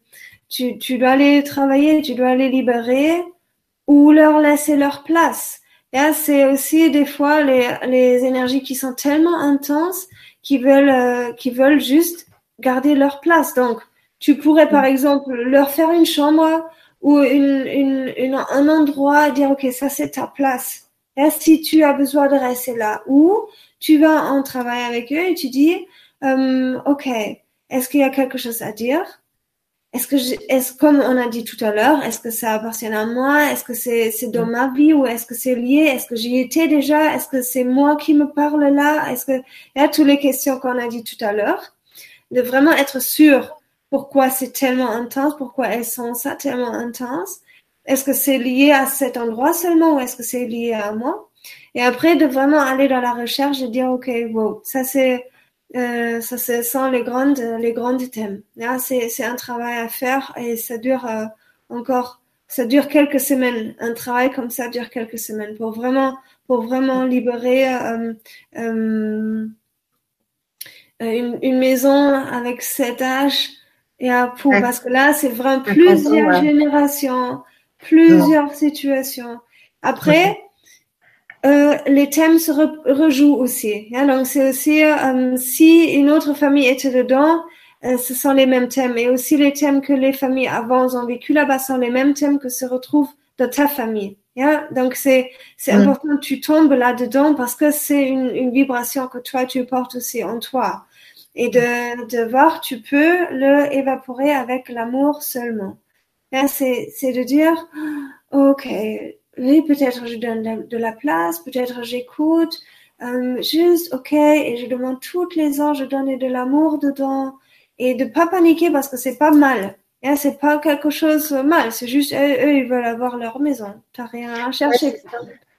S3: tu, tu dois les travailler, tu dois les libérer ou leur laisser leur place. Yeah, c'est aussi des fois les, les énergies qui sont tellement intenses qui veulent euh, qui veulent juste garder leur place. Donc tu pourrais par exemple leur faire une chambre ou une, une, une- un endroit et dire ok ça c'est ta place. Et si tu as besoin de rester là ou tu vas en travail avec eux et tu dis euh, ok est-ce qu'il y a quelque chose à dire? Est-ce que je, est-ce comme on a dit tout à l'heure est-ce que ça appartient à moi? Est-ce que c'est c'est dans ma vie ou est-ce que c'est lié? Est-ce que j'y étais déjà? Est-ce que c'est moi qui me parle là? Est-ce que il y a toutes les questions qu'on a dit tout à l'heure. De vraiment être sûr pourquoi c'est tellement intense, pourquoi elles sont ça tellement intense. Est-ce que c'est lié à cet endroit seulement ou est-ce que c'est lié à moi? Et après, de vraiment aller dans la recherche et dire, OK, wow, ça c'est, euh, ça c'est sont les grandes, les grandes thèmes. Là, c'est, c'est un travail à faire et ça dure euh, encore, ça dure quelques semaines. Un travail comme ça dure quelques semaines pour vraiment, pour vraiment libérer, euh, euh, une, une maison avec cet âge et à pour parce que là c'est vraiment plusieurs générations, plusieurs situations. Après, euh, les thèmes se re- rejouent aussi. hein. donc c'est aussi euh, si une autre famille était dedans, euh, ce sont les mêmes thèmes et aussi les thèmes que les familles avant ont vécu là-bas sont les mêmes thèmes que se retrouvent dans ta famille. hein. donc c'est c'est
S2: Mm.
S3: important que tu tombes là-dedans parce que c'est une, une vibration que toi tu portes aussi en toi et de, de voir tu peux le évaporer avec l'amour seulement. C'est c'est de dire ok oui peut-être je donne de, de la place peut-être j'écoute. Euh, juste ok et je demande toutes les heures je donne de l'amour dedans. Et de pas paniquer parce que c'est pas mal. Hein, c'est pas quelque chose de mal c'est juste eux, eux, ils veulent avoir leur maison. T'as rien à chercher.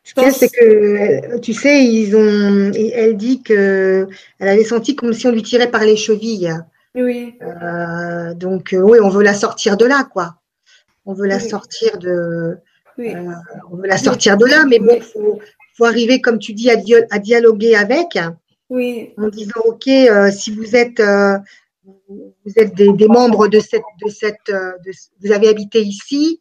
S2: Ce qu'il y a, c'est que, euh, tu sais, ils ont, elle dit que elle avait senti comme si on lui tirait par les chevilles.
S3: oui.
S2: Euh, donc, oui, on veut la sortir de là, quoi. On veut la
S3: Oui.
S2: sortir de,
S3: oui
S2: euh, on veut la sortir de là, mais bon, faut, faut arriver, comme tu dis, à, dialoguer avec,
S3: oui
S2: en disant, ok, euh, si vous êtes, euh, vous êtes des, des membres de cette, de cette, de- vous avez habité ici,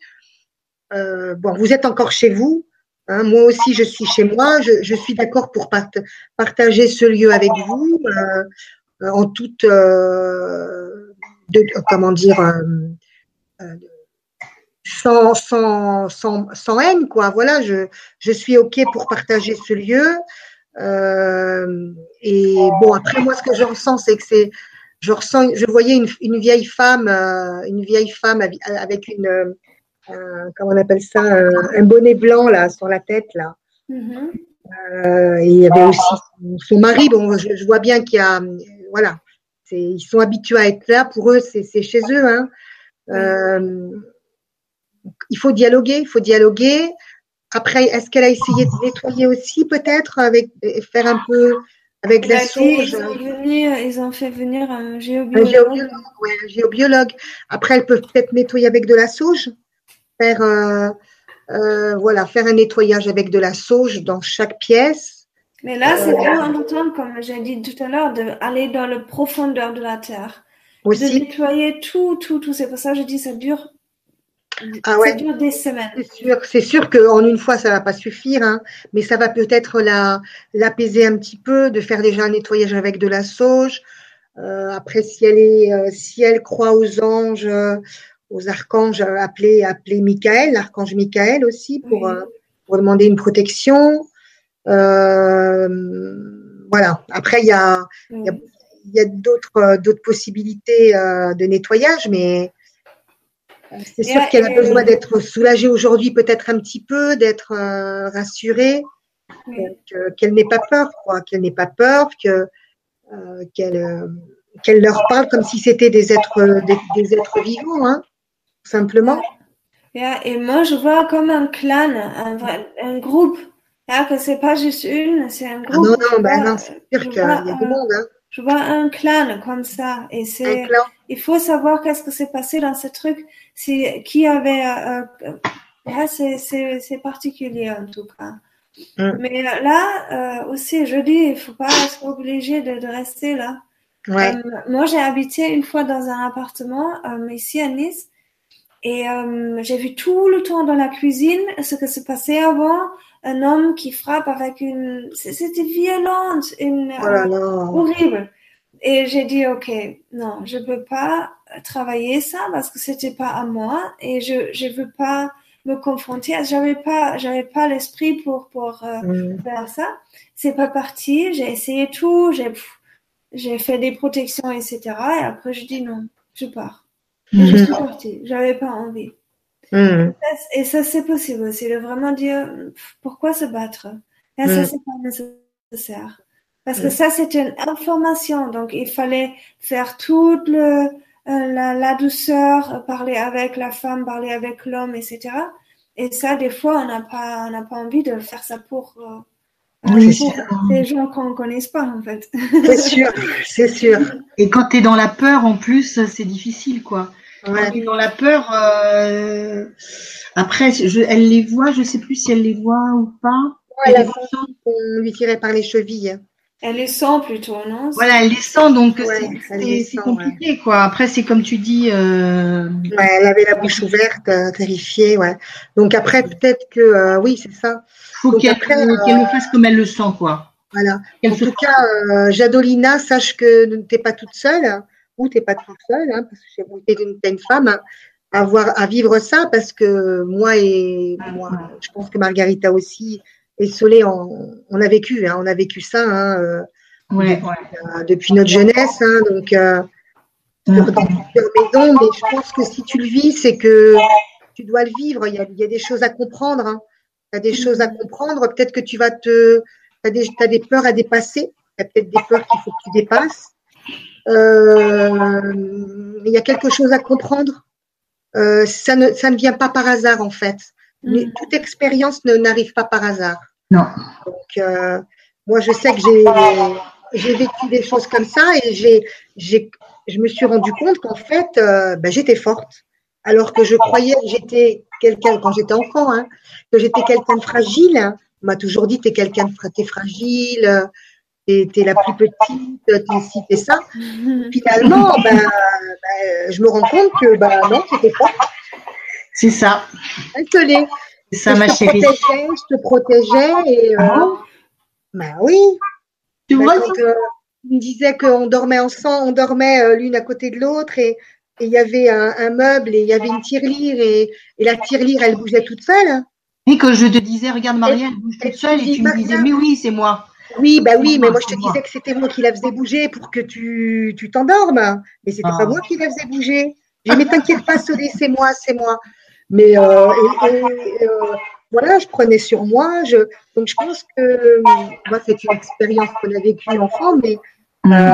S2: bon, vous êtes encore chez vous. hein, moi aussi, je suis chez moi. Je, je suis d'accord pour part- partager ce lieu avec vous en toute, euh, de, comment dire, sans, sans, sans, sans haine, quoi. Voilà, je, je suis ok pour partager ce lieu. Euh, et bon, après moi, ce que je ressens, c'est que c'est, je ressens, je voyais une, une vieille femme, euh, une vieille femme avec- une, euh, un- comment on appelle ça, un, bonnet blanc là sur la tête là. Mhm. Euh, il y avait aussi son mari. Bon, je, vois bien qu'il y a, voilà, ils sont habitués à être là. Pour eux, c'est chez eux. Hein. Euh, il faut dialoguer, il faut dialoguer. Après, est-ce qu'elle a essayé de nettoyer aussi, peut-être, avec faire un peu avec la sauge?
S3: ils, ont ils ont fait venir un géobiologue.
S2: Un géobiologue, Après, elles peuvent peut-être nettoyer avec de la sauge, faire euh, euh, voilà, faire un nettoyage avec de la sauge dans chaque pièce.
S3: Mais là, c'est vraiment euh, important, comme j'ai dit tout à l'heure, d'aller dans la profondeur de la terre. Aussi. De nettoyer tout, tout, tout. C'est pour ça que je dis ça dure ah ouais. Ça dure des semaines.
S2: C'est sûr, c'est sûr qu'en une fois, ça va pas suffire, hein, mais ça va peut-être la, l'apaiser un petit peu, de faire déjà un nettoyage avec de la sauge. Euh, après, si elle est, euh, si elle croit aux anges, euh, aux archanges, appeler, appeler Michael, l'archange Michael aussi pour, pour demander une protection. voilà. Après, il y a, y a, y a d'autres, d'autres possibilités de nettoyage, mais c'est sûr qu'elle a besoin d'être soulagée aujourd'hui, peut-être un petit peu, d'être euh, rassurée, qu'elle n'ait pas peur, quoi, qu'elle n'ait pas peur, que euh, qu'elle qu'elle leur parle comme si c'était des êtres des, êtres vivants, hein, simplement.
S3: et moi, je vois comme un clan, un, un groupe. Yeah, que c'est pas juste une, c'est un groupe.
S2: Ah non, non, ben non, c'est sûr qu'il y a du monde. Hein.
S3: Je vois un clan comme ça. Et c'est, il faut savoir qu'est-ce que s'est passé dans ce truc. Si, qui avait, euh, euh c'est, particulier en tout cas. Mm. Mais là, euh, aussi, je dis, il faut pas être obligé de, rester là. Ouais. Euh, moi, j'ai habité une fois dans un appartement ici à Nice. Et j'ai vu tout le temps dans la cuisine ce que se passait avant. Un homme qui frappe avec une... C'était violente, une... Oh horrible. Et j'ai dit, OK, non, je peux pas travailler ça parce que c'était pas à moi et je, je veux pas me confronter. J'avais pas, j'avais pas l'esprit pour, pour euh, mm. faire ça. C'est pas parti. J'ai essayé tout. J'ai, j'ai fait des protections, etc. Et après, je dis non, je pars. Et je suis mm-hmm. partie. J'avais pas envie. Mm. Et ça, c'est possible aussi de vraiment dire pourquoi se battre? Et ça, mm. c'est pas nécessaire. Parce que ça, c'est une information. Donc, il fallait faire toute le, la, la, douceur, parler avec la femme, parler avec l'homme, etc. Et ça, des fois, on n'a pas, on n'a pas envie de faire ça pour, euh, des gens qu'on ne connaisse pas, en fait.
S2: C'est sûr, c'est sûr.
S1: Et quand tu es dans la peur, en plus, c'est difficile, quoi. Quand tu es dans la peur, euh... après, je, elle les voit, je ne sais plus si elle les voit ou pas.
S2: Ouais, elle on lui tirait par les chevilles.
S3: Elle les sent plutôt, non?
S1: Voilà, elle les sent, donc c'est compliqué, quoi. Après, c'est comme tu dis. Euh...
S2: Ouais, elle avait la bouche ouverte, euh, terrifiée, ouais. Donc après, peut-être que, euh, oui, c'est ça.
S1: Faut qu'elle le fasse comme elle le sent, quoi.
S2: Voilà. En tout cas, euh, Jadolina, sache que tu n'es pas toute seule, hein, ou tu n'es pas toute seule, hein, parce que tu es une, une femme, hein, à, voir, à vivre ça, parce que moi et moi, je pense que Margarita aussi, et Solé, on, on, a vécu, hein, on a vécu ça hein, euh, ouais, depuis, notre jeunesse. Hein, donc, euh, maison, mais je pense que si tu le vis, c'est que tu dois le vivre. Il y a, il y a des choses à comprendre. Hein. Tu as des choses à comprendre. Peut-être que tu vas te. Tu as des, as des peurs à dépasser. Il y a peut-être des peurs qu'il faut que tu dépasses. Euh, il y a quelque chose à comprendre. Euh, ça, ne, ça ne vient pas par hasard, en fait. Mm. toute expérience n'arrive pas par hasard.
S1: Non.
S2: Donc, euh, moi, je sais que j'ai vécu des choses comme ça et j'ai je me suis rendu compte qu'en fait, euh, ben, j'étais forte. Alors que je croyais que j'étais quelqu'un, quand j'étais enfant, hein, que j'étais quelqu'un de fragile. Hein. On m'a toujours dit, tu es quelqu'un de fragile, tu es, la plus petite, t'es ci, t'es ça. Finalement, ben, ben, je me rends compte que ben, non, j'étais forte.
S1: C'est ça.
S2: l'est.
S1: C'est ça, ma chérie.
S2: je te protégeais et. Euh, ah ben oui. Tu vois euh, me disait qu'on dormait ensemble, on dormait euh, l'une à côté de l'autre et il y avait un, meuble et il y avait une tirelire et, et la tirelire, elle bougeait toute seule.
S1: Et que je te disais, regarde Maria, elle bouge toute seule et tu me disais, mais oui, c'est moi.
S2: Oui, bah oui, mais moi je te disais que c'était moi qui la faisais bouger pour que tu t'endormes. Mais c'était pas ah. moi qui la faisais bouger. Je mais t'inquiète pas, Solé, c'est moi, c'est moi. Mais euh, et, euh, voilà, je prenais sur moi. Je, donc je pense que moi, c'est une expérience qu'on a vécue enfant, mais euh,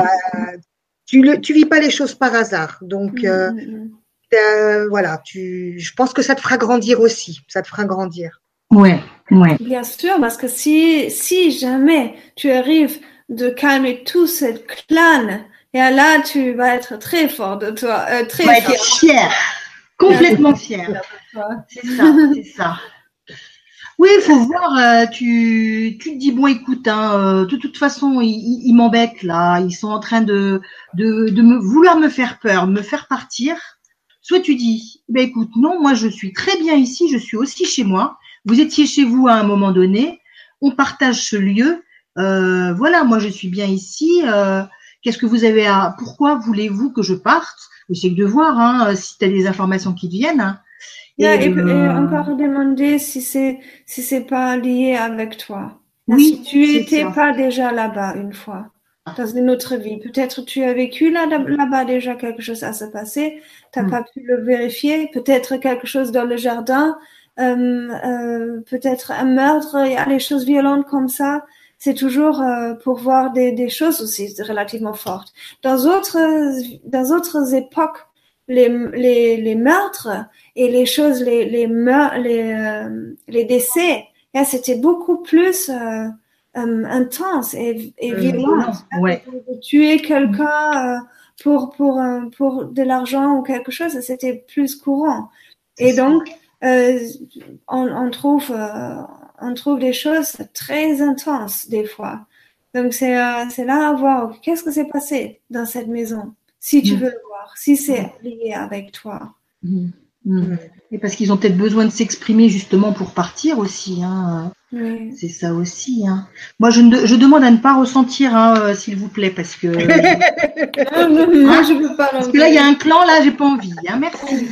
S2: tu ne tu vis pas les choses par hasard. Donc mm, euh, mm, mm. voilà, tu, je pense que ça te fera grandir aussi. Ça te fera grandir.
S1: Ouais, ouais.
S3: Bien sûr, parce que si, si jamais tu arrives de calmer tout cette clan, et là, tu vas être très fort de toi, euh, très
S1: fier. Complètement fier. C'est ça, c'est ça. Oui, il faut voir. Euh, tu, tu te dis bon, écoute, hein, euh, de toute façon, ils, ils m'embêtent là. Ils sont en train de, de, de me vouloir me faire peur, me faire partir. Soit tu dis, ben écoute, non, moi je suis très bien ici, je suis aussi chez moi. Vous étiez chez vous à un moment donné. On partage ce lieu. Euh, voilà, moi je suis bien ici. Qu'est-ce que vous avez à Pourquoi voulez-vous que je parte? C'est de voir hein, si tu as des informations qui viennent. Hein.
S3: Et, euh, encore demander si c'est si c'est pas lié avec toi.
S1: Oui,
S3: si tu étais pas déjà là-bas une fois dans une autre vie, peut-être tu as vécu là là-bas déjà quelque chose à se passer, t'as n'as hmm. pas pu le vérifier, peut-être quelque chose dans le jardin, euh, euh, peut-être un meurtre, il y a des choses violentes comme ça. C'est toujours euh, pour voir des, des choses aussi relativement fortes. Dans autres dans autres époques, les, les, les meurtres et les choses, les, les, les, euh, les décès, c'était beaucoup plus euh, euh, intense et, et violent.
S1: Ouais.
S3: De tuer quelqu'un pour, pour, pour de l'argent ou quelque chose, c'était plus courant. Et donc, on, on, trouve, on trouve des choses très intenses des fois. Donc, c'est c'est là à voir qu'est-ce que s'est passé dans cette maison, si tu mm. veux le voir, si c'est mm. lié avec toi.
S1: Mm. Et parce qu'ils ont peut-être besoin de s'exprimer justement pour partir aussi. Hein. C'est ça aussi. Hein. Moi, je, je, demande à ne pas ressentir, hein, euh, s'il vous plaît, parce que.
S3: Moi, je veux pas.
S1: Parce que là, il y a un clan, là, j'ai pas envie. Hein. Merci.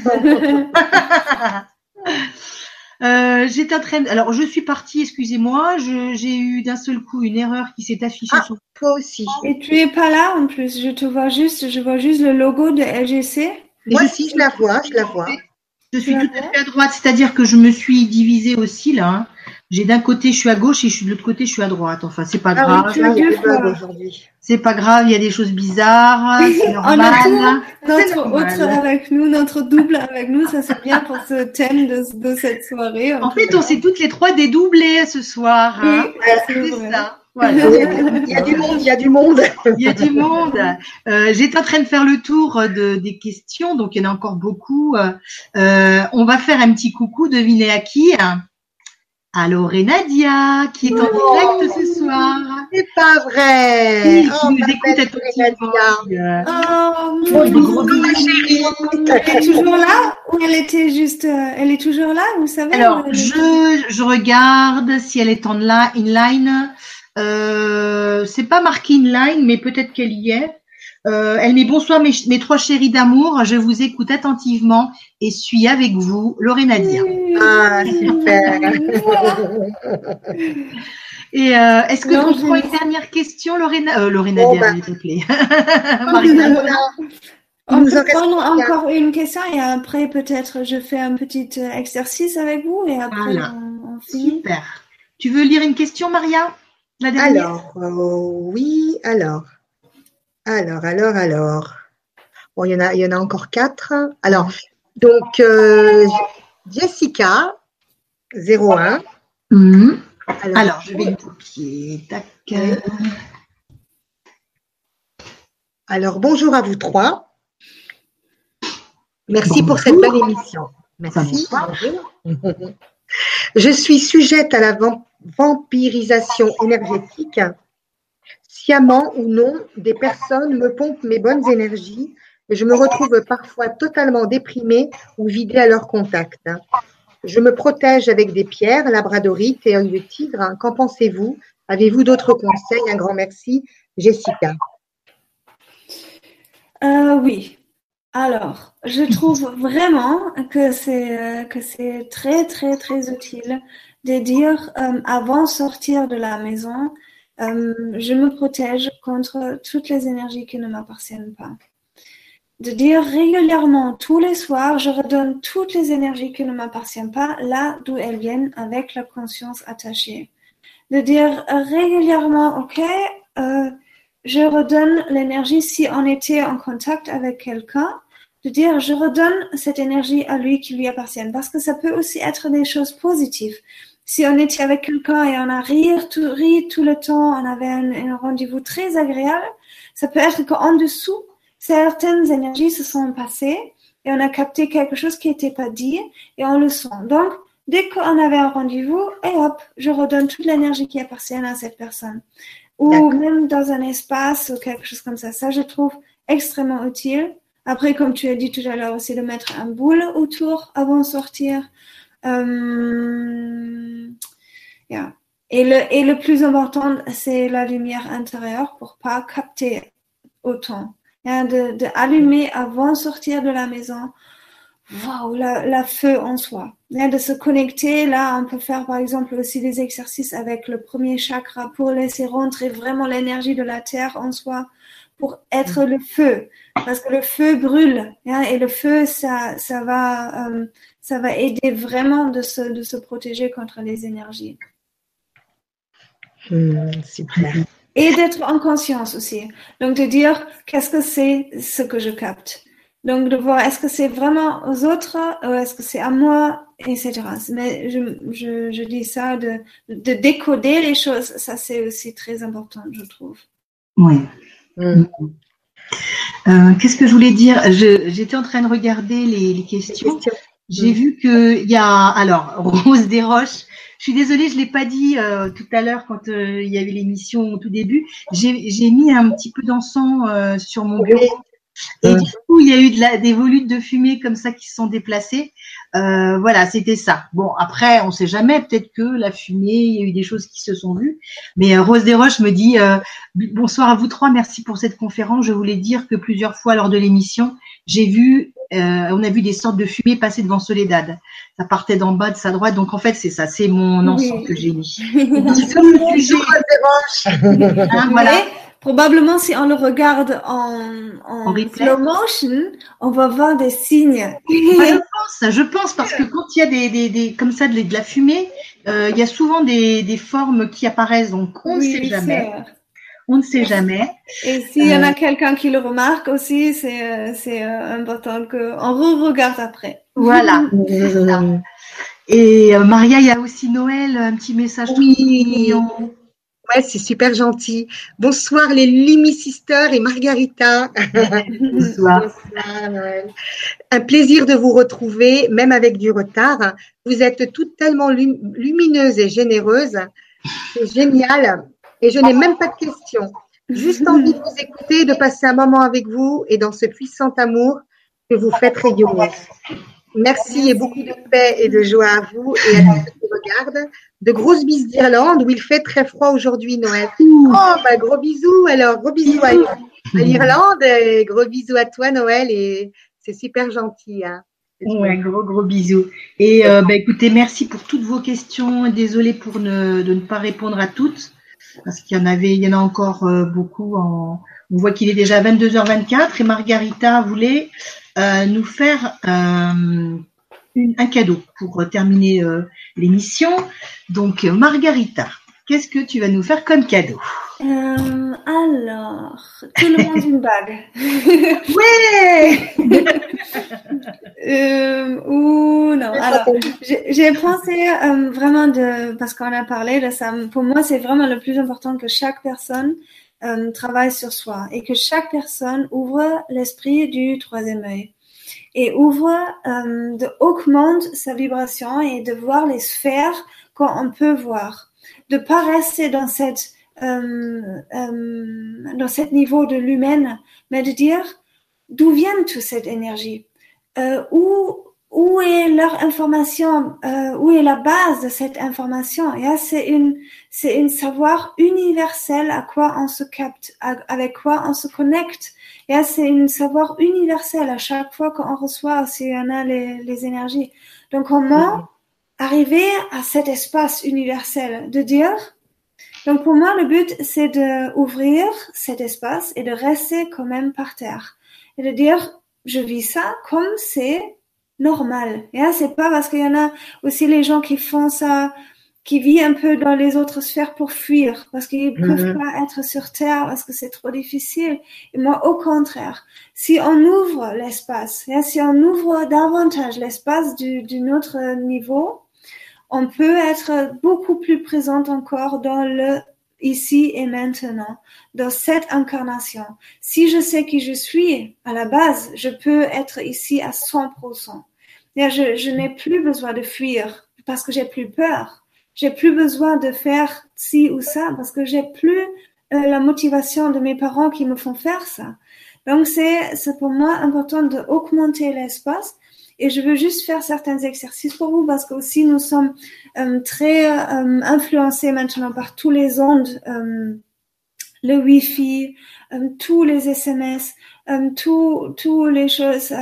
S1: euh, J'étais en train. Alors, je suis partie, excusez-moi. J'ai eu d'un seul coup une erreur qui s'est affichée
S2: ah, sur. Toi aussi.
S3: Et tu es pas là en plus. Je te vois juste. Je vois juste le logo de LGC.
S2: Moi aussi, je la vois. Je la vois.
S1: Je suis tout à fait à droite, c'est-à-dire que je me suis divisée aussi là. Hein. J'ai d'un côté, je suis à gauche et je suis de l'autre côté, je suis à droite. Enfin, c'est pas ah grave. c'est pas grave, il y a des choses bizarres. C'est normal.
S3: notre autre avec nous, notre double avec nous, ça c'est bien pour ce thème de, de cette soirée.
S1: En, fait, on s'est toutes les trois dédoublées ce soir. Hein.
S2: c'est ça. Il y a du monde, il y a du monde.
S1: Il y a du monde. Euh, J'étais en train de faire le tour de, des questions, donc il y en a encore beaucoup. Euh, on va faire un petit coucou, devinez à qui Alors, Nadia, qui est en oh. direct ce soir.
S2: C'est pas vrai.
S1: Qui, oh, nous écoute à
S3: Oh, mon chérie. Elle est toujours là ou elle était juste, euh, elle est toujours là, vous savez
S1: Alors, je, je regarde si elle est en inline. Euh, c'est pas marqué inline, mais peut-être qu'elle y est. Euh, elle met bonsoir mes, mes trois chéris d'amour, je vous écoute attentivement et suis avec vous, Lorena.
S2: Ah, super.
S1: et euh, est-ce que tu prends une dernière question, Lorena euh, Lorena
S3: oh,
S1: s'il te plaît.
S3: On peut prendre encore une question et après peut-être je fais un petit exercice avec vous et après on, on finit.
S1: Super. Tu veux lire une question, Maria?
S2: Alors, euh, oui, alors. Alors, alors, alors. Bon, il y en a, il y en a encore quatre. Alors, donc, euh, Jessica, 01.
S1: Mhm. Alors, je vais copier. Tac.
S2: Alors, bonjour à vous trois. Merci pour cette belle émission. Merci. Je suis sujette à la vampirisation énergétique, sciemment ou non, des personnes me pompent mes bonnes énergies et je me retrouve parfois totalement déprimée ou vidée à leur contact. Je me protège avec des pierres, labradorite et un de tigre. Qu'en pensez-vous? Avez-vous d'autres conseils? Un grand merci, Jessica.
S3: Euh, oui. Alors, je trouve vraiment que c'est euh, que c'est très très très utile de dire euh, avant de sortir de la maison, euh, je me protège contre toutes les énergies qui ne m'appartiennent pas. de dire régulièrement, tous les soirs, je redonne toutes les énergies qui ne m'appartiennent pas là d'où elles viennent avec la conscience attachée. De dire régulièrement, OK, euh, je redonne l'énergie si on était en contact avec quelqu'un, de dire je redonne cette énergie à lui qui lui appartient parce que ça peut aussi être des choses positives. Si on était avec quelqu'un et on a ri tout, ri tout le temps, on avait un, un rendez-vous très agréable, ça peut être qu'en dessous, certaines énergies se sont passées et on a capté quelque chose qui n'était pas dit et on le sent. Donc, dès qu'on avait un rendez-vous, et hop, je redonne toute l'énergie qui appartient à cette personne. Ou même dans un espace ou quelque chose comme ça. Ça, je trouve extrêmement utile. Après, comme tu as dit tout à l'heure aussi, de mettre un boule autour avant de sortir. Euh, yeah. et, le, et le plus important, c'est la lumière intérieure pour pas capter autant de, de, allumer avant sortir de la maison. Waouh, la, la, feu en soi. de se connecter, là, on peut faire par exemple aussi des exercices avec le premier chakra pour laisser rentrer vraiment l'énergie de la terre en soi, pour être le feu. Parce que le feu brûle. et le feu, ça, ça, va, euh, ça va aider vraiment de se, de se protéger contre les énergies.
S2: Hmm, super
S3: et d'être en conscience aussi. Donc de dire qu'est-ce que c'est ce que je capte? Donc de voir est-ce que c'est vraiment aux autres ou est-ce que c'est à moi, etc. Mais je, je, je dis ça, de, de, décoder les choses, ça c'est aussi très important, je trouve.
S1: Oui. Mm. Euh, Qu'est-ce que je voulais dire? J'étais en train de regarder les, les questions. J'ai vu qu'il y a, alors, Rose Desroches je suis désolée, je l'ai pas dit euh, tout à l'heure quand euh, il y avait l'émission au tout début. J'ai mis un petit peu d'encens euh, sur mon bureau. Et du coup, il y a eu de la, des volutes de fumée comme ça qui se sont déplacées. voilà, c'était ça. Bon, après, on sait jamais. Peut-être que la fumée, il y a eu des choses qui se sont vues. Mais Rose Desroches me dit bonsoir à vous trois. Merci pour cette conférence. Je voulais dire que plusieurs fois lors de l'émission, j'ai vu, on a vu des sortes de fumée passer devant Soledad ça partait d'en bas de sa droite. Donc en fait, c'est ça, c'est mon ensemble que j'ai mis.
S3: hein, voilà. Probablement, si on le regarde en, en, slow motion, on va voir des signes.
S1: je pense, je pense, parce que quand il y a des, des, des comme ça de, de la fumée, euh, il y a souvent des, des formes qui apparaissent. Donc on ne sait jamais. On ne sait jamais.
S3: Et s'il y en a euh, quelqu'un qui le remarque aussi, c'est euh, c'est important qu'on re-regarde après.
S1: Voilà. Et euh, Maria, il y a aussi Noël, un petit message oui. mignon.
S2: Ouais, c'est super gentil. Bonsoir les Lumi Sisters et Margarita. Bonsoir. Bonsoir Un plaisir de vous retrouver, même avec du retard. Vous êtes toutes tellement lumineuses et généreuses. C'est génial. Et je n'ai même pas de questions. Juste envie de vous écouter, de passer un moment avec vous et dans ce puissant amour que vous faites rayonner. Merci et beaucoup de paix et de joie à vous et à tous ceux qui regardent. De grosses bises d'Irlande où il fait très froid aujourd'hui, Noël. Oh, bah, gros bisous alors, gros bisous à, l'Irlande et gros bisous à toi, Noël. Et c'est super gentil. Hein.
S1: Ouais, gros gros bisous. Et euh, bah, écoutez, merci pour toutes vos questions. Désolée pour ne, de ne pas répondre à toutes parce qu'il y en avait, il y en a encore euh, beaucoup. En, on voit qu'il est déjà 22h24 et Margarita voulait euh, nous faire euh, un cadeau pour terminer euh, l'émission. Donc, Margarita, qu'est-ce que tu vas nous faire comme cadeau?
S3: Alors, tout le monde une bague.
S1: ouais
S3: Ou non. Alors, j'ai pensé vraiment de parce qu'on a parlé de ça. Pour moi, c'est vraiment le plus important que chaque personne euh, travaille sur soi et que chaque personne ouvre l'esprit du troisième œil et ouvre, euh, augmente sa vibration et de voir les sphères qu'on peut voir, de pas rester dans cette euh, euh, dans cet niveau de l'humain, mais de dire d'où vient toute cette énergie, où où est leur information, euh, où est la base de cette information? Et c'est une, c'est une savoir universel à quoi on se capte, avec quoi on se connecte. Et c'est une savoir universel à chaque fois qu'on reçoit, si on a les, les énergies. Donc comment mm-hmm. arriver à cet espace universel de dire. Donc pour moi, le but, c'est de ouvrir cet espace et de rester quand même par terre et de dire je vis ça comme c'est normal. Et c'est pas parce qu'il y en a aussi les gens qui font ça, qui vivent un peu dans les autres sphères pour fuir, parce qu'ils ne peuvent mhm. pas être sur Terre, parce que c'est trop difficile. Et moi, au contraire, si on ouvre l'espace, si on ouvre davantage l'espace d'un autre niveau, on peut être beaucoup plus présente encore dans le ici et maintenant, dans cette incarnation. Si je sais qui je suis à la base, je peux être ici à 100%. Je, je n'ai plus besoin de fuir parce que j'ai plus peur. J'ai plus besoin de faire ci ou ça parce que j'ai plus euh, la motivation de mes parents qui me font faire ça. Donc c'est pour moi important d'augmenter l'espace et je veux juste faire certains exercices pour vous parce que aussi nous sommes euh, très euh, influencés maintenant par tous les ondes, euh, le Wi-Fi, euh, tous les SMS, euh, tous tous les choses,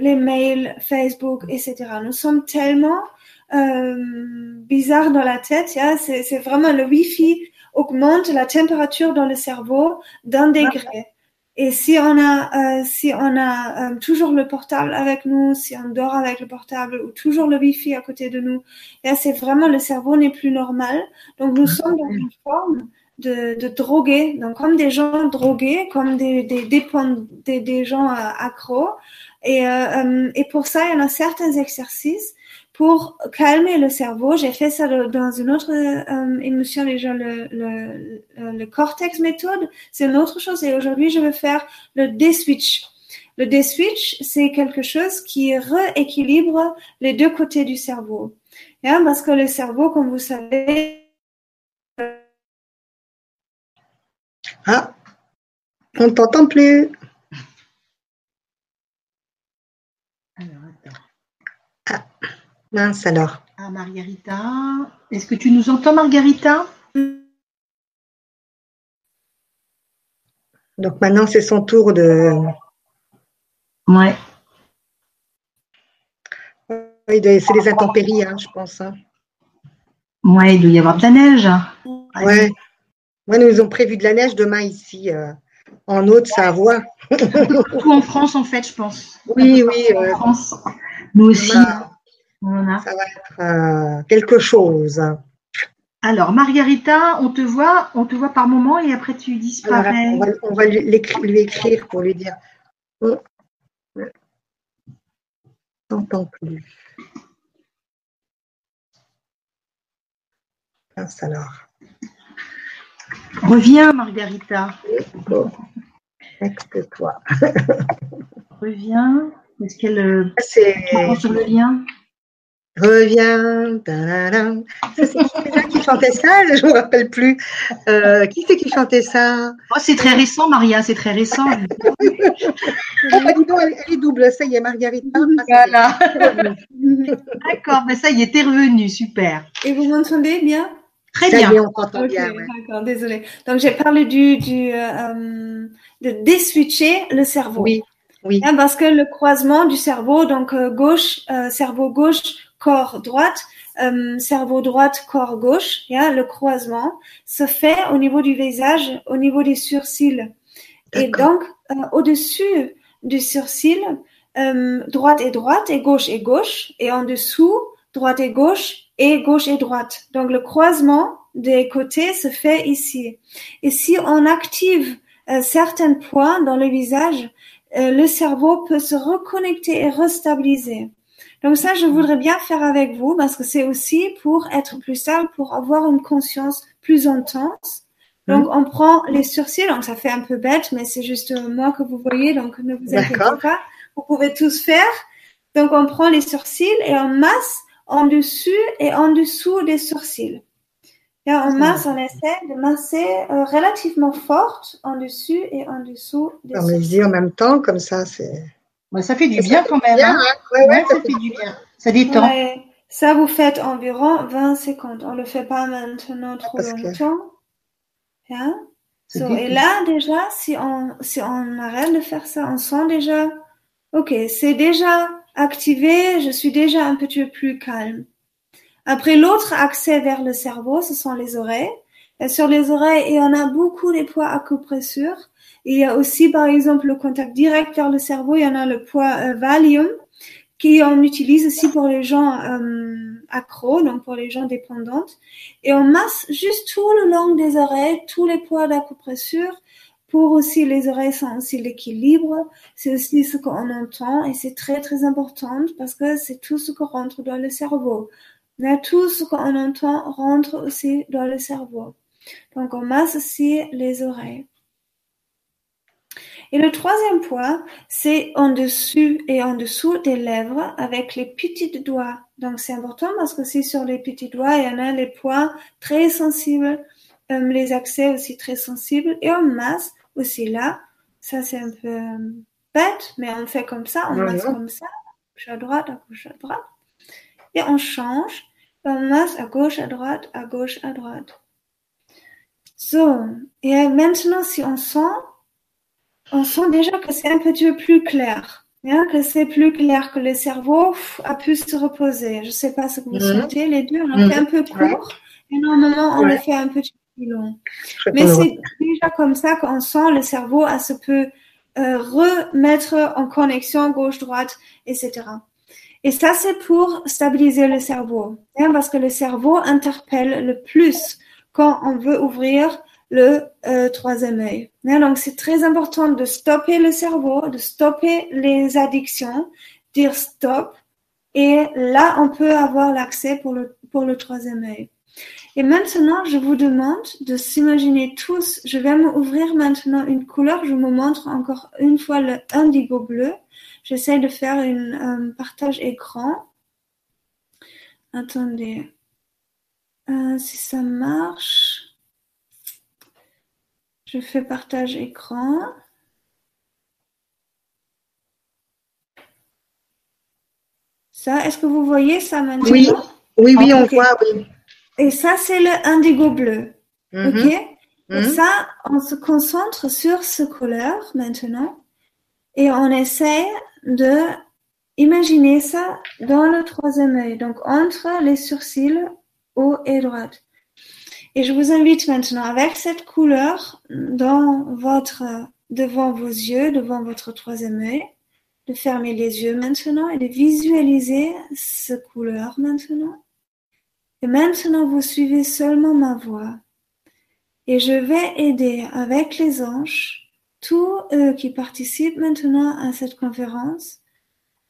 S3: les mails, Facebook, etc. Nous sommes tellement bizarres dans la tête. Yeah? C'est vraiment le Wi-Fi augmente la température dans le cerveau d'un degré. Et si on a, euh, si on a euh, toujours le portable avec nous, si on dort avec le portable ou toujours le wifi à côté de nous, là c'est vraiment le cerveau n'est plus normal. Donc nous sommes dans une forme de, de donc comme des gens drogués, comme des des des, des gens euh, accros. Et, euh, et pour ça, il y en a certains exercices pour calmer le cerveau. J'ai fait ça dans une autre euh, émission déjà, le, le, le, cortex méthode. C'est une autre chose. Et aujourd'hui, je vais faire le D-switch. Le D-switch, c'est quelque chose qui rééquilibre les deux côtés du cerveau. Yeah, parce que le cerveau, comme vous savez...
S2: Ah, on ne t'entend plus. Mince alors.
S1: Ah, Margarita. Est-ce que tu nous entends, Margarita?
S2: Donc maintenant, c'est son tour de.
S1: Ouais.
S2: C'est les intempéries, hein, je pense. Hein.
S1: Ouais, il doit y avoir de la neige.
S2: Ouais. Nous ont prévu de la neige demain ici, euh, en Haute-Savoie.
S1: Tout en France, en fait, je pense.
S2: Oui, oui.
S1: En euh, France. Nous aussi.
S2: Ça va être euh, quelque chose.
S1: Alors, Margarita, on te voit, on te voit par moment et après tu disparais.
S2: on va, lui, écrire pour lui dire. On n'entend plus. alors.
S1: Reviens, Margarita.
S2: Bon. toi
S1: Reviens. Est-ce qu'elle euh, est sur le lien?
S2: Reviens. C'est qui chantait ça? Je ne me rappelle plus. Euh, qui c'est qui chantait ça?
S1: Oh, C'est très récent, Maria, c'est très récent.
S2: ah, dis donc, elle, est double, ça y est, Marguerite.
S1: Voilà. D'accord, mais ça y est, t'es revenue, super.
S3: Et vous m'entendez bien?
S1: Très bien.
S2: Y est, on t'entend bien.
S3: D'accord, désolée. Donc, j'ai parlé du, du euh, de déswitcher le cerveau.
S2: Oui. Oui.
S3: Hein, parce que le croisement du cerveau, donc euh, gauche, euh, cerveau gauche, corps droite, euh, cerveau droite, corps gauche, le croisement se fait au niveau du visage, au niveau des sourcils. Et donc, euh, au-dessus du sourcil, euh, droite et droite et gauche et gauche, et en dessous, droite et gauche et gauche et droite. Donc, le croisement des côtés se fait ici. Et si on active certains points dans le visage, le cerveau peut se reconnecter et restabiliser. Donc ça, je voudrais bien faire avec vous parce que c'est aussi pour être plus stable, pour avoir une conscience plus intense. Donc, on prend les sourcils, donc ça fait un peu bête, mais c'est juste moi que vous voyez, donc ne vous inquiétez pas. Vous pouvez tous faire. Donc, on prend les sourcils et on masse en dessus et en dessous des sourcils. Et on masse, on essaie de masser euh, relativement forte en dessus et en dessous
S2: des on sourcils. les en même temps, comme ça, c'est
S1: ça fait du bien quand même. Hein. Hein. ça fait du bien. Ça détend.
S3: Ça, vous faites environ 20 secondes. On ne le fait pas maintenant trop longtemps. Hein? et là, déjà, si on, si on arrête de faire ça, on sent déjà, ok, c'est déjà activé, je suis déjà un petit peu plus calme. Après, l'autre accès vers le cerveau, ce sont les oreilles. Et sur les oreilles, il y en a beaucoup les poids acupressure. Il y a aussi, par exemple, le contact direct vers le cerveau. Il y en a le poids euh, Valium, qui on utilise aussi pour les gens euh, accros, donc pour les gens dépendantes. Et on masse juste tout le long des oreilles, tous les poids d'acupressure. Pour aussi les oreilles sont aussi l'équilibre. C'est aussi ce qu'on entend et c'est très très important parce que c'est tout ce qui rentre dans le cerveau. Mais tout ce qu'on entend rentre aussi dans le cerveau. Donc on masse aussi les oreilles. Et le troisième point, c'est en dessus et en dessous des lèvres avec les petits doigts. Donc c'est important parce que si sur les petits doigts, il y en a les points très sensibles, euh, les accès aussi très sensibles et on masse aussi là. Ça c'est un peu euh, bête, mais on fait comme ça, on masse comme ça, à gauche à droite, à gauche à droite. Et on change, on masse à gauche à droite, à gauche à droite. So, et maintenant si on sent on sent déjà que c'est un petit peu plus clair. Hein, que c'est plus clair, que le cerveau a pu se reposer. Je ne sais pas ce que vous mhm. sentez, les deux, on a fait un peu court, et normalement, on le fait un petit peu long. Mais c'est déjà comme ça qu'on sent le cerveau à se peut euh, remettre en connexion gauche-droite, etc. Et ça, c'est pour stabiliser le cerveau. Hein, parce que le cerveau interpelle le plus quand on veut ouvrir le euh, troisième œil. donc c'est très important de stopper le cerveau, de stopper les addictions, dire stop, et là on peut avoir l'accès pour le, pour le troisième œil. Et maintenant, je vous demande de s'imaginer tous, je vais m'ouvrir maintenant une couleur, je vous montre encore une fois le indigo bleu. J'essaie de faire un euh, partage écran. Attendez, euh, si ça marche. Je fais partage écran. Ça, est-ce que vous voyez ça maintenant?
S2: Oui, oui, oui, on voit, oui.
S3: Et ça, c'est le indigo bleu. Mhm. OK Et mhm. ça, on se concentre sur ce couleur maintenant et on essaie de imaginer ça dans le troisième œil, donc entre les sourcils haut et droite. Et je vous invite maintenant avec cette couleur dans votre, devant vos yeux, devant votre troisième œil, de fermer les yeux maintenant et de visualiser cette couleur maintenant. Et maintenant, vous suivez seulement ma voix. Et je vais aider avec les anges, tous eux qui participent maintenant à cette conférence,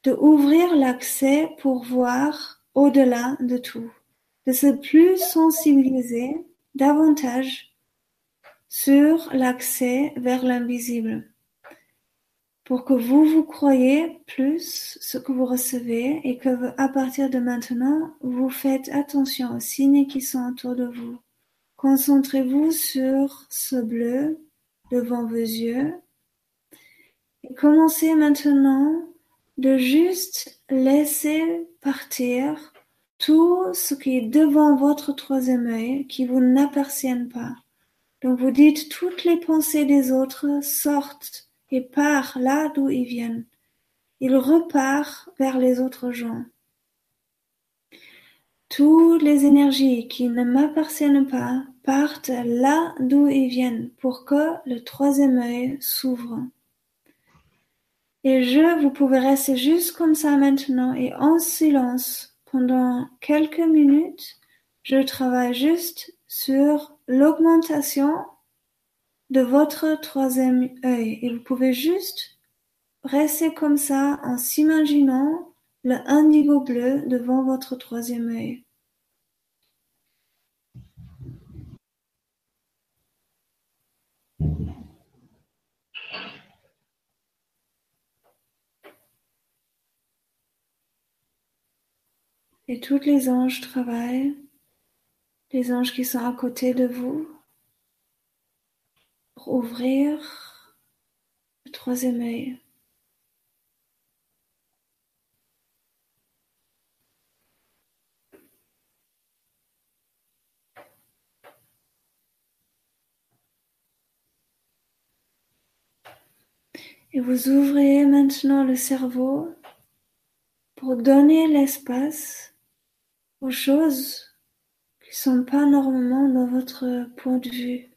S3: de ouvrir l'accès pour voir au-delà de tout, de se plus sensibiliser davantage sur l'accès vers l'invisible pour que vous vous croyez plus ce que vous recevez et que à partir de maintenant, vous faites attention aux signes qui sont autour de vous. Concentrez-vous sur ce bleu devant vos yeux et commencez maintenant de juste laisser partir tout ce qui est devant votre troisième œil qui vous n'appartiennent pas. Donc vous dites toutes les pensées des autres sortent et part là d'où ils viennent. Il repart vers les autres gens. Toutes les énergies qui ne m'appartiennent pas partent là d'où ils viennent pour que le troisième œil s'ouvre. Et je, vous pouvez rester juste comme ça maintenant et en silence pendant quelques minutes, je travaille juste sur l'augmentation de votre troisième œil et vous pouvez juste rester comme ça en s'imaginant le indigo bleu devant votre troisième œil. Et tous les anges travaillent, les anges qui sont à côté de vous, ouvrir le troisième œil. Et vous ouvrez maintenant le cerveau pour donner l'espace aux choses qui qui sont pas normalement dans votre point de vue.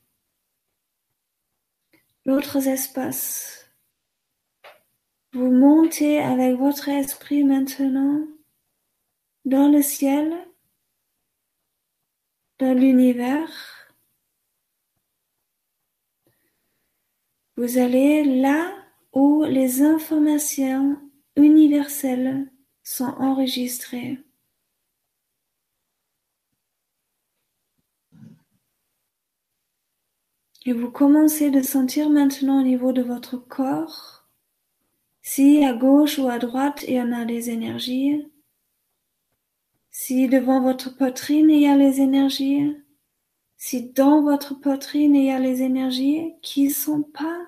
S3: D'autres espaces. Vous montez avec votre esprit maintenant dans le ciel, dans l'univers. Vous allez là où les informations universelles sont enregistrées. Et vous commencez de sentir maintenant au niveau de votre corps si à gauche ou à droite il y en a des énergies, si devant votre poitrine il y a les énergies, si dans votre poitrine il y a les énergies qui ne sont pas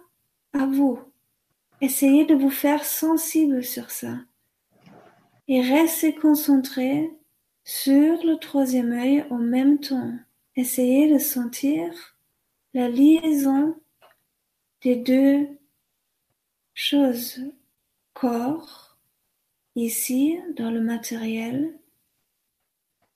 S3: à vous. Essayez de vous faire sensible sur ça et restez concentré sur le troisième œil en même temps. Essayez de sentir la liaison des deux choses, corps, ici dans le matériel,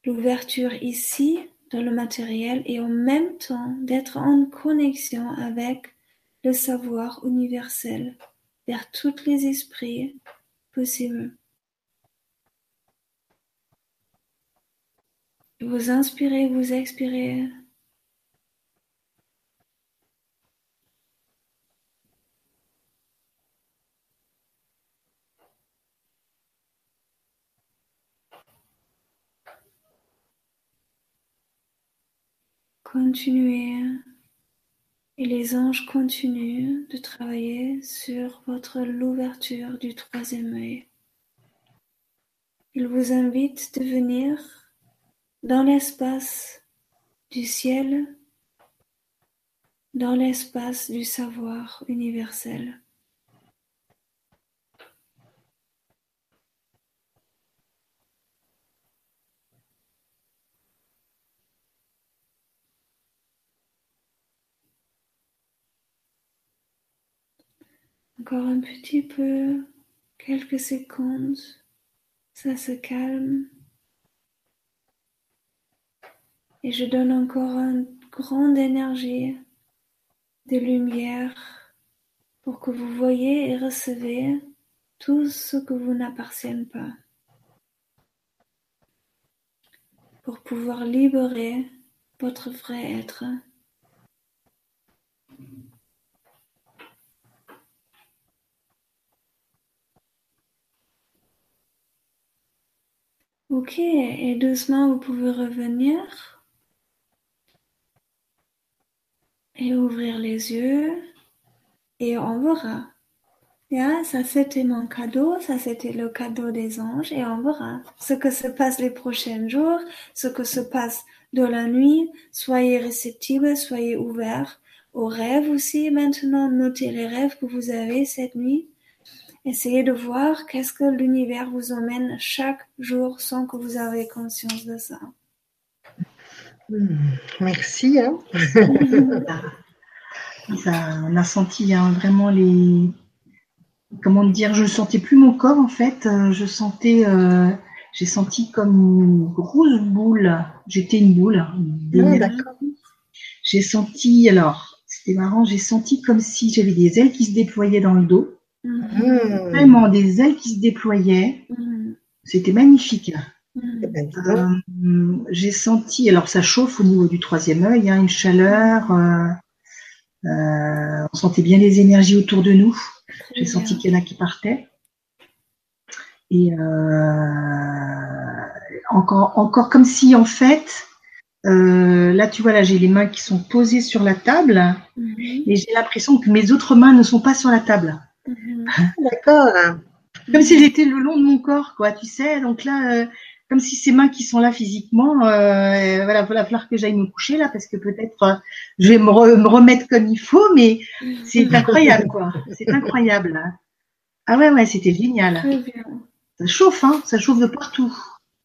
S3: l'ouverture ici dans le matériel et en même temps d'être en connexion avec le savoir universel vers tous les esprits possibles. Vous inspirez, vous expirez Continuez et les anges continuent de travailler sur votre l'ouverture du troisième œil. Ils vous invitent de venir dans l'espace du ciel, dans l'espace du savoir universel. Encore un petit peu, quelques secondes, ça se calme. Et je donne encore une grande énergie de lumière pour que vous voyez et recevez tout ce que vous n'appartiennent pas. Pour pouvoir libérer votre vrai être. Ok, et doucement vous pouvez revenir et ouvrir les yeux et on verra. Yeah, ça c'était mon cadeau, ça c'était le cadeau des anges et on verra ce que se passe les prochains jours, ce que se passe dans la nuit. Soyez réceptibles, soyez ouverts aux rêves aussi maintenant. Notez les rêves que vous avez cette nuit Essayez de voir qu'est-ce que l'univers vous emmène chaque jour sans que vous ayez conscience de ça.
S2: Hmm, merci. Hein.
S1: on a senti hein, vraiment les. Comment dire Je ne sentais plus mon corps en fait. Euh, je sentais. Euh, j'ai senti comme une grosse boule. J'étais une boule.
S2: Ah,
S1: j'ai senti. Alors, c'était marrant. J'ai senti comme si j'avais des ailes qui se déployaient dans le dos. Mmh. Vraiment des ailes qui se déployaient. Mmh. C'était magnifique. Mmh. Euh, j'ai senti, alors ça chauffe au niveau du troisième œil, hein, une chaleur. Euh, euh, on sentait bien les énergies autour de nous. J'ai senti qu'il y en a qui partaient. Et encore, encore comme si en fait, là tu vois là j'ai les mains qui sont posées sur la table et j'ai l'impression que mes autres mains ne sont pas sur la table.
S2: Mhm. D'accord.
S1: Comme si j'étais le long de mon corps, quoi, tu sais. Donc là, euh, comme si ces mains qui sont là physiquement, euh, voilà, il va falloir que j'aille me coucher là, parce que peut-être euh, je vais me, remettre comme il faut, mais c'est incroyable, quoi. C'est incroyable. Ah ouais, ouais, c'était génial. Ça chauffe, hein, ça chauffe de partout.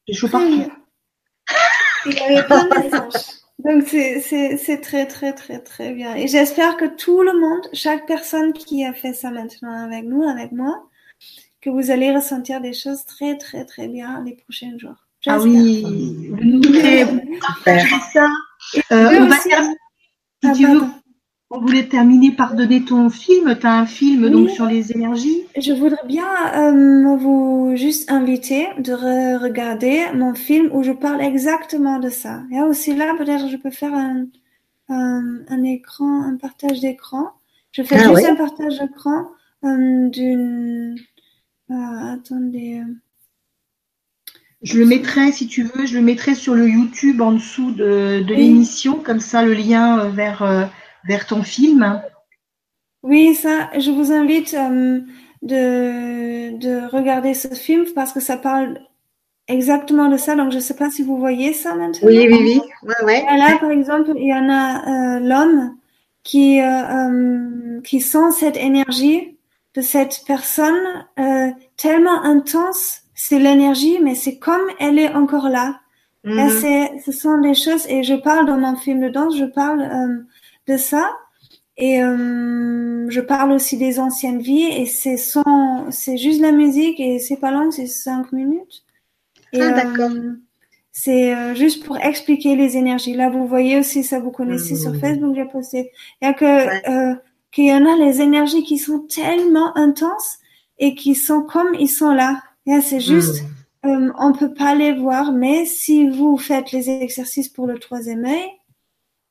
S1: Ça chauffe partout.
S3: Il avait plein de donc c'est très très très très bien. Et j'espère que tout le monde, chaque personne qui a fait ça maintenant avec nous, avec moi, que vous allez ressentir des choses très très très bien les prochains jours.
S1: Ah oui, ça. Euh, on va terminer. Si ah, tu veux, on voulait terminer par donner ton film. Tu as un film donc sur les énergies.
S3: Je voudrais bien euh, vous juste inviter de regarder mon film où je parle exactement de ça. Et aussi là, peut-être je peux faire un, un, écran, un partage d'écran. Je fais ah juste un partage d'écran euh, d'une. Euh, attendez.
S1: Je le mettrai, si tu veux, je le mettrai sur le YouTube en dessous de, de l'émission, comme ça le lien vers vers ton film
S3: Oui, ça, je vous invite euh, de, de regarder ce film parce que ça parle exactement de ça. Donc, je ne sais pas si vous voyez ça maintenant.
S2: Oui, oui, oui. Ouais, ouais.
S3: Là, par exemple, il y en a euh, l'homme qui, euh, qui sent cette énergie de cette personne tellement intense. C'est l'énergie, mais c'est comme elle est encore là. Mm ce sont des choses, et je parle dans mon film de danse, je parle de ça. Et euh, je parle aussi des anciennes vies et c'est sans, c'est juste la musique et c'est pas long, c'est cinq minutes.
S2: Et, ah, d'accord.
S3: Euh, c'est euh, juste pour expliquer les énergies. Là, vous voyez aussi ça, vous connaissez sur mmh. Facebook, j'ai posté. Il y a que qu'il y en a les énergies qui sont tellement intenses et qui sont comme ils sont là. C'est juste, mmh. on peut pas les voir, mais si vous faites les exercices pour le troisième œil,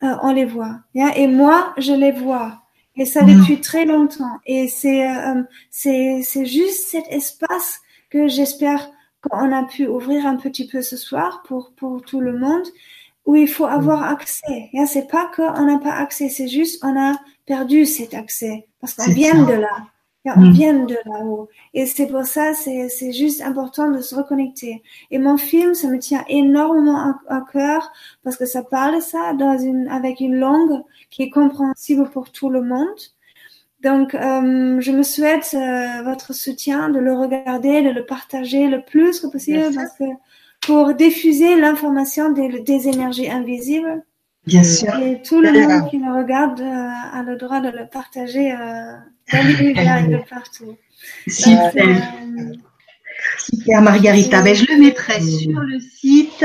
S3: euh, on les voit. Et moi, je les vois. Et ça mm. depuis très longtemps. Et c'est euh, c'est c'est juste cet espace que j'espère qu'on a pu ouvrir un petit peu ce soir pour pour tout le monde où il faut avoir mm. accès. C'est pas qu'on n'a pas accès, c'est juste on a perdu cet accès parce qu'on vient de là on mm. vient de là-haut. Et c'est pour ça, c'est juste important de se reconnecter. Et mon film, ça me tient énormément à, cœur parce que ça parle ça dans une, avec une langue qui est compréhensible pour tout le monde. Donc, euh, je me souhaite euh, votre soutien, de le regarder, de le partager le plus que possible parce que pour diffuser l'information des, des énergies invisibles,
S1: Bien sûr.
S3: Et tout le monde qui le regarde euh, a le droit de le partager euh, dans l'univers partout.
S1: Super. Euh, Super, Margarita. Ben, je le mettrai sur le site.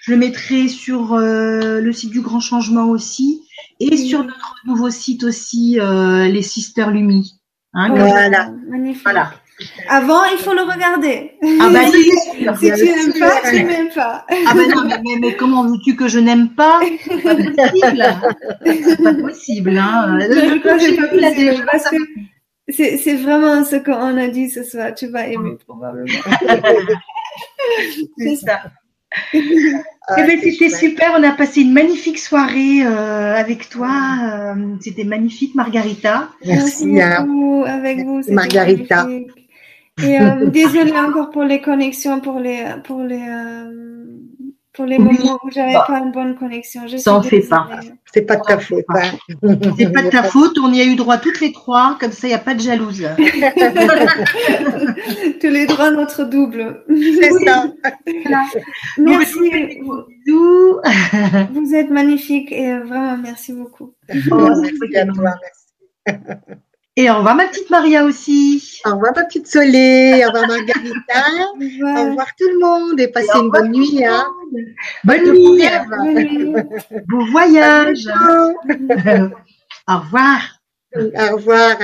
S1: Je le mettrai sur le site du Grand Changement aussi. Et sur notre nouveau site aussi, les Sister Lumi.
S3: Hein, voilà. Magnifique. Voilà. Avant, il faut le regarder.
S1: Ah bah si,
S3: si tu n'aimes pas, tu n'aimes pas.
S1: Ah bah non, mais, mais, comment veux-tu que je n'aime pas? C'est pas possible. C'est pas possible. Hein.
S3: C'est vraiment ce qu'on a dit ce soir. Tu vas aimer probablement.
S1: C'est ça. Ah, eh ben, c'était super, on a passé une magnifique soirée euh, avec toi. Euh, c'était magnifique, Margarita.
S3: Merci, Merci beaucoup avec vous.
S2: Margarita.
S3: Et euh, désolée encore pour les connexions, pour les, pour les, euh, pour les moments où j'avais pas une bonne connexion.
S1: Je Ça en fait pas.
S2: C'est pas de ta faute. Hein.
S1: C'est pas de ta faute. On y a eu droit toutes les trois. Comme ça, il n'y a pas de jalouse.
S3: Tous les droits notre double.
S2: C'est ça.
S3: Merci. Bisous. Vous êtes magnifique et vraiment merci beaucoup.
S2: Oh, merci à toi. Merci.
S1: Et au revoir ma petite Maria aussi.
S2: Au revoir ma petite Soleil. Au revoir Margarita. au revoir tout le monde et passez une bonne nuit. Hein.
S1: Bonne nuit. Bon voyage.
S2: au
S1: revoir.
S2: Au revoir.